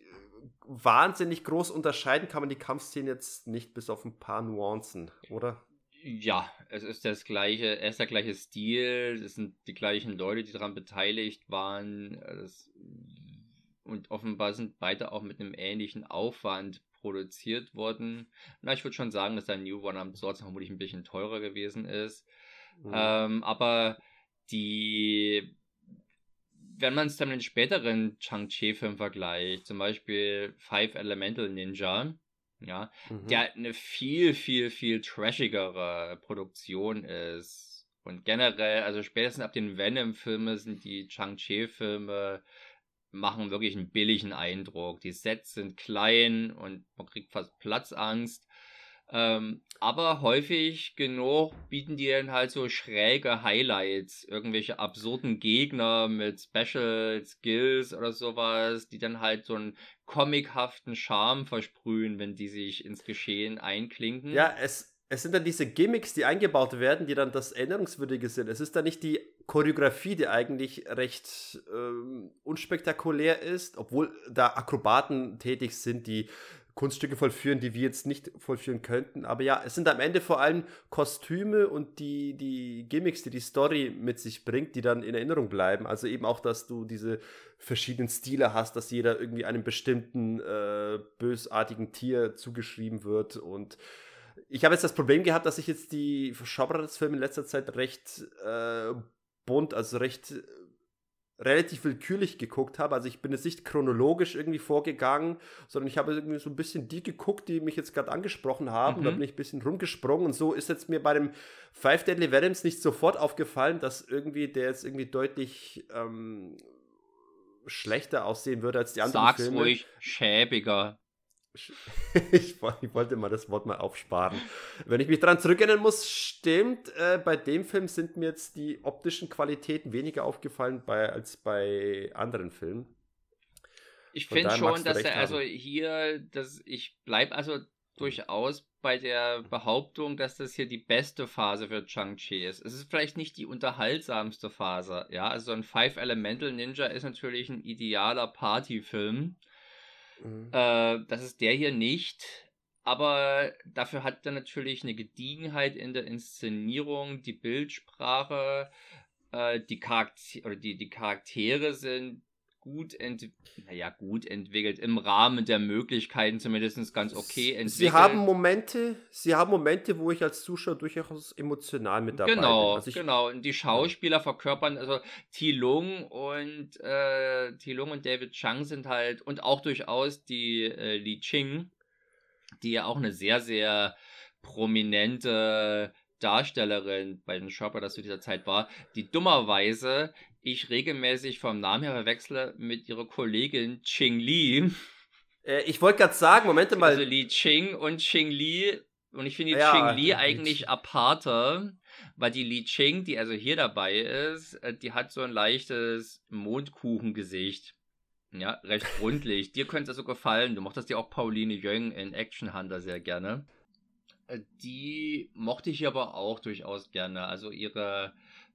wahnsinnig groß unterscheiden kann man die Kampfszene jetzt nicht bis auf ein paar Nuancen, oder? Ja, es ist das gleiche, es ist der gleiche Stil, es sind die gleichen Leute, die daran beteiligt waren. Das, und offenbar sind beide auch mit einem ähnlichen Aufwand produziert worden. Na, ich würde schon sagen, dass der New One am Source vermutlich ein bisschen teurer gewesen ist. Mhm. Ähm, aber die wenn man es dann mit den späteren Chang-Chi-Filmen vergleicht, zum Beispiel Five Elemental Ninja, ja, mhm. der eine viel, viel, viel trashigere Produktion ist. Und generell, also spätestens ab den Venom-Filmen sind die Chang-Chi-Filme machen wirklich einen billigen Eindruck. Die Sets sind klein und man kriegt fast Platzangst. Ähm, aber häufig genug bieten die dann halt so schräge Highlights, irgendwelche absurden Gegner mit Special Skills oder sowas, die dann halt so einen comichaften Charme versprühen, wenn die sich ins Geschehen einklinken. Ja, es, es sind dann diese Gimmicks, die eingebaut werden, die dann das Erinnerungswürdige sind. Es ist dann nicht die Choreografie, die eigentlich recht ähm, unspektakulär ist, obwohl da Akrobaten tätig sind, die Kunststücke vollführen, die wir jetzt nicht vollführen könnten. Aber ja, es sind am Ende vor allem Kostüme und die, die Gimmicks, die die Story mit sich bringt, die dann in Erinnerung bleiben. Also eben auch, dass du diese verschiedenen Stile hast, dass jeder irgendwie einem bestimmten äh, bösartigen Tier zugeschrieben wird. Und ich habe jetzt das Problem gehabt, dass ich jetzt die Genre-Filme in letzter Zeit recht äh, bunt, also recht relativ willkürlich geguckt habe. Also ich bin jetzt nicht chronologisch irgendwie vorgegangen, sondern ich habe irgendwie so ein bisschen die geguckt, die mich jetzt gerade angesprochen haben. Mhm. Da bin ich ein bisschen rumgesprungen und so ist jetzt mir bei dem Five Deadly Venoms nicht sofort aufgefallen, dass irgendwie der jetzt irgendwie deutlich ähm, schlechter aussehen würde als die anderen Sag's Filme. ruhig, schäbiger. ich, wollte mal das Wort mal aufsparen. Wenn ich mich daran zurückerinnern muss, stimmt, äh, bei dem Film sind mir jetzt die optischen Qualitäten weniger aufgefallen bei, als bei anderen Filmen. Ich finde schon, dass er also hier, dass ich bleibe also durchaus bei der Behauptung, dass das hier die beste Phase für Chang-Chi ist. Es ist vielleicht nicht die unterhaltsamste Phase, ja, also ein Five Elemental Ninja ist natürlich ein idealer Partyfilm Mhm. Äh, das ist der hier nicht. Aber dafür hat er natürlich eine Gediegenheit in der Inszenierung, die Bildsprache, äh, die, Charakter oder die, die Charaktere sind gut, ent naja, gut entwickelt, im Rahmen der Möglichkeiten zumindest ganz okay entwickelt. Sie haben Momente, sie haben Momente, wo ich als Zuschauer durchaus emotional mit dabei genau, bin. Also genau, und die Schauspieler verkörpern, also Thi Lung und äh, Thi Lung und David Chang sind halt, und auch durchaus die äh, Li Ching, die ja auch eine sehr, sehr prominente Darstellerin bei den Shopper, das zu dieser Zeit war, die dummerweise ich regelmäßig vom Namen her verwechsle mit ihrer Kollegin Ching Li. Äh, ich wollte gerade sagen, Moment mal. Also Li Ching und Ching Li. Und ich finde die ja, Ching Li eigentlich aparter, weil die Li Ching, die also hier dabei ist, äh, die hat so ein leichtes Mondkuchengesicht. Ja, recht rundlich. Dir könnte es so gefallen. Du mochtest dir auch Pauline Jöng in Action Hunter sehr gerne. Äh, die mochte ich aber auch durchaus gerne. Also ihre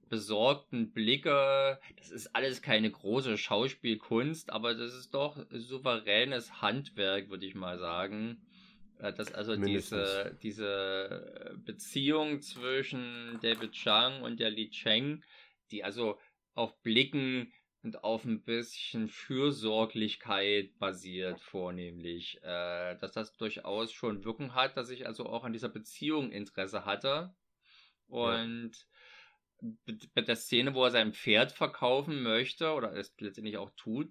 besorgten Blicke. Das ist alles keine große Schauspielkunst, aber das ist doch souveränes Handwerk, würde ich mal sagen. Äh, dass also diese, diese Beziehung zwischen David Chang und der Li Cheng, die also auf Blicken und auf ein bisschen Fürsorglichkeit basiert, vornehmlich. Äh, dass das durchaus schon Wirken hat, dass ich also auch an dieser Beziehung Interesse hatte Und bei der Szene, wo er sein Pferd verkaufen möchte oder es letztendlich auch tut,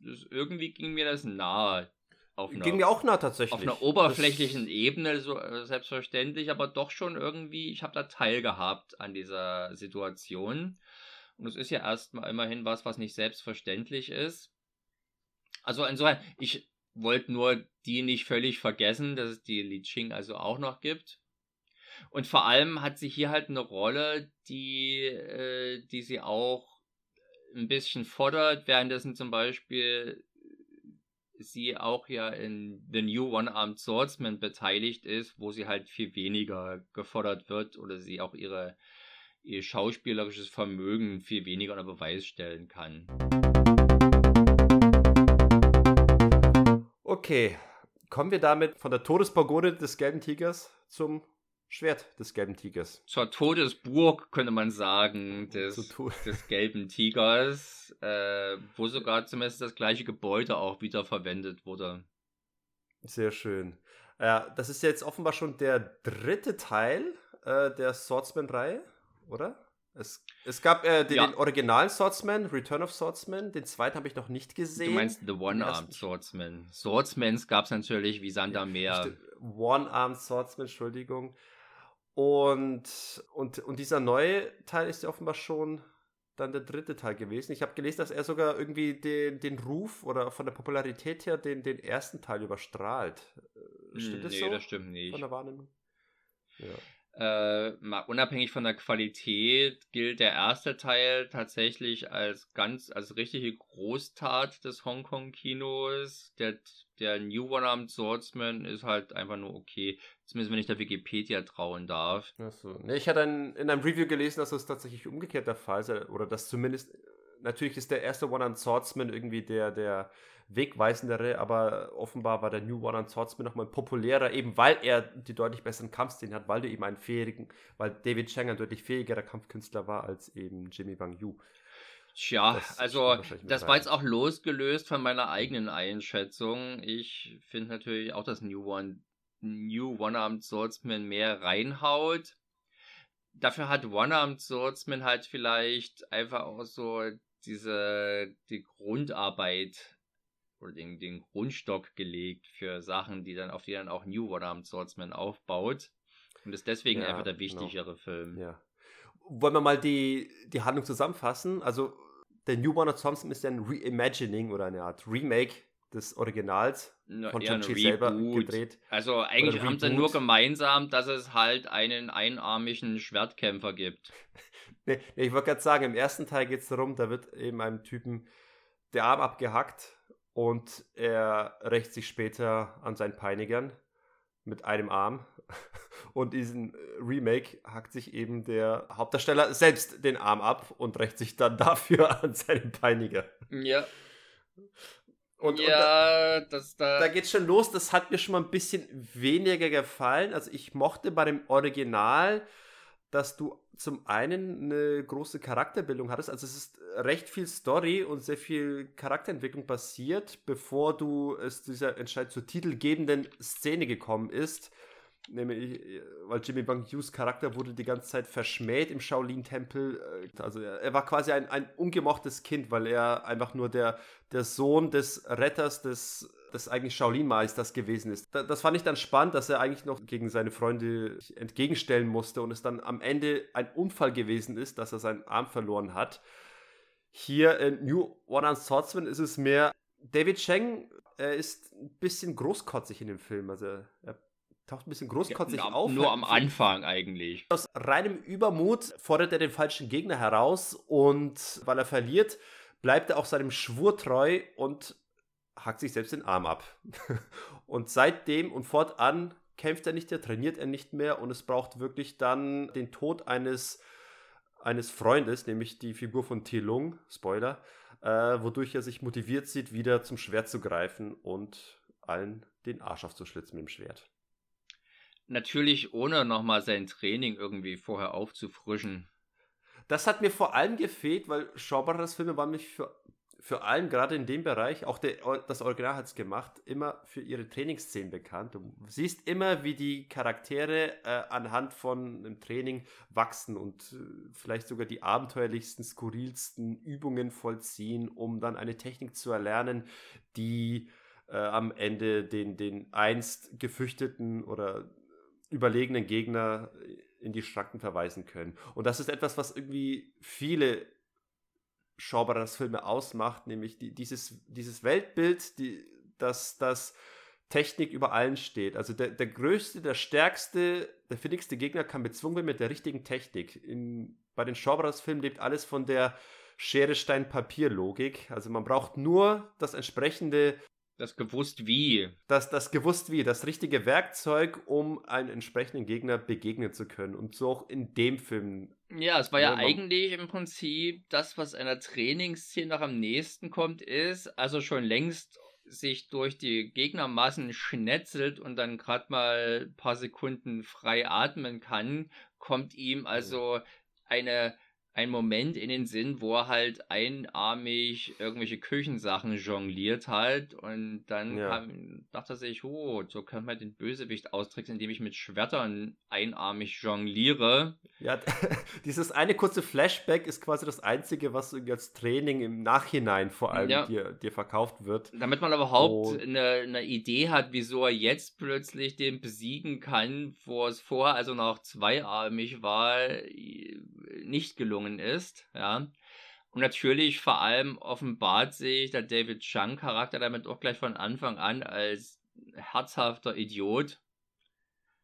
das, irgendwie ging mir das nahe. Auf einer, ging mir auch nah tatsächlich. Auf einer oberflächlichen das, Ebene, so äh, selbstverständlich, aber doch schon irgendwie, ich habe da teilgehabt an dieser Situation. Und es ist ja erstmal immerhin was, was nicht selbstverständlich ist. Also insofern, ich wollte nur die nicht völlig vergessen, dass es die Li Ching also auch noch gibt. Und vor allem hat sie hier halt eine Rolle, die, äh, die sie auch ein bisschen fordert, währenddessen zum Beispiel sie auch ja in The New One-Armed Swordsman beteiligt ist, wo sie halt viel weniger gefordert wird oder sie auch ihre, ihr schauspielerisches Vermögen viel weniger unter Beweis stellen kann. Okay, kommen wir damit von der Todespagode des gelben Tigers zum Schwert des gelben Tigers. Zur Todesburg könnte man sagen, des, des gelben Tigers, äh, wo sogar zumindest das gleiche Gebäude auch wieder verwendet wurde. Sehr schön. Ja, das ist jetzt offenbar schon der dritte Teil äh, der Swordsman-Reihe, oder? Es, es gab äh, den, ja. den originalen Swordsman, Return of Swordsman, den zweiten habe ich noch nicht gesehen. Du meinst The One-Armed Swordsman. Swordsmans gab es natürlich wie Sander ja, mehr. One-Armed Swordsman, Entschuldigung. Und, und, und dieser neue Teil ist ja offenbar schon dann der dritte Teil gewesen. Ich habe gelesen, dass er sogar irgendwie den, den Ruf oder von der Popularität her den, den ersten Teil überstrahlt. Äh, stimmt hm, das nee, so? Nee, das stimmt nicht. Von der Wahrnehmung? Ja. Äh, mal unabhängig von der Qualität gilt der erste Teil tatsächlich als ganz, als richtige Großtat des Hongkong-Kinos. Der, der New One-Armed Swordsman ist halt einfach nur okay. Zumindest wenn ich der Wikipedia trauen darf. Achso. Nee, ich hatte ein, in einem Review gelesen, dass es tatsächlich umgekehrt der Fall sei. Oder dass zumindest, natürlich ist der erste One-Armed Swordsman irgendwie der, der wegweisendere, aber offenbar war der New One on Swordsman nochmal populärer, eben weil er die deutlich besseren Kampfszenen hat, weil du eben einen fähigen, weil David Chang ein deutlich fähigerer Kampfkünstler war als eben Jimmy Wang Yu. Tja, das also das war jetzt auch losgelöst von meiner eigenen Einschätzung. Ich finde natürlich auch, dass New One New One-Armed Swordsman mehr reinhaut. Dafür hat One-Armed Swordsman halt vielleicht einfach auch so diese die Grundarbeit oder den, den Grundstock gelegt für Sachen, die dann, auf die dann auch New One-Armed Swordsman aufbaut. Und ist deswegen ja, einfach der genau. wichtigere genau. Film. Ja. Wollen wir mal die, die Handlung zusammenfassen? Also, der New One-Armed Swordsman ist ja ein Reimagining oder eine Art Remake des Originals no, von John Chi selber gedreht. Also eigentlich haben sie nur gemeinsam, dass es halt einen einarmigen Schwertkämpfer gibt. nee, nee, ich wollte gerade sagen, im ersten Teil geht es darum, da wird eben einem Typen der Arm abgehackt und er rächt sich später an seinen Peinigern mit einem Arm. Und diesen Remake hackt sich eben der Hauptdarsteller selbst den Arm ab und rächt sich dann dafür an seinen Peiniger. Ja. Und, ja, und da, das da. Da geht's schon los. Das hat mir schon mal ein bisschen weniger gefallen. Also ich mochte bei dem Original dass du zum einen eine große Charakterbildung hattest. Also es ist recht viel Story und sehr viel Charakterentwicklung passiert, bevor du es dieser Entscheid zur titelgebenden Szene gekommen ist. Nämlich, weil Jimmy Bang Hughes Charakter wurde die ganze Zeit verschmäht im Shaolin-Tempel. Also er, er, war quasi ein, ein ungemochtes Kind, weil er einfach nur der, der Sohn des Retters des das eigentlich Shaolin-Meisters gewesen ist. das fand ich dann spannend, dass er eigentlich noch gegen seine Freunde entgegenstellen musste und es dann am Ende ein Unfall gewesen ist, dass er seinen Arm verloren hat. Hier in New One on Swordsman ist es mehr David Cheng, er ist ein bisschen großkotzig in dem Film. Also er taucht ein bisschen großkotzig ja, auf. Nur am Anfang eigentlich. Aus reinem Übermut fordert er den falschen Gegner heraus und weil er verliert, bleibt er auch seinem Schwur treu und hackt sich selbst den Arm ab. und seitdem und fortan kämpft er nicht mehr, trainiert er nicht mehr und es braucht wirklich dann den Tod eines, eines Freundes, nämlich die Figur von Tilung, Spoiler, äh, wodurch er sich motiviert sieht, wieder zum Schwert zu greifen und allen den Arsch aufzuschlitzen mit dem Schwert. Natürlich ohne nochmal sein Training irgendwie vorher aufzufrischen. Das hat mir vor allem gefehlt, weil Schauberers Filme waren mich für vor allem gerade in dem Bereich, auch der, das Original hat es gemacht, immer für ihre Trainingsszenen bekannt. Du siehst immer, wie die Charaktere äh, anhand von einem Training wachsen und äh, vielleicht sogar die abenteuerlichsten, skurrilsten Übungen vollziehen, um dann eine Technik zu erlernen, die äh, am Ende den, den einst gefürchteten oder überlegenen Gegner in die Schranken verweisen können. Und das ist etwas, was irgendwie viele Genres-Filme ausmacht, nämlich die, dieses, dieses Weltbild, die, dass das Technik über allen steht. Also der, der größte, der stärkste, der findigste Gegner kann bezwungen werden mit der richtigen Technik. In, bei den Genres-Filmen lebt alles von der Schere, Stein, Papier-Logik. Also man braucht nur das entsprechende das gewusst wie. Das, das gewusst wie, das richtige Werkzeug, um einen entsprechenden Gegner begegnen zu können. Und so auch in dem Film. Ja, es war ja, ja eigentlich im Prinzip das, was einer Trainingsszene noch am nächsten kommt, ist, also schon längst sich durch die Gegnermassen schnetzelt und dann gerade mal ein paar Sekunden frei atmen kann, kommt ihm also eine ein Moment in den Sinn, wo er halt einarmig irgendwelche Küchensachen jongliert halt und dann ja. kam, dachte er sich, oh, so könnte man den Bösewicht austricksen, indem ich mit Schwertern einarmig jongliere. Ja, dieses eine kurze Flashback ist quasi das einzige, was als Training im Nachhinein vor allem ja. dir, dir verkauft wird. Damit man überhaupt oh. eine, eine Idee hat, wieso er jetzt plötzlich den besiegen kann, wo es vorher also noch zweiarmig war, nicht gelungen ist, ja. Und natürlich vor allem offenbart sich der David Chung Charakter damit auch gleich von Anfang an als herzhafter Idiot.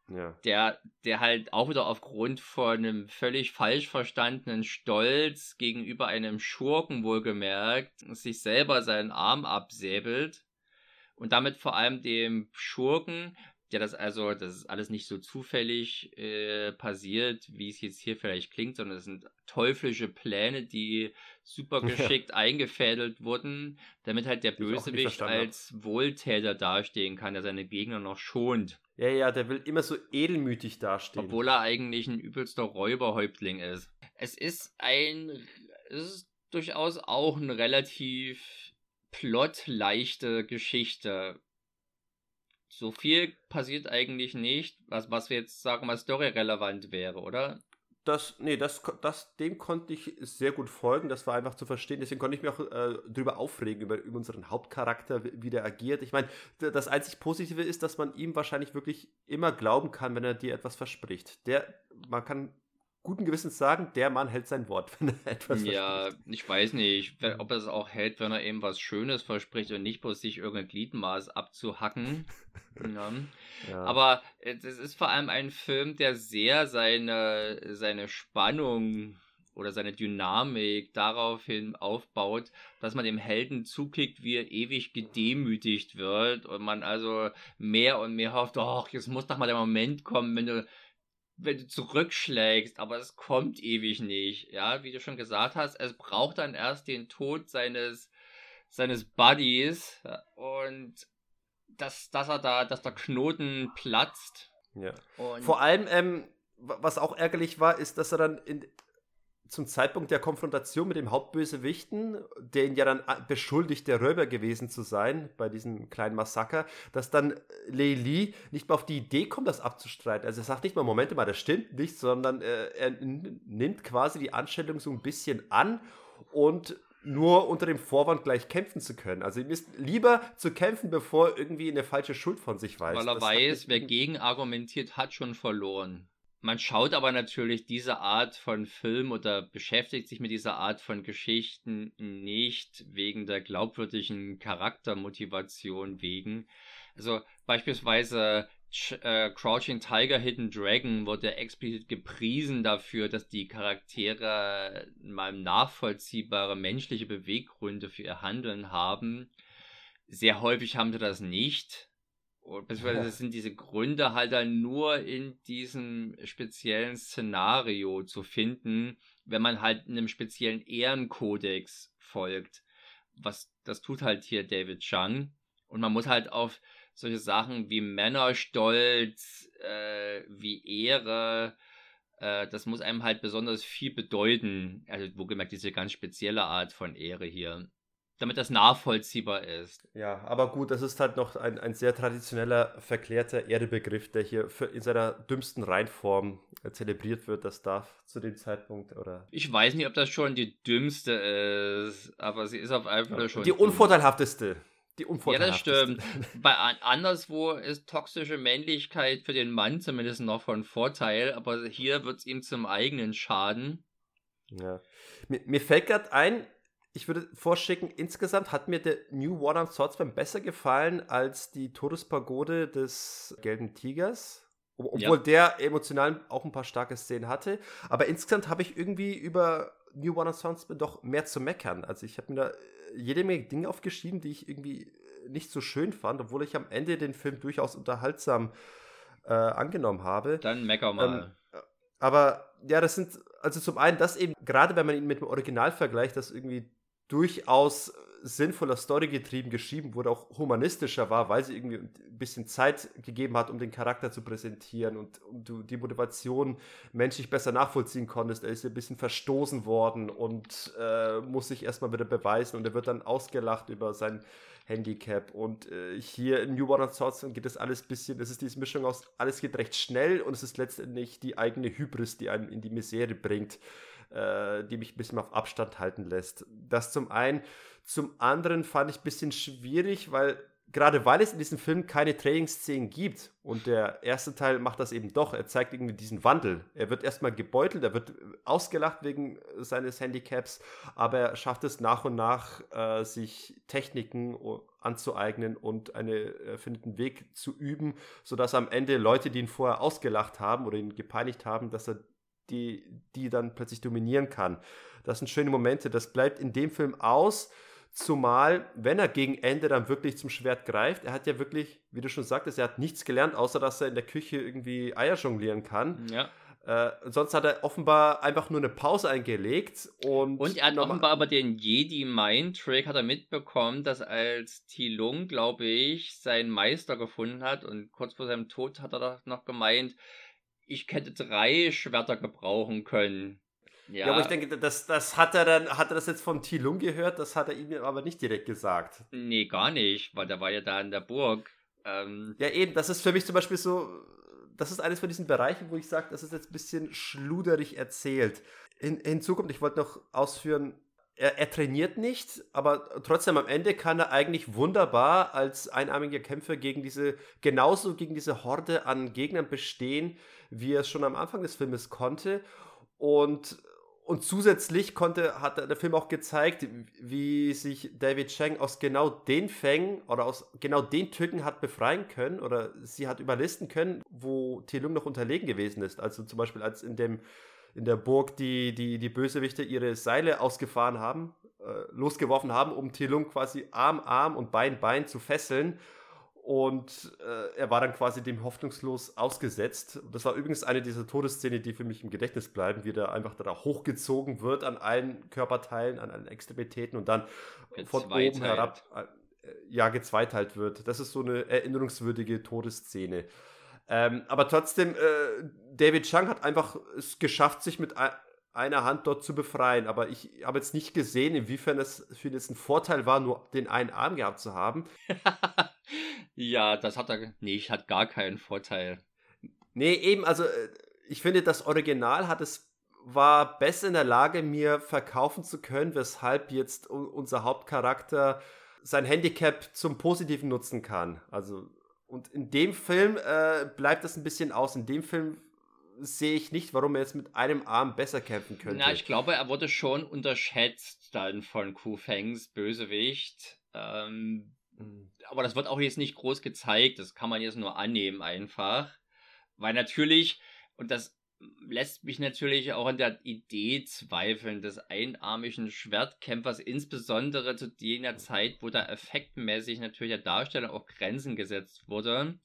Ja. Der, der halt auch wieder aufgrund von einem völlig falsch verstandenen Stolz gegenüber einem Schurken wohlgemerkt sich selber seinen Arm absäbelt und damit vor allem dem Schurken ja, das also, das ist alles nicht so zufällig äh, passiert, wie es jetzt hier vielleicht klingt, sondern es sind teuflische Pläne, die super geschickt ja. eingefädelt wurden, damit halt der Bösewicht als Wohltäter dastehen kann, der seine Gegner noch schont. Ja, ja, der will immer so edelmütig dastehen. Obwohl er eigentlich ein übelster Räuberhäuptling ist. Es ist ein, es ist durchaus auch eine relativ plotleichte Geschichte so viel passiert eigentlich nicht, was, was wir jetzt sagen mal storyrelevant wäre, oder? Das, nee, das, das, dem konnte ich sehr gut folgen, das war einfach zu verstehen, deswegen konnte ich mich auch äh, drüber aufregen, über, über unseren Hauptcharakter, wie der agiert. Ich meine, das einzig Positive ist, dass man ihm wahrscheinlich wirklich immer glauben kann, wenn er dir etwas verspricht. Der, man kann guten Gewissens sagen, der Mann hält sein Wort, wenn er etwas Ja, verspricht. ich weiß nicht, ob er es auch hält, wenn er eben was Schönes verspricht und nicht bloß sich irgendein Gliedmaß abzuhacken. ja. Ja. Aber es ist vor allem ein Film, der sehr seine, seine Spannung oder seine Dynamik daraufhin aufbaut, dass man dem Helden zukickt, wie er ewig gedemütigt wird und man also mehr und mehr hofft, ach, jetzt muss doch mal der Moment kommen, wenn du wenn du zurückschlägst, aber es kommt ewig nicht. Ja, wie du schon gesagt hast, es braucht dann erst den Tod seines, seines Buddies und dass, dass er da, dass der Knoten platzt. Ja. Und Vor allem, ähm, was auch ärgerlich war, ist, dass er dann in, zum Zeitpunkt der Konfrontation mit dem Hauptbösewichten, den ja dann beschuldigt, der Räuber gewesen zu sein bei diesem kleinen Massaker, dass dann Lei Li nicht mal auf die Idee kommt, das abzustreiten. Also er sagt nicht mal, Moment mal, das stimmt nicht, sondern äh, er nimmt quasi die Anstellung so ein bisschen an und nur unter dem Vorwand gleich kämpfen zu können. Also ihm ist lieber zu kämpfen, bevor irgendwie eine falsche Schuld von sich weiß. Weil er das weiß, wer gegen argumentiert, hat schon verloren. Man schaut aber natürlich diese Art von Film oder beschäftigt sich mit dieser Art von Geschichten nicht wegen der glaubwürdigen Charaktermotivation wegen. Also beispielsweise äh, Crouching Tiger, Hidden Dragon wurde explizit gepriesen dafür, dass die Charaktere mal nachvollziehbare menschliche Beweggründe für ihr Handeln haben. Sehr häufig haben sie das nicht beziehungsweise sind diese Gründe halt dann nur in diesem speziellen Szenario zu finden, wenn man halt einem speziellen Ehrenkodex folgt. Was, das tut halt hier David Chung. Und man muss halt auf solche Sachen wie Männerstolz, äh, wie Ehre, äh, das muss einem halt besonders viel bedeuten. Also, wo gemerkt, diese ganz spezielle Art von Ehre hier. Damit das nachvollziehbar ist. Ja, aber gut, das ist halt noch ein, ein sehr traditioneller, verklärter Erdebegriff, der hier für, in seiner dümmsten Reinform äh, zelebriert wird. Das darf zu dem Zeitpunkt, oder? Ich weiß nicht, ob das schon die dümmste ist, aber sie ist auf jeden Fall schon. Die unvorteilhafteste. Die ja, das stimmt. Bei anderswo ist toxische Männlichkeit für den Mann zumindest noch von Vorteil, aber hier wird es ihm zum eigenen Schaden. Ja. Mir, mir fällt gerade ein, ich würde vorschicken, insgesamt hat mir der New War of Swordsman besser gefallen als die Todespagode des Gelben Tigers. Obwohl ja. der emotional auch ein paar starke Szenen hatte. Aber insgesamt habe ich irgendwie über New of Swordsman doch mehr zu meckern. Also ich habe mir da jede Menge Dinge aufgeschrieben, die ich irgendwie nicht so schön fand, obwohl ich am Ende den Film durchaus unterhaltsam äh, angenommen habe. Dann mecker mal. Ähm, aber ja, das sind, also zum einen das eben, gerade wenn man ihn mit dem Original vergleicht, das irgendwie durchaus sinnvoller Story getrieben geschrieben wurde, auch humanistischer war, weil sie irgendwie ein bisschen Zeit gegeben hat, um den Charakter zu präsentieren und um du die Motivation menschlich besser nachvollziehen konntest. Er ist ein bisschen verstoßen worden und äh, muss sich erstmal wieder beweisen und er wird dann ausgelacht über sein Handicap. Und äh, hier in New World Swords geht das alles ein bisschen, es ist diese Mischung aus, alles geht recht schnell und es ist letztendlich die eigene Hybris, die einen in die Misere bringt äh, die mich ein bisschen auf Abstand halten lässt. Das zum einen. Zum anderen fand ich ein bisschen schwierig, weil gerade weil es in diesem Film keine Trainingsszenen gibt und der erste Teil macht das eben doch, er zeigt irgendwie diesen Wandel. Er wird erstmal gebeutelt, er wird ausgelacht wegen seines Handicaps, aber er schafft es nach und nach, äh, sich Techniken anzueignen und eine, er findet einen Weg zu üben, sodass am Ende Leute, die ihn vorher ausgelacht haben oder ihn gepeinigt haben, dass er die, die dann plötzlich dominieren kann. Das sind schöne Momente. Das bleibt in dem Film aus. Zumal, wenn er gegen Ende dann wirklich zum Schwert greift, er hat ja wirklich, wie du schon sagtest, er hat nichts gelernt, außer dass er in der Küche irgendwie Eier jonglieren kann. Ja. Äh, sonst hat er offenbar einfach nur eine Pause eingelegt und. Und er hat offenbar aber den Jedi Mind Trick hat er mitbekommen, dass als Tilung, glaube ich, seinen Meister gefunden hat und kurz vor seinem Tod hat er noch gemeint, ich hätte drei Schwerter gebrauchen können. Ja, ja aber ich denke, das, das hat er dann, hat er das jetzt von Tilung gehört, das hat er ihm aber nicht direkt gesagt. Nee, gar nicht, weil der war ja da in der Burg. Ähm, ja, eben, das ist für mich zum Beispiel so, das ist eines von diesen Bereichen, wo ich sage, das ist jetzt ein bisschen schluderig erzählt. In, hinzu kommt, ich wollte noch ausführen, er, er, trainiert nicht, aber trotzdem am Ende kann er eigentlich wunderbar als einarmiger Kämpfer gegen diese, genauso gegen diese Horde an Gegnern bestehen, wie er es schon am Anfang des Filmes konnte. Und, und zusätzlich konnte, hat der Film auch gezeigt, wie sich David Chang aus genau den Fängen oder aus genau den Tücken hat befreien können oder sie hat überlisten können, wo Telung noch unterlegen gewesen ist. Also zum Beispiel als in dem in der Burg die, die, die Bösewichte ihre Seile ausgefahren haben, äh, losgeworfen haben, um Telung quasi Arm, Arm und Bein, Bein zu fesseln und äh, er war dann quasi dem hoffnungslos ausgesetzt. Das war übrigens eine dieser Todesszenen, die für mich im Gedächtnis bleiben, wie der einfach da hochgezogen wird an allen Körperteilen, an allen Extremitäten und dann von oben herab äh, ja gezweiteilt wird. Das ist so eine erinnerungswürdige Todesszene. Ähm, aber trotzdem, äh, David Chang hat einfach es geschafft, sich mit einer Hand dort zu befreien. Aber ich habe jetzt nicht gesehen, inwiefern es für ihn jetzt ein Vorteil war, nur den einen Arm gehabt zu haben. ja, das hat er nicht, hat gar keinen Vorteil. Nee, eben, also äh, ich finde, das Original hat es war besser in der Lage, mir verkaufen zu können, weshalb jetzt unser Hauptcharakter sein Handicap zum Positiven nutzen kann. Also, und in dem Film äh, bleibt das ein bisschen aus. In dem Film sehe ich nicht, warum er jetzt mit einem Arm besser kämpfen könnte. Na, ich glaube, er wurde schon unterschätzt dann von Ku Fengs Bösewicht. Ähm, mhm. Aber das wird auch jetzt nicht groß gezeigt. Das kann man jetzt nur annehmen einfach. Weil natürlich, und das lässt mich natürlich auch an der Idee zweifeln des einarmigen Schwertkämpfers, insbesondere zu jener Zeit, wo da effektmäßig natürlich der Darsteller auch Grenzen gesetzt wurde.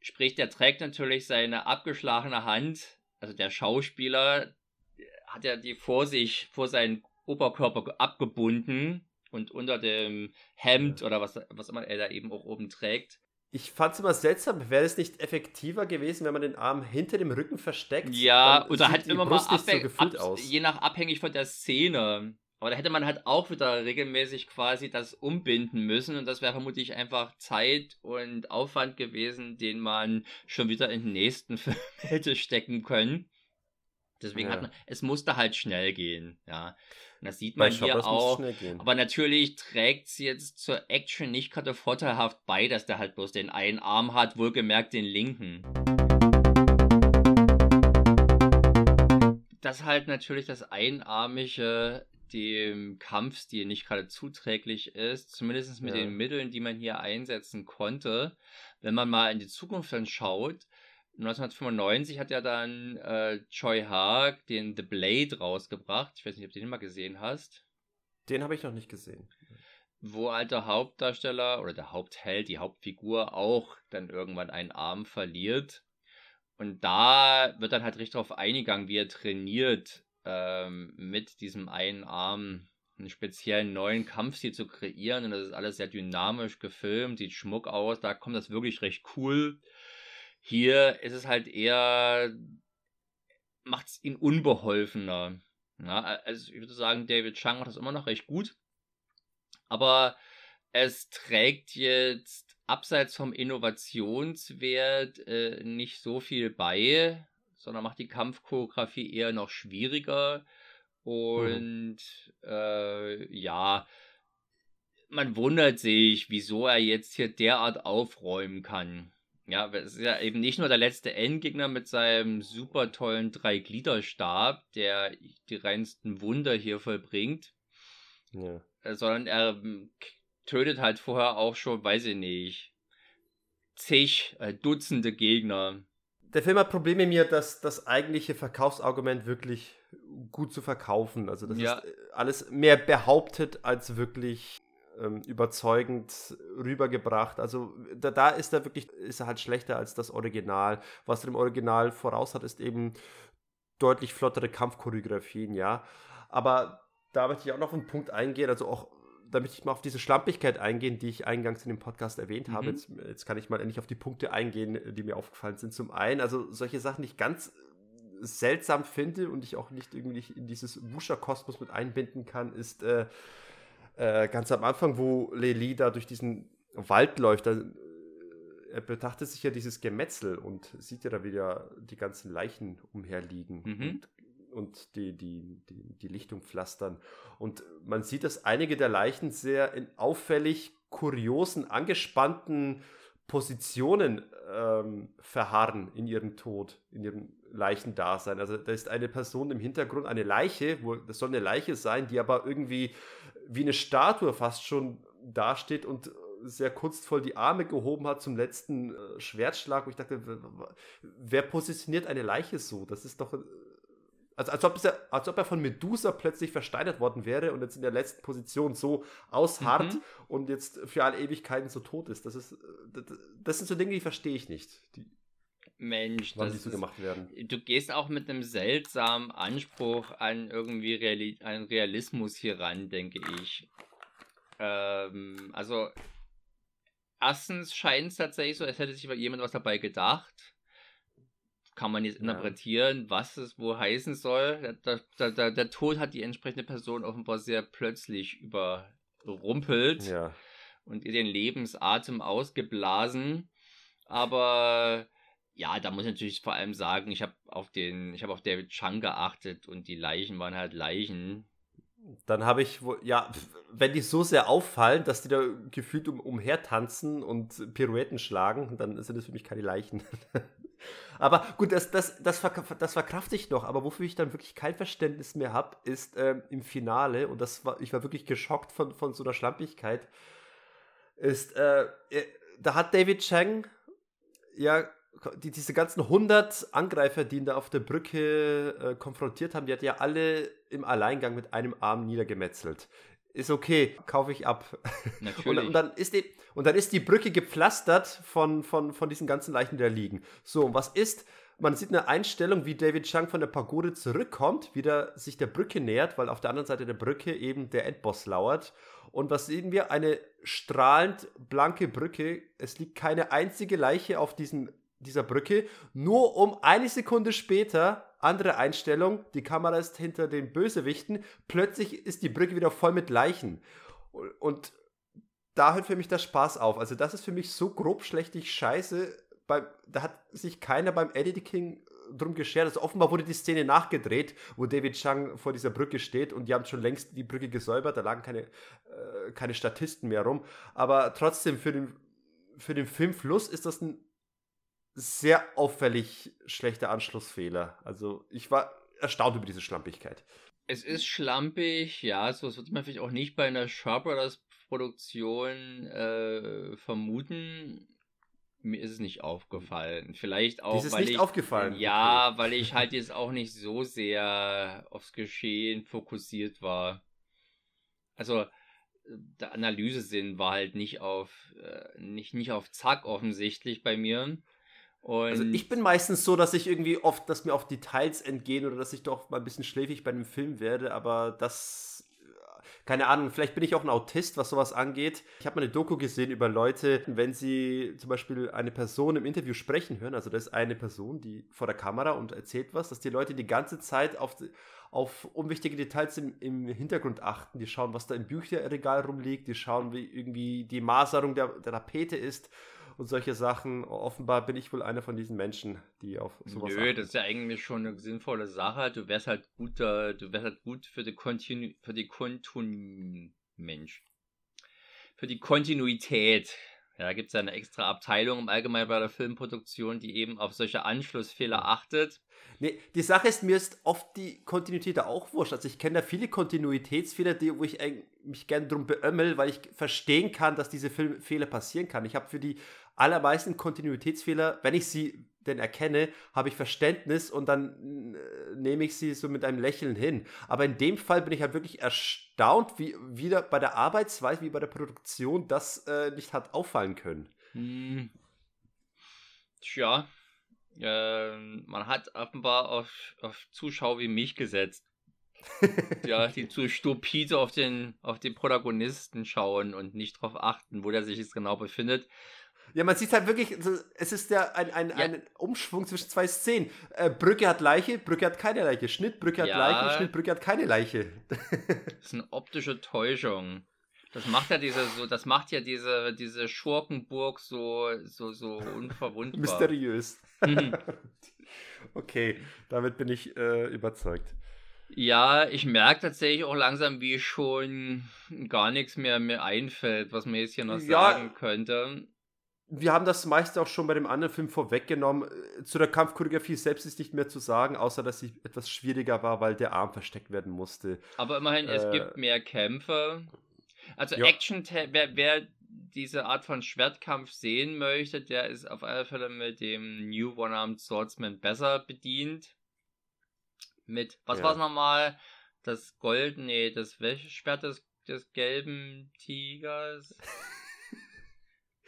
Sprich, der trägt natürlich seine abgeschlagene Hand, also der Schauspieler hat ja die vor sich, vor seinen Oberkörper abgebunden und unter dem Hemd oder was, was immer er da eben auch oben trägt. Ich fand es immer seltsam, wäre es nicht effektiver gewesen, wenn man den Arm hinter dem Rücken versteckt? Ja, oder halt immer Brust mal so ab, je nach abhängig von der Szene. Aber da hätte man halt auch wieder regelmäßig quasi das umbinden müssen und das wäre vermutlich einfach Zeit und Aufwand gewesen, den man schon wieder in den nächsten Film hätte stecken können. Deswegen ja. hat man, es musste halt schnell gehen, ja. Und das sieht man Bei hier auch. Aber natürlich trägt sie jetzt zur Action nicht gerade vorteilhaft bei, dass der halt bloß den einen Arm hat, wohlgemerkt den linken. Das halt natürlich das Einarmige dem Kampfstil nicht gerade zuträglich ist, zumindest mit ja. den Mitteln, die man hier einsetzen konnte. Wenn man mal in die Zukunft dann schaut, 1995 hat ja dann äh, Choi Haag den The Blade rausgebracht. Ich weiß nicht, ob du den mal gesehen hast. Den habe ich noch nicht gesehen. Wo halt der Hauptdarsteller oder der Hauptheld, die Hauptfigur auch dann irgendwann einen Arm verliert. Und da wird dann halt richtig darauf eingegangen, wie er trainiert, ähm, mit diesem einen Arm einen speziellen neuen Kampfstil zu kreieren. Und das ist alles sehr dynamisch gefilmt, sieht schmuck aus. Da kommt das wirklich recht cool hier ist es halt eher, macht es ihn unbeholfener. Ja, also ich würde sagen, David Chang macht das immer noch recht gut. Aber es trägt jetzt abseits vom Innovationswert äh, nicht so viel bei, sondern macht die Kampfchoreografie eher noch schwieriger. Und mhm. äh, ja, man wundert sich, wieso er jetzt hier derart aufräumen kann. Ja, es ist ja eben nicht nur der letzte Endgegner mit seinem super tollen Dreigliederstab, der die reinsten Wunder hier vollbringt, ja. Äh, sondern er ähm, tötet halt vorher auch schon, weiß ich nicht, zig, äh, Dutzende Gegner. Der Film hat Probleme mir, das, das eigentliche Verkaufsargument wirklich gut zu verkaufen. Also das ja. ist äh, alles mehr behauptet als wirklich ähm, überzeugend rübergebracht. Also da, da ist er wirklich, ist er halt schlechter als das Original. Was er im Original voraus hat, ist eben deutlich flottere Kampfchoreografien, ja. Aber da möchte ich auch noch auf einen Punkt eingehen, also auch damit ich mal auf diese Schlampigkeit eingehen, die ich eingangs in dem Podcast erwähnt mhm. habe. Jetzt, jetzt, kann ich mal endlich auf die Punkte eingehen, die mir aufgefallen sind. Zum einen, also solche Sachen, die ich ganz seltsam finde und ich auch nicht irgendwie in dieses Wuscher-Kosmos mit einbinden kann, ist äh, äh, ganz am Anfang, wo Leli da durch diesen Wald läuft, da, äh, er betrachtet sich ja dieses Gemetzel und sieht ja da wieder die ganzen Leichen umherliegen mhm. und, und die, die, die, die Lichtung pflastern. Und man sieht, dass einige der Leichen sehr in auffällig kuriosen, angespannten Positionen ähm, verharren in ihrem Tod, in ihrem Leichendasein. Also da ist eine Person im Hintergrund, eine Leiche, wo das soll eine Leiche sein, die aber irgendwie wie eine Statue fast schon dasteht und sehr kunstvoll die Arme gehoben hat zum letzten äh, Schwertschlag, wo ich dachte, wer positioniert eine Leiche so? Das ist doch. Äh, also als ob, er, als ob er von Medusa plötzlich versteinert worden wäre und jetzt in der letzten Position so ausharrt mhm. und jetzt für alle Ewigkeiten so tot ist. Das ist. Äh, das sind so Dinge, die verstehe ich nicht. Die, Mensch, Wann das die so gemacht werden. Du gehst auch mit einem seltsamen Anspruch an irgendwie Reali an Realismus hier ran, denke ich. Ähm, also, erstens scheint es tatsächlich so, als hätte sich jemand was dabei gedacht. Kann man jetzt interpretieren, ja. was es wohl heißen soll. Der, der, der, der, Tod hat die entsprechende Person offenbar sehr plötzlich überrumpelt ja. und ihr den Lebensatem ausgeblasen. Aber ja, da muss ich natürlich vor allem sagen, ich habe auf den, ich habe auf David Chang geachtet und die Leichen waren halt Leichen. Dann habe ich, ja, wenn die so sehr auffallen, dass die da gefühlt um, umhertanzen und Pirouetten schlagen, dann sind das für mich keine Leichen. aber gut, das, das, das, das verkrafte ich noch. Aber wofür ich dann wirklich kein Verständnis mehr habe, ist ähm, im Finale, und das war, ich war wirklich geschockt von, von so einer Schlampigkeit, ist, äh, da hat David Chang ja die, diese ganzen 100 Angreifer, die ihn da auf der Brücke äh, konfrontiert haben, die hat ja alle im Alleingang mit einem Arm niedergemetzelt. Ist okay, kaufe ich ab. Natürlich. Und, und, dann ist die, und dann ist die Brücke gepflastert von, von, von diesen ganzen Leichen, die da liegen. So, und was ist? Man sieht eine Einstellung, wie David Chang von der Pagode zurückkommt, wieder sich der Brücke nähert, weil auf der anderen Seite der Brücke eben der Endboss lauert. Und was sehen wir? Eine strahlend blanke Brücke. Es liegt keine einzige Leiche auf diesem dieser Brücke, nur um eine Sekunde später, andere Einstellung, die Kamera ist hinter den Bösewichten, plötzlich ist die Brücke wieder voll mit Leichen. Und da hört für mich der Spaß auf. Also das ist für mich so grob schlechtig scheiße. Bei, da hat sich keiner beim Editing drum geschert. Also offenbar wurde die Szene nachgedreht, wo David Chang vor dieser Brücke steht und die haben schon längst die Brücke gesäubert. Da lagen keine, äh, keine Statisten mehr rum. Aber trotzdem für den, für den Filmfluss ist das ein sehr auffällig schlechter Anschlussfehler. Also ich war erstaunt über diese Schlampigkeit. Es ist schlampig, ja, so das würde man vielleicht auch nicht bei einer Shaw Brothers Produktion äh, vermuten. Mir ist es nicht aufgefallen. Vielleicht auch, ist weil nicht ich aufgefallen. Ja, okay. weil ich halt jetzt auch nicht so sehr aufs Geschehen fokussiert war. Also der Analysesinn war halt nicht auf äh, nicht nicht auf Zack offensichtlich bei mir. Und also ich bin meistens so, dass ich irgendwie oft, dass mir oft Details entgehen oder dass ich doch mal ein bisschen schläfig bei einem Film werde, aber das, keine Ahnung, vielleicht bin ich auch ein Autist, was sowas angeht. Ich habe mal eine Doku gesehen über Leute, wenn sie zum Beispiel eine Person im Interview sprechen hören, also das ist eine Person, die vor der Kamera und erzählt was, dass die Leute die ganze Zeit auf, auf unwichtige Details im, im Hintergrund achten. Die schauen, was da im Bücherregal rumliegt, die schauen, wie irgendwie die Maserung der, der Tapete ist und solche Sachen. Offenbar bin ich wohl einer von diesen Menschen, die auf sowas Nö, achten. das ist ja eigentlich schon eine sinnvolle Sache. Du wärst halt gut, du wärst halt gut für die Kontinu für die Kontun Mensch. Für die Kontinuität. Ja, da gibt es ja eine extra Abteilung im Allgemeinen bei der Filmproduktion, die eben auf solche Anschlussfehler achtet. Nee, die Sache ist, mir ist oft die Kontinuität auch wurscht. Also ich kenne da viele Kontinuitätsfehler, die, wo ich mich gerne drum beömmel, weil ich verstehen kann, dass diese Film Fehler passieren kann. Ich habe für die allermeisten Kontinuitätsfehler, wenn ich sie denn erkenne, habe ich Verständnis und dann äh, nehme ich sie so mit einem Lächeln hin. Aber in dem Fall bin ich halt wirklich erstaunt, wie wieder bei der Arbeitsweise, wie bei der Produktion das äh, nicht hat auffallen können. Hm. Tja, äh, man hat offenbar auf, auf Zuschauer wie mich gesetzt. ja, die zu stupide auf den, auf den Protagonisten schauen und nicht darauf achten, wo der sich jetzt genau befindet. Ja, man sieht halt wirklich, es ist ja ein, ein, ja. ein Umschwung zwischen zwei Szenen. Äh, Brücke hat Leiche, Brücke hat keine Leiche. Schnitt, Brücke hat ja. Leiche, Schnitt, Brücke hat keine Leiche. das ist eine optische Täuschung. Das macht ja diese, so, das macht ja diese, diese Schurkenburg so, so, so unverwundbar. Mysteriös. Mhm. okay, damit bin ich äh, überzeugt. Ja, ich merke tatsächlich auch langsam, wie schon gar nichts mehr mir einfällt, was man jetzt hier noch ja, sagen könnte wir haben das meiste auch schon bei dem anderen Film vorweggenommen. Zu der Kampfchoreografie selbst ist nicht mehr zu sagen, außer dass sie etwas schwieriger war, weil der Arm versteckt werden musste. Aber immerhin, äh, es gibt mehr Kämpfe. Also ja. Action, wer, wer, diese Art von Schwertkampf sehen möchte, der ist auf alle Fälle mit dem New One-Armed Swordsman besser bedient. Mit, was ja. war es nochmal? Das Gold, nee, das welche Schwert des, des gelben Tigers?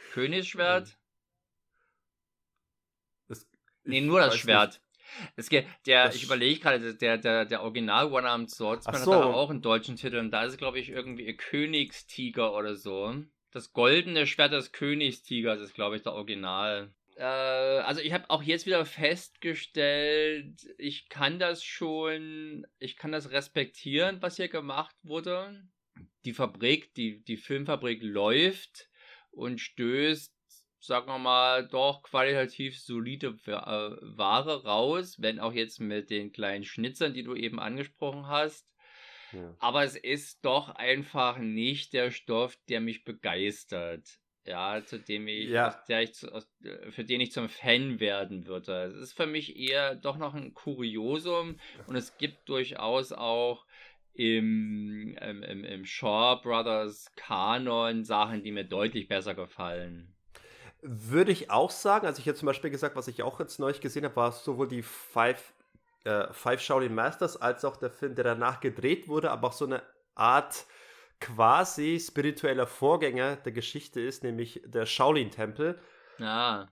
Königsschwert? Das, nee, nur das Schwert. Es geht, der, das ich überlege gerade, der, der, der Original One-Armed Swordsman so. hat aber auch einen deutschen Titel und da ist, glaube ich, irgendwie Königstiger oder so. Das goldene Schwert des Königstigers ist, glaube ich, der Original. Äh, also ich habe auch jetzt wieder festgestellt, ich kann das schon, ich kann das respektieren, was hier gemacht wurde. Die Fabrik, die, die Filmfabrik läuft und stößt, sagen wir mal, doch qualitativ solide äh, Ware raus, wenn auch jetzt mit den kleinen Schnitzern, die du eben angesprochen hast. Ja. Aber es ist doch einfach nicht der Stoff, der mich begeistert. Ja, zu dem ich, ja. ich für den ich zum Fan werden würde. Es ist für mich eher doch noch ein Kuriosum und es gibt durchaus auch im, im, im, im Shaw Brothers Kanon Sachen, die mir deutlich besser gefallen. Würde ich auch sagen. Also ich hätte zum Beispiel gesagt, was ich auch jetzt neu gesehen habe, war sowohl die Five, äh, Five Shaolin Masters als auch der Film, der danach gedreht wurde, aber auch so eine Art quasi spiritueller Vorgänger der Geschichte ist, nämlich der Shaolin-Tempel. Ah.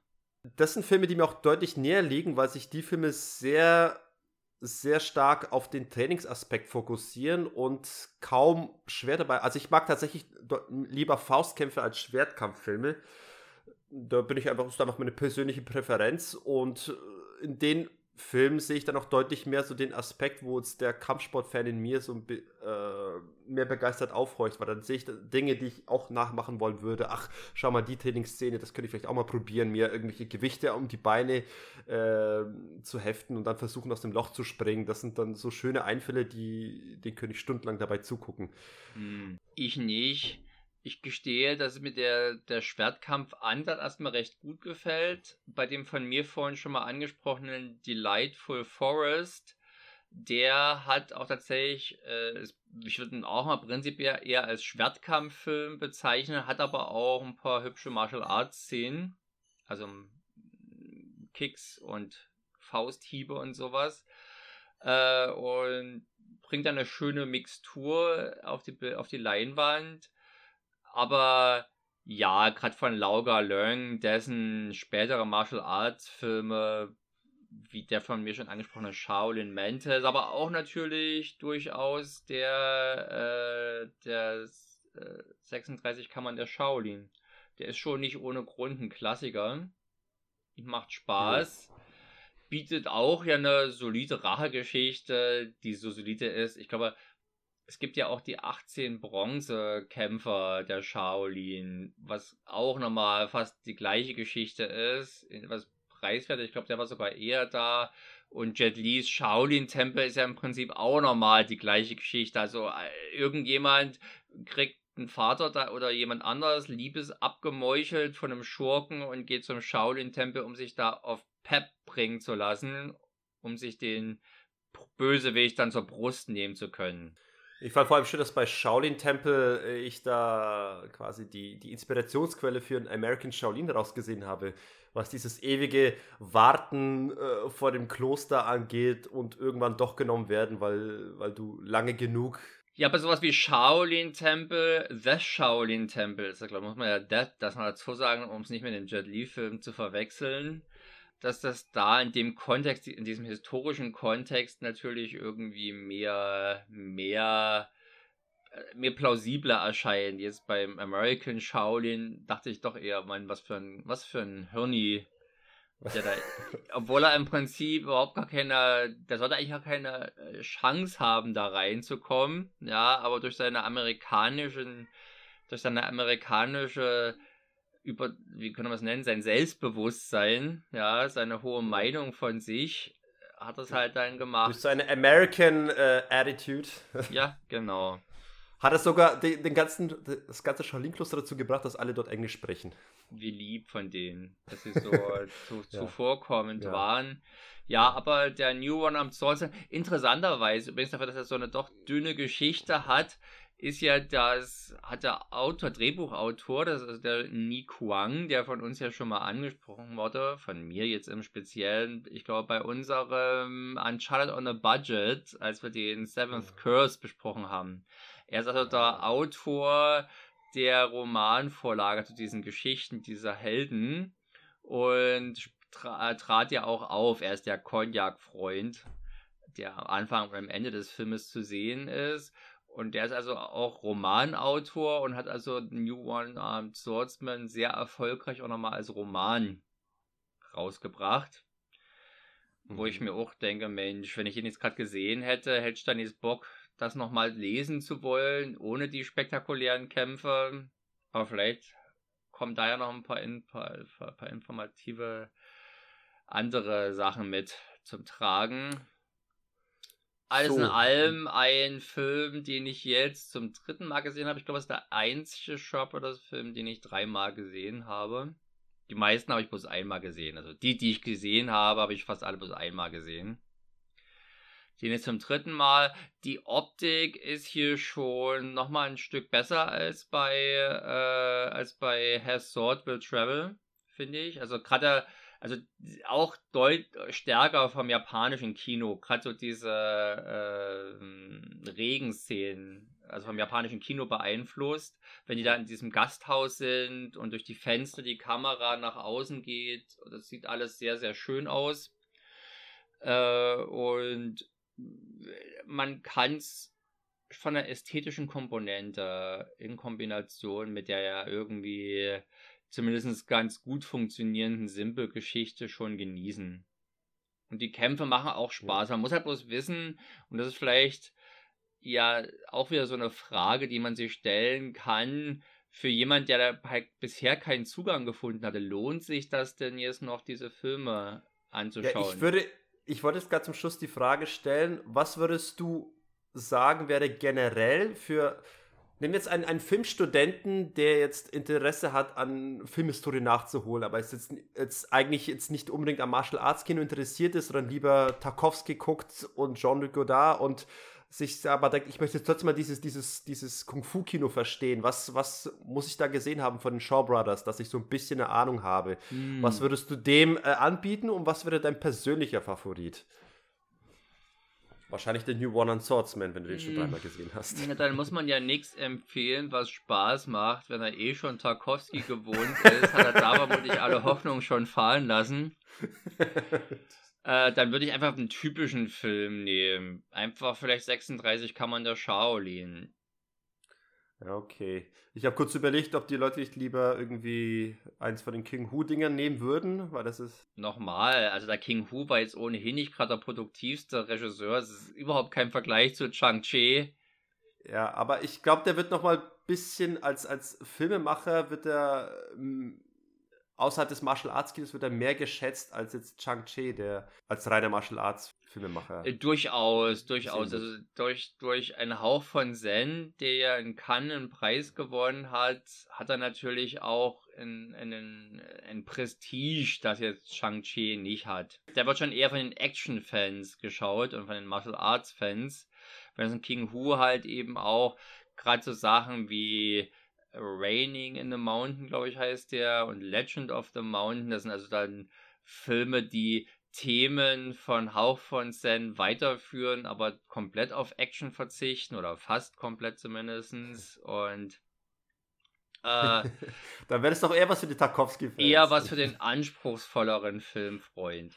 Das sind Filme, die mir auch deutlich näher liegen, weil sich die Filme sehr sehr stark auf den Trainingsaspekt fokussieren und kaum schwer dabei. Also ich mag tatsächlich lieber Faustkämpfe als Schwertkampffilme. da bin ich einfach, das ist einfach meine persönliche Präferenz und äh, in den Film sehe ich dann auch deutlich mehr so den Aspekt, wo jetzt der Kampfsportfan in mir so äh, mehr begeistert aufhorcht, weil dann sehe ich Dinge, die ich auch nachmachen wollen würde. Ach, schau mal, die Trainingsszene, das könnte ich vielleicht auch mal probieren, mir irgendwelche Gewichte um die Beine äh, zu heften und dann versuchen, aus dem Loch zu springen. Das sind dann so schöne Einfälle, die, denen könnte ich stundenlang dabei zugucken. Hm, ich nicht. Ich gestehe, dass mir der, der Schwertkampf-Ansatz erstmal recht gut gefällt. Bei dem von mir vorhin schon mal angesprochenen Delightful Forest, der hat auch tatsächlich, äh, ich würde ihn auch mal prinzipiell eher als Schwertkampffilm bezeichnen, hat aber auch ein paar hübsche Martial Arts Szenen, also Kicks und Fausthiebe und sowas. Äh, und bringt dann eine schöne Mixtur auf die, auf die Leinwand aber ja, gerade von Lauga Leung, dessen spätere Martial Arts Filme, wie der von mir schon angesprochene Shaolin Mantis, aber auch natürlich durchaus der, äh, der äh, 36 Kammern der Shaolin. Der ist schon nicht ohne Grund ein Klassiker. Macht Spaß. Ja. Bietet auch ja eine solide Rachegeschichte, die so solide ist. Ich glaube, es gibt ja auch die 18 Bronzekämpfer der Shaolin, was auch nochmal fast die gleiche Geschichte ist, was preiswert, ich glaube, der war sogar eher da. Und Jet Lees Shaolin-Tempel ist ja im Prinzip auch nochmal die gleiche Geschichte. Also äh, irgendjemand kriegt einen Vater da oder jemand anderes Liebes abgemeuchelt von einem Schurken und geht zum Shaolin-Tempel, um sich da auf Pep bringen zu lassen, um sich den Bösewicht dann zur Brust nehmen zu können. Ich fand vor allem schön, dass bei Shaolin Temple äh, ich da quasi die, die Inspirationsquelle für einen American Shaolin rausgesehen habe, was dieses ewige Warten äh, vor dem Kloster angeht und irgendwann doch genommen werden, weil, weil du lange genug. Ja, aber sowas wie Shaolin Temple, The Shaolin Temple, das muss man ja das, das mal dazu sagen, um es nicht mit dem Jet Li Film zu verwechseln dass das da in dem Kontext, in diesem historischen Kontext natürlich irgendwie mehr, mehr, äh, mir plausibler erscheint. Jetzt beim American Shaolin dachte ich doch eher, man, was für ein, was für ein Hirni. Der da, obwohl er im Prinzip überhaupt gar keine, der sollte eigentlich gar keine äh, Chance haben, da reinzukommen. Ja, aber durch seine amerikanischen, durch seine amerikanische über, wie können wir es nennen, sein Selbstbewusstsein, ja, seine hohe Meinung von sich, hat es halt dann gemacht. Durch seine American äh, Attitude. ja, genau. Hat es sogar den, den ganzen, das ganze Shaolin-Kloster dazu gebracht, dass alle dort Englisch sprechen. Wie lieb von denen, dass sie so zu, zuvorkommend ja. waren. Ja, aber der New One am Source, interessanterweise, übrigens dafür, dass er so eine doch dünne Geschichte hat, ist ja das, hat der Autor, Drehbuchautor, das ist der Ni Kuang, der von uns ja schon mal angesprochen wurde, von mir jetzt im Speziellen, ich glaube bei unserem Uncharted on a Budget, als wir den Seventh Curse besprochen haben. Er ist also der Autor der Romanvorlage zu diesen Geschichten dieser Helden und tra trat ja auch auf, er ist der Cognac-Freund, der am Anfang und am Ende des Filmes zu sehen ist und der ist also auch Romanautor und hat also New One-Armed Swordsman sehr erfolgreich auch nochmal als Roman rausgebracht. Mhm. Wo ich mhm. mir auch denke, Mensch, wenn ich ihn jetzt gerade gesehen hätte, hätte ich dann jetzt Bock, das nochmal lesen zu wollen, ohne die spektakulären Kämpfe. Aber vielleicht kommen da ja noch ein paar, ein paar, ein paar informative andere Sachen mit zum Tragen. Alles so. in allem ein Film, den ich jetzt zum dritten Mal gesehen habe. Ich glaube, es ist der einzige Shop oder Film, den ich dreimal gesehen habe. Die meisten habe ich bloß einmal gesehen. Also die, die ich gesehen habe, habe ich fast alle bloß einmal gesehen. Den jetzt zum dritten Mal. Die Optik ist hier schon nochmal ein Stück besser als bei, äh, als bei Has Sword Will Travel, finde ich. Also gerade also auch deut stärker vom japanischen Kino, gerade so diese äh, Regenszenen, also vom japanischen Kino beeinflusst, wenn die da in diesem Gasthaus sind und durch die Fenster die Kamera nach außen geht, das sieht alles sehr, sehr schön aus. Äh, und man kann es von der ästhetischen Komponente in Kombination mit der ja irgendwie zumindest ganz gut funktionierenden Simple-Geschichte schon genießen. Und die Kämpfe machen auch Spaß. Man muss halt bloß wissen, und das ist vielleicht ja auch wieder so eine Frage, die man sich stellen kann, für jemand, der da halt bisher keinen Zugang gefunden hatte, lohnt sich das denn jetzt noch, diese Filme anzuschauen? Ja, ich würde, ich wollte jetzt gerade zum Schluss die Frage stellen, was würdest du sagen, wäre generell für, Nimm jetzt einen, einen Filmstudenten, der jetzt Interesse hat, an Filmhistorie nachzuholen, aber ist jetzt, jetzt eigentlich jetzt nicht unbedingt am Martial Arts Kino interessiert ist, sondern lieber Tarkovsky guckt und Jean-Luc Godard und sich aber denkt, ich möchte trotzdem mal dieses, dieses, dieses Kung-Fu-Kino verstehen. Was, was muss ich da gesehen haben von den Shaw Brothers, dass ich so ein bisschen eine Ahnung habe? Mm. Was würdest du dem äh, anbieten und was wäre dein persönlicher Favorit? Wahrscheinlich der New One on Swordsman, wenn du den schon mm. dreimal gesehen hast. Ja, dann muss man ja nichts empfehlen, was Spaß macht, wenn er eh schon Tarkovsky gewohnt ist, hat er da vermutlich alle Hoffnung schon fallen lassen. äh, dann würde ich einfach einen typischen Film nehmen. Einfach vielleicht 36 kann man der Shaolin. Ja, okay. Ich habe kurz überlegt, ob die Leute nicht lieber irgendwie eins von den King Hu-Dingern nehmen würden, weil das ist. Nochmal, also der King Hu war jetzt ohnehin nicht gerade der produktivste Regisseur. Es ist überhaupt kein Vergleich zu Chang-Chi. Ja, aber ich glaube, der wird nochmal ein bisschen als, als Filmemacher wird er ähm, außerhalb des Martial Arts Kinos wird er mehr geschätzt als jetzt Chang-Chi, der als reiner Martial Arts Filmemacher. Äh, durchaus, durchaus. Also durch, durch einen Hauch von Zen, der ja in Cannes einen Preis gewonnen hat, hat er natürlich auch einen, ein Prestige, das jetzt Shang-Chi nicht hat. Der wird schon eher von den Action-Fans geschaut und von den Martial Arts-Fans. Während King Hu halt eben auch gerade so Sachen wie Raining in the Mountain, glaube ich, heißt der, und Legend of the Mountain, das sind also dann Filme, die Themen von Hauch von Zen weiterführen, aber komplett auf Action verzichten oder fast komplett zumindest. Und äh, dann wäre es doch eher was für die Tarkovsky-Fans. Eher was für den anspruchsvolleren Filmfreund.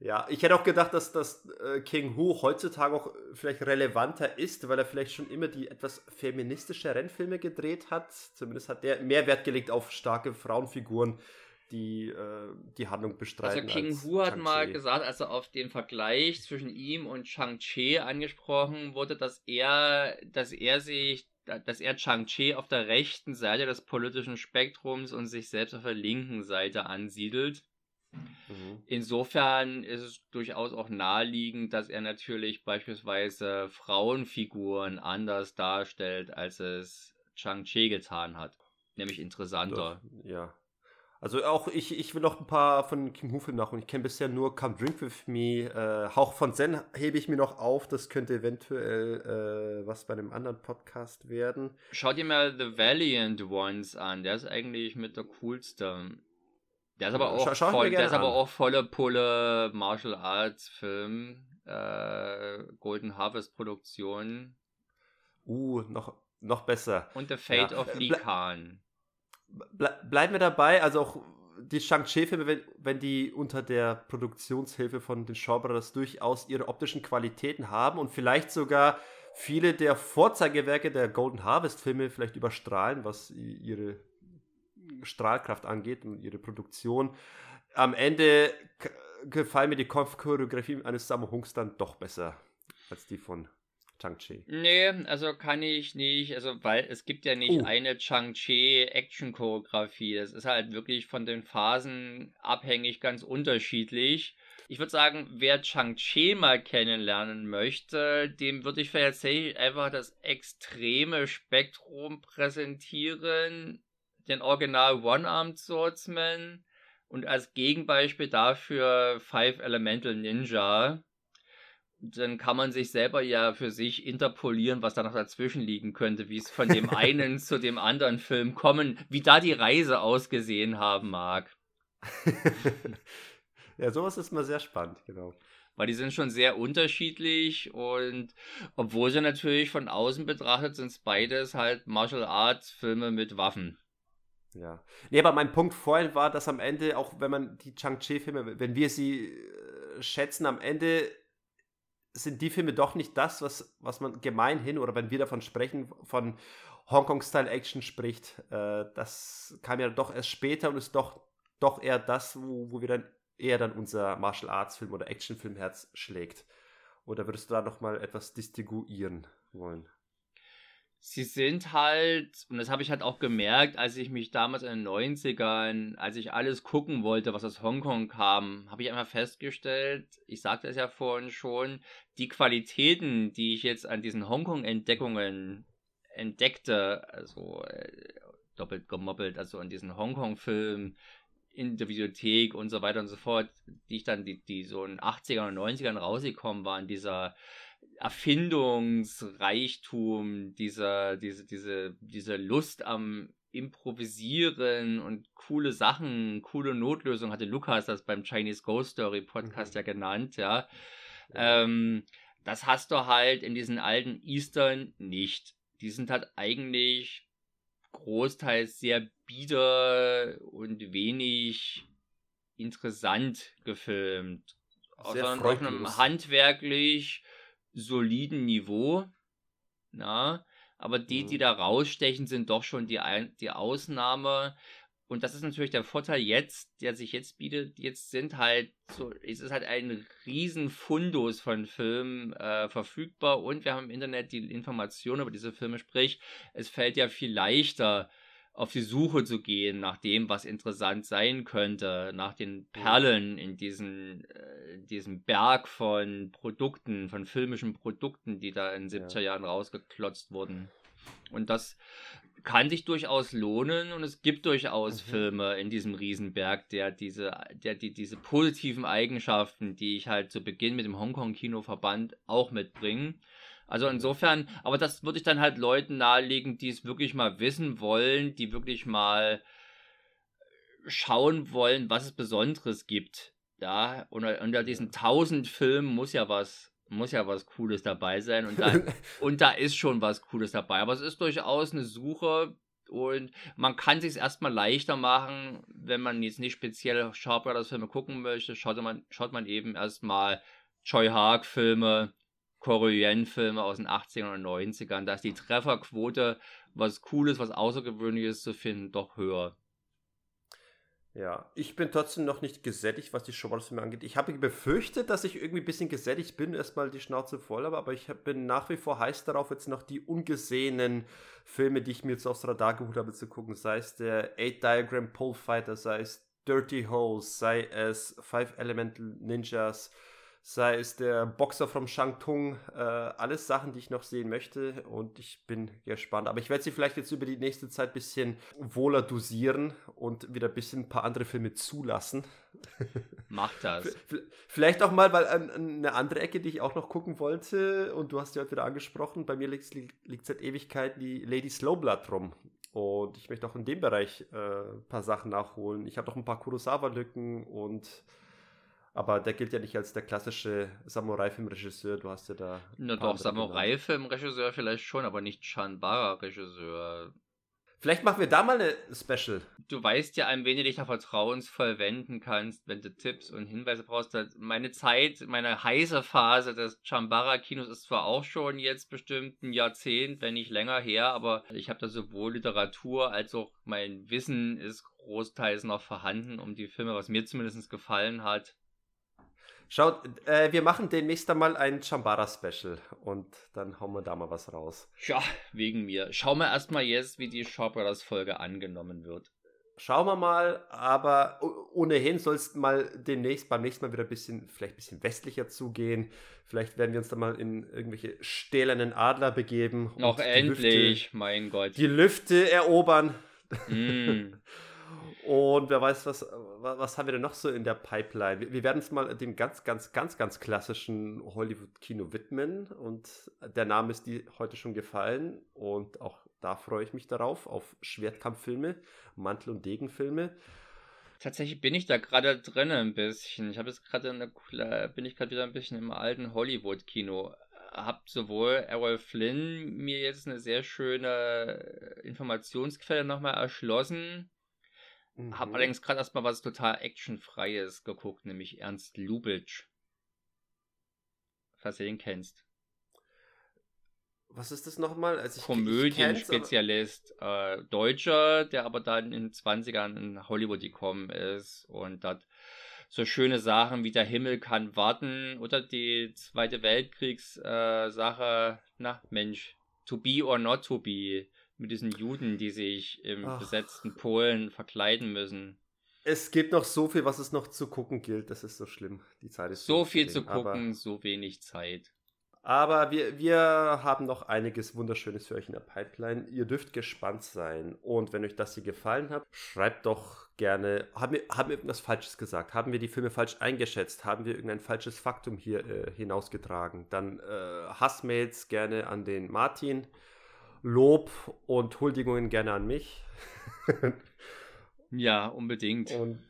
Ja, ich hätte auch gedacht, dass das äh, King Hu heutzutage auch vielleicht relevanter ist, weil er vielleicht schon immer die etwas feministische Rennfilme gedreht hat. Zumindest hat der mehr Wert gelegt auf starke Frauenfiguren die äh, die Handlung bestreiten. Also King Hu hat mal gesagt, als er auf den Vergleich zwischen ihm und Chang-Chi angesprochen wurde, dass er, dass er sich, dass er Chang-Chi auf der rechten Seite des politischen Spektrums und sich selbst auf der linken Seite ansiedelt. Mhm. Insofern ist es durchaus auch naheliegend, dass er natürlich beispielsweise Frauenfiguren anders darstellt, als es Chang-Chi getan hat. Nämlich interessanter. Doch, ja, also auch ich, ich will noch ein paar von Kim Hu-Filmen nachholen. Ich kenne bisher nur Come Drink With Me. Äh, Hauch von Zen hebe ich mir noch auf. Das könnte eventuell äh, was bei einem anderen Podcast werden. Schau dir mal The Valiant Ones an. Der ist eigentlich mit der coolste. Der ist aber auch, schau, voll, der ist aber auch volle Pulle Martial Arts Film. Äh, Golden Harvest Produktion. Uh, noch, noch besser. Und The Fate ja. of Lee Khan ble bleiben wir dabei, also auch die Shang-Chi-Filme, wenn, wenn die unter der Produktionshilfe von den Shaw Brothers durchaus ihre optischen Qualitäten haben und vielleicht sogar viele der Vorzeigewerke der Golden Harvest-Filme vielleicht überstrahlen, was ihre Strahlkraft angeht und ihre Produktion. Am Ende gefallen mir die Choreografie eines Sammo Hunks dann doch besser als die von Chang-Chi. Nee, also kann ich nicht, also weil es gibt ja nicht uh. eine Chang-Chi Action-Choreografie. Das ist halt wirklich von den Phasen abhängig ganz unterschiedlich. Ich würde sagen, wer Chang-Chi mal kennenlernen möchte, dem würde ich tatsächlich einfach das extreme Spektrum präsentieren. Den Original One-Armed Swordsman und als Gegenbeispiel dafür Five Elemental Ninja dann kann man sich selber ja für sich interpolieren, was da noch dazwischen liegen könnte, wie es von dem einen zu dem anderen Film kommen, wie da die Reise ausgesehen haben mag. ja, sowas ist mal sehr spannend, genau. Weil die sind schon sehr unterschiedlich und obwohl sie natürlich von außen betrachtet sind, beides halt Martial Arts Filme mit Waffen. Ja. Nee, aber mein Punkt vorhin war, dass am Ende, auch wenn man die Chang-Chi-Filme, wenn wir sie äh, schätzen, am Ende sind die Filme doch nicht das, was, was man gemeinhin oder wenn wir davon sprechen, von Hongkong-Style-Action spricht. Äh, das kam ja doch erst später und ist doch, doch eher das, wo, wo wir dann eher dann unser Martial Arts-Film oder Actionfilm-Herz schlägt. Oder würdest du da nochmal etwas distinguieren wollen? Sie sind halt, und das habe ich halt auch gemerkt, als ich mich damals in den 90ern, als ich alles gucken wollte, was aus Hongkong kam, habe ich einfach festgestellt, ich sagte es ja vorhin schon, die Qualitäten, die ich jetzt an diesen Hongkong-Entdeckungen entdeckte, also äh, doppelt gemoppelt, also an diesen Hongkong-Filmen, in der Videothek und so weiter und so fort, die ich dann, die, die so in 80ern und 90ern rausgekommen waren, dieser Erfindungsreichtum, dieser, diese, diese, diese Lust am Improvisieren und coole Sachen, coole Notlösungen, hatte Lukas das beim Chinese Ghost Story Podcast mhm. ja genannt, ja. Ähm, das hast du halt in diesen alten Eastern nicht. Die sind halt eigentlich großteils sehr bieder und wenig interessant gefilmt. Einem handwerklich soliden Niveau. Na, aber die, die mhm. da rausstechen, sind doch schon die, die Ausnahme. Und das ist natürlich der Vorteil jetzt, der sich jetzt bietet. Jetzt sind halt so, es ist halt ein riesen Fundus von Filmen äh, verfügbar und wir haben im Internet die Informationen über diese Filme. Sprich, es fällt ja viel leichter, auf die Suche zu gehen nach dem, was interessant sein könnte, nach den Perlen in diesen, äh, diesem Berg von Produkten, von filmischen Produkten, die da in den 70er Jahren rausgeklotzt wurden. Und das kann sich durchaus lohnen und es gibt durchaus mhm. Filme in diesem Riesenberg, der diese, der die, diese positiven Eigenschaften, die ich halt zu Beginn mit dem Hongkong-Kino verband, auch mitbringen. Also insofern, aber das würde ich dann halt Leuten nahelegen, die es wirklich mal wissen wollen, die wirklich mal schauen wollen, was es Besonderes gibt. Ja, unter, unter diesen tausend Filmen muss ja was muss ja was Cooles dabei sein und da, und da ist schon was Cooles dabei. Aber es ist durchaus eine Suche und man kann sich erstmal leichter machen, wenn man jetzt nicht speziell Shaw Brothers Filme gucken möchte, schaut man, schaut man eben erstmal Choi Haag Filme, Korean-Filme aus den 80ern und 90ern. Da ist die Trefferquote, was Cooles, was Außergewöhnliches zu finden, doch höher. Ja, ich bin trotzdem noch nicht gesättigt, was die Showball-Filme angeht. Ich habe befürchtet, dass ich irgendwie ein bisschen gesättigt bin, erstmal die Schnauze voll habe, aber ich bin nach wie vor heiß darauf, jetzt noch die ungesehenen Filme, die ich mir jetzt aufs Radar geholt habe, zu gucken. Sei es der Eight Diagram Pole Fighter, sei es Dirty Holes, sei es Five Elemental Ninjas, sei es der Boxer vom Shangtung, äh, alles Sachen, die ich noch sehen möchte und ich bin gespannt. Aber ich werde sie vielleicht jetzt über die nächste Zeit ein bisschen wohler dosieren und wieder ein bisschen ein paar andere Filme zulassen. Mach das. vielleicht auch mal, weil an eine andere Ecke, die ich auch noch gucken wollte und du hast ja heute wieder angesprochen, bei mir liegt, liegt seit Ewigkeit die Lady Slowblood rum. Und ich möchte auch in dem Bereich äh, ein paar Sachen nachholen. Ich habe noch ein paar Kurosawa-Lücken und aber der gilt ja nicht als der klassische Samurai-Filmregisseur. Du hast ja da. Na doch, Samurai-Filmregisseur vielleicht schon, aber nicht Chanbara-Regisseur. Vielleicht machen wir da mal eine Special. Du weißt ja, an wen du dich da vertrauensvoll wenden kannst, wenn du Tipps und Hinweise brauchst. Meine Zeit, meine heiße Phase des Chambara-Kinos ist zwar auch schon jetzt bestimmt ein Jahrzehnt, wenn nicht länger her, aber ich habe da sowohl Literatur als auch mein Wissen ist großteils noch vorhanden um die Filme, was mir zumindest gefallen hat, Schaut, äh, wir machen demnächst einmal ein Chambara-Special und dann hauen wir da mal was raus. Ja, wegen mir. Schauen wir erstmal jetzt, wie die Shaw Brothers-Folge angenommen wird. Schauen wir mal, aber ohnehin soll es mal demnächst, beim nächsten Mal wieder ein bisschen, vielleicht ein bisschen westlicher zugehen. Vielleicht werden wir uns dann mal in irgendwelche stählernen Adler begeben. Noch endlich, Lüfte, mein Gott. Die Lüfte erobern. Mm. Und wer weiß, was, was haben wir denn noch so in der Pipeline? Wir, wir werden es mal dem ganz, ganz, ganz, ganz klassischen Hollywood-Kino widmen. Und der Name ist dir heute schon gefallen. Und auch da freue ich mich darauf, auf Schwertkampffilme, Mantel- und Degenfilme. Tatsächlich bin ich da gerade drin ein bisschen. Ich habe jetzt gerade bin ich gerade wieder ein bisschen im alten Hollywood-Kino. Hab sowohl Errol Flynn mir jetzt eine sehr schöne Informationsquelle nochmal erschlossen Mhm. Hab allerdings gerade erstmal was total actionfreies geguckt, nämlich Ernst Lubitsch. Falls du den kennst. was ist das nochmal? Also Komödienspezialist, äh, Deutscher, der aber dann in den 20ern in Hollywood gekommen ist und dort so schöne Sachen wie der Himmel kann warten oder die Zweite Weltkriegssache, äh, na Mensch, to be or not to be, mit diesen Juden, die sich im Ach. besetzten Polen verkleiden müssen. Es gibt noch so viel, was es noch zu gucken gilt. Das ist so schlimm. Die Zeit ist so viel zu gucken, so wenig Zeit. Aber wir, wir haben noch einiges Wunderschönes für euch in der Pipeline. Ihr dürft gespannt sein. Und wenn euch das hier gefallen hat, schreibt doch gerne. Haben wir, haben wir irgendwas Falsches gesagt? Haben wir die Filme falsch eingeschätzt? Haben wir irgendein falsches Faktum hier äh, hinausgetragen? Dann äh, Hassmails gerne an den Martin. Lob und Huldigungen gerne an mich. ja, unbedingt. Und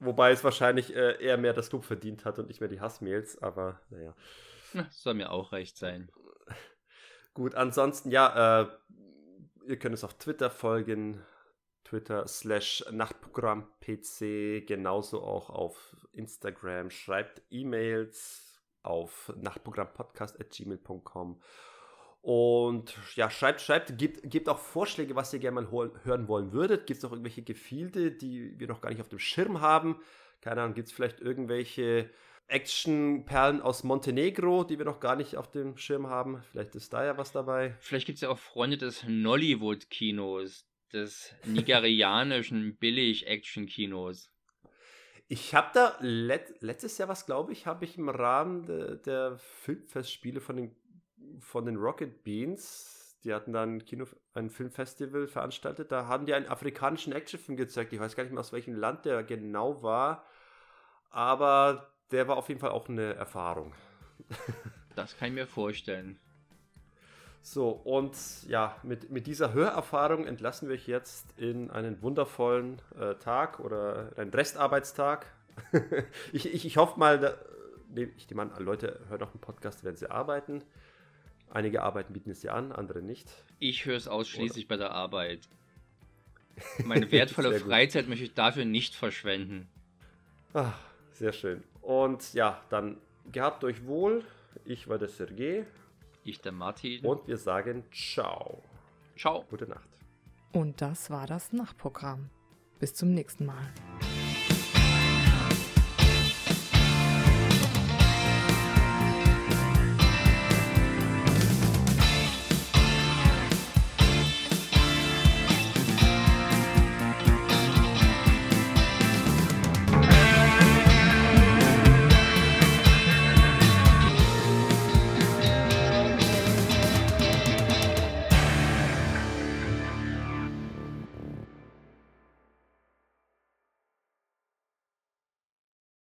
wobei es wahrscheinlich äh, eher mehr das Lob verdient hat und nicht mehr die Hassmails, aber naja. Na, soll mir auch recht sein. Gut, ansonsten, ja, äh, ihr könnt es auf Twitter folgen. Twitter slash Nachtprogramm PC, genauso auch auf Instagram. Schreibt E-Mails auf nachtprogrammpodcast.gmail.com. Und ja, schreibt, schreibt, gebt, gebt auch Vorschläge, was ihr gerne mal hören wollen würdet. Gibt es auch irgendwelche Gefilde, die wir noch gar nicht auf dem Schirm haben? Keine Ahnung, gibt es vielleicht irgendwelche Action-Perlen aus Montenegro, die wir noch gar nicht auf dem Schirm haben. Vielleicht ist da ja was dabei. Vielleicht gibt es ja auch Freunde des Nollywood-Kinos, des nigerianischen Billig-Action-Kinos. Ich habe da let letztes Jahr was, glaube ich, habe ich im Rahmen de der Filmfestspiele von den, von den Rocket Beans, die hatten dann ein, Kino, ein Filmfestival veranstaltet, da haben die einen afrikanischen Actionfilm gezeigt. Ich weiß gar nicht mehr, aus welchem Land der genau war, aber der war auf jeden Fall auch eine Erfahrung. das kann ich mir vorstellen. So, und ja, mit, mit dieser Hörerfahrung entlassen wir euch jetzt in einen wundervollen äh, Tag oder einen Restarbeitstag. ich, ich, ich hoffe mal, da, nee, ich nehme an, Leute hören auch einen Podcast, wenn sie arbeiten. Einige Arbeiten bieten es ja an, andere nicht. Ich höre es ausschließlich oder? bei der Arbeit. Meine wertvolle Freizeit möchte ich dafür nicht verschwenden. Ach, sehr schön. Und ja, dann gehabt euch wohl. Ich war der Sergej. Ich der Martin. Und wir sagen Ciao. Ciao. Gute Nacht. Und das war das Nachtprogramm. Bis zum nächsten Mal.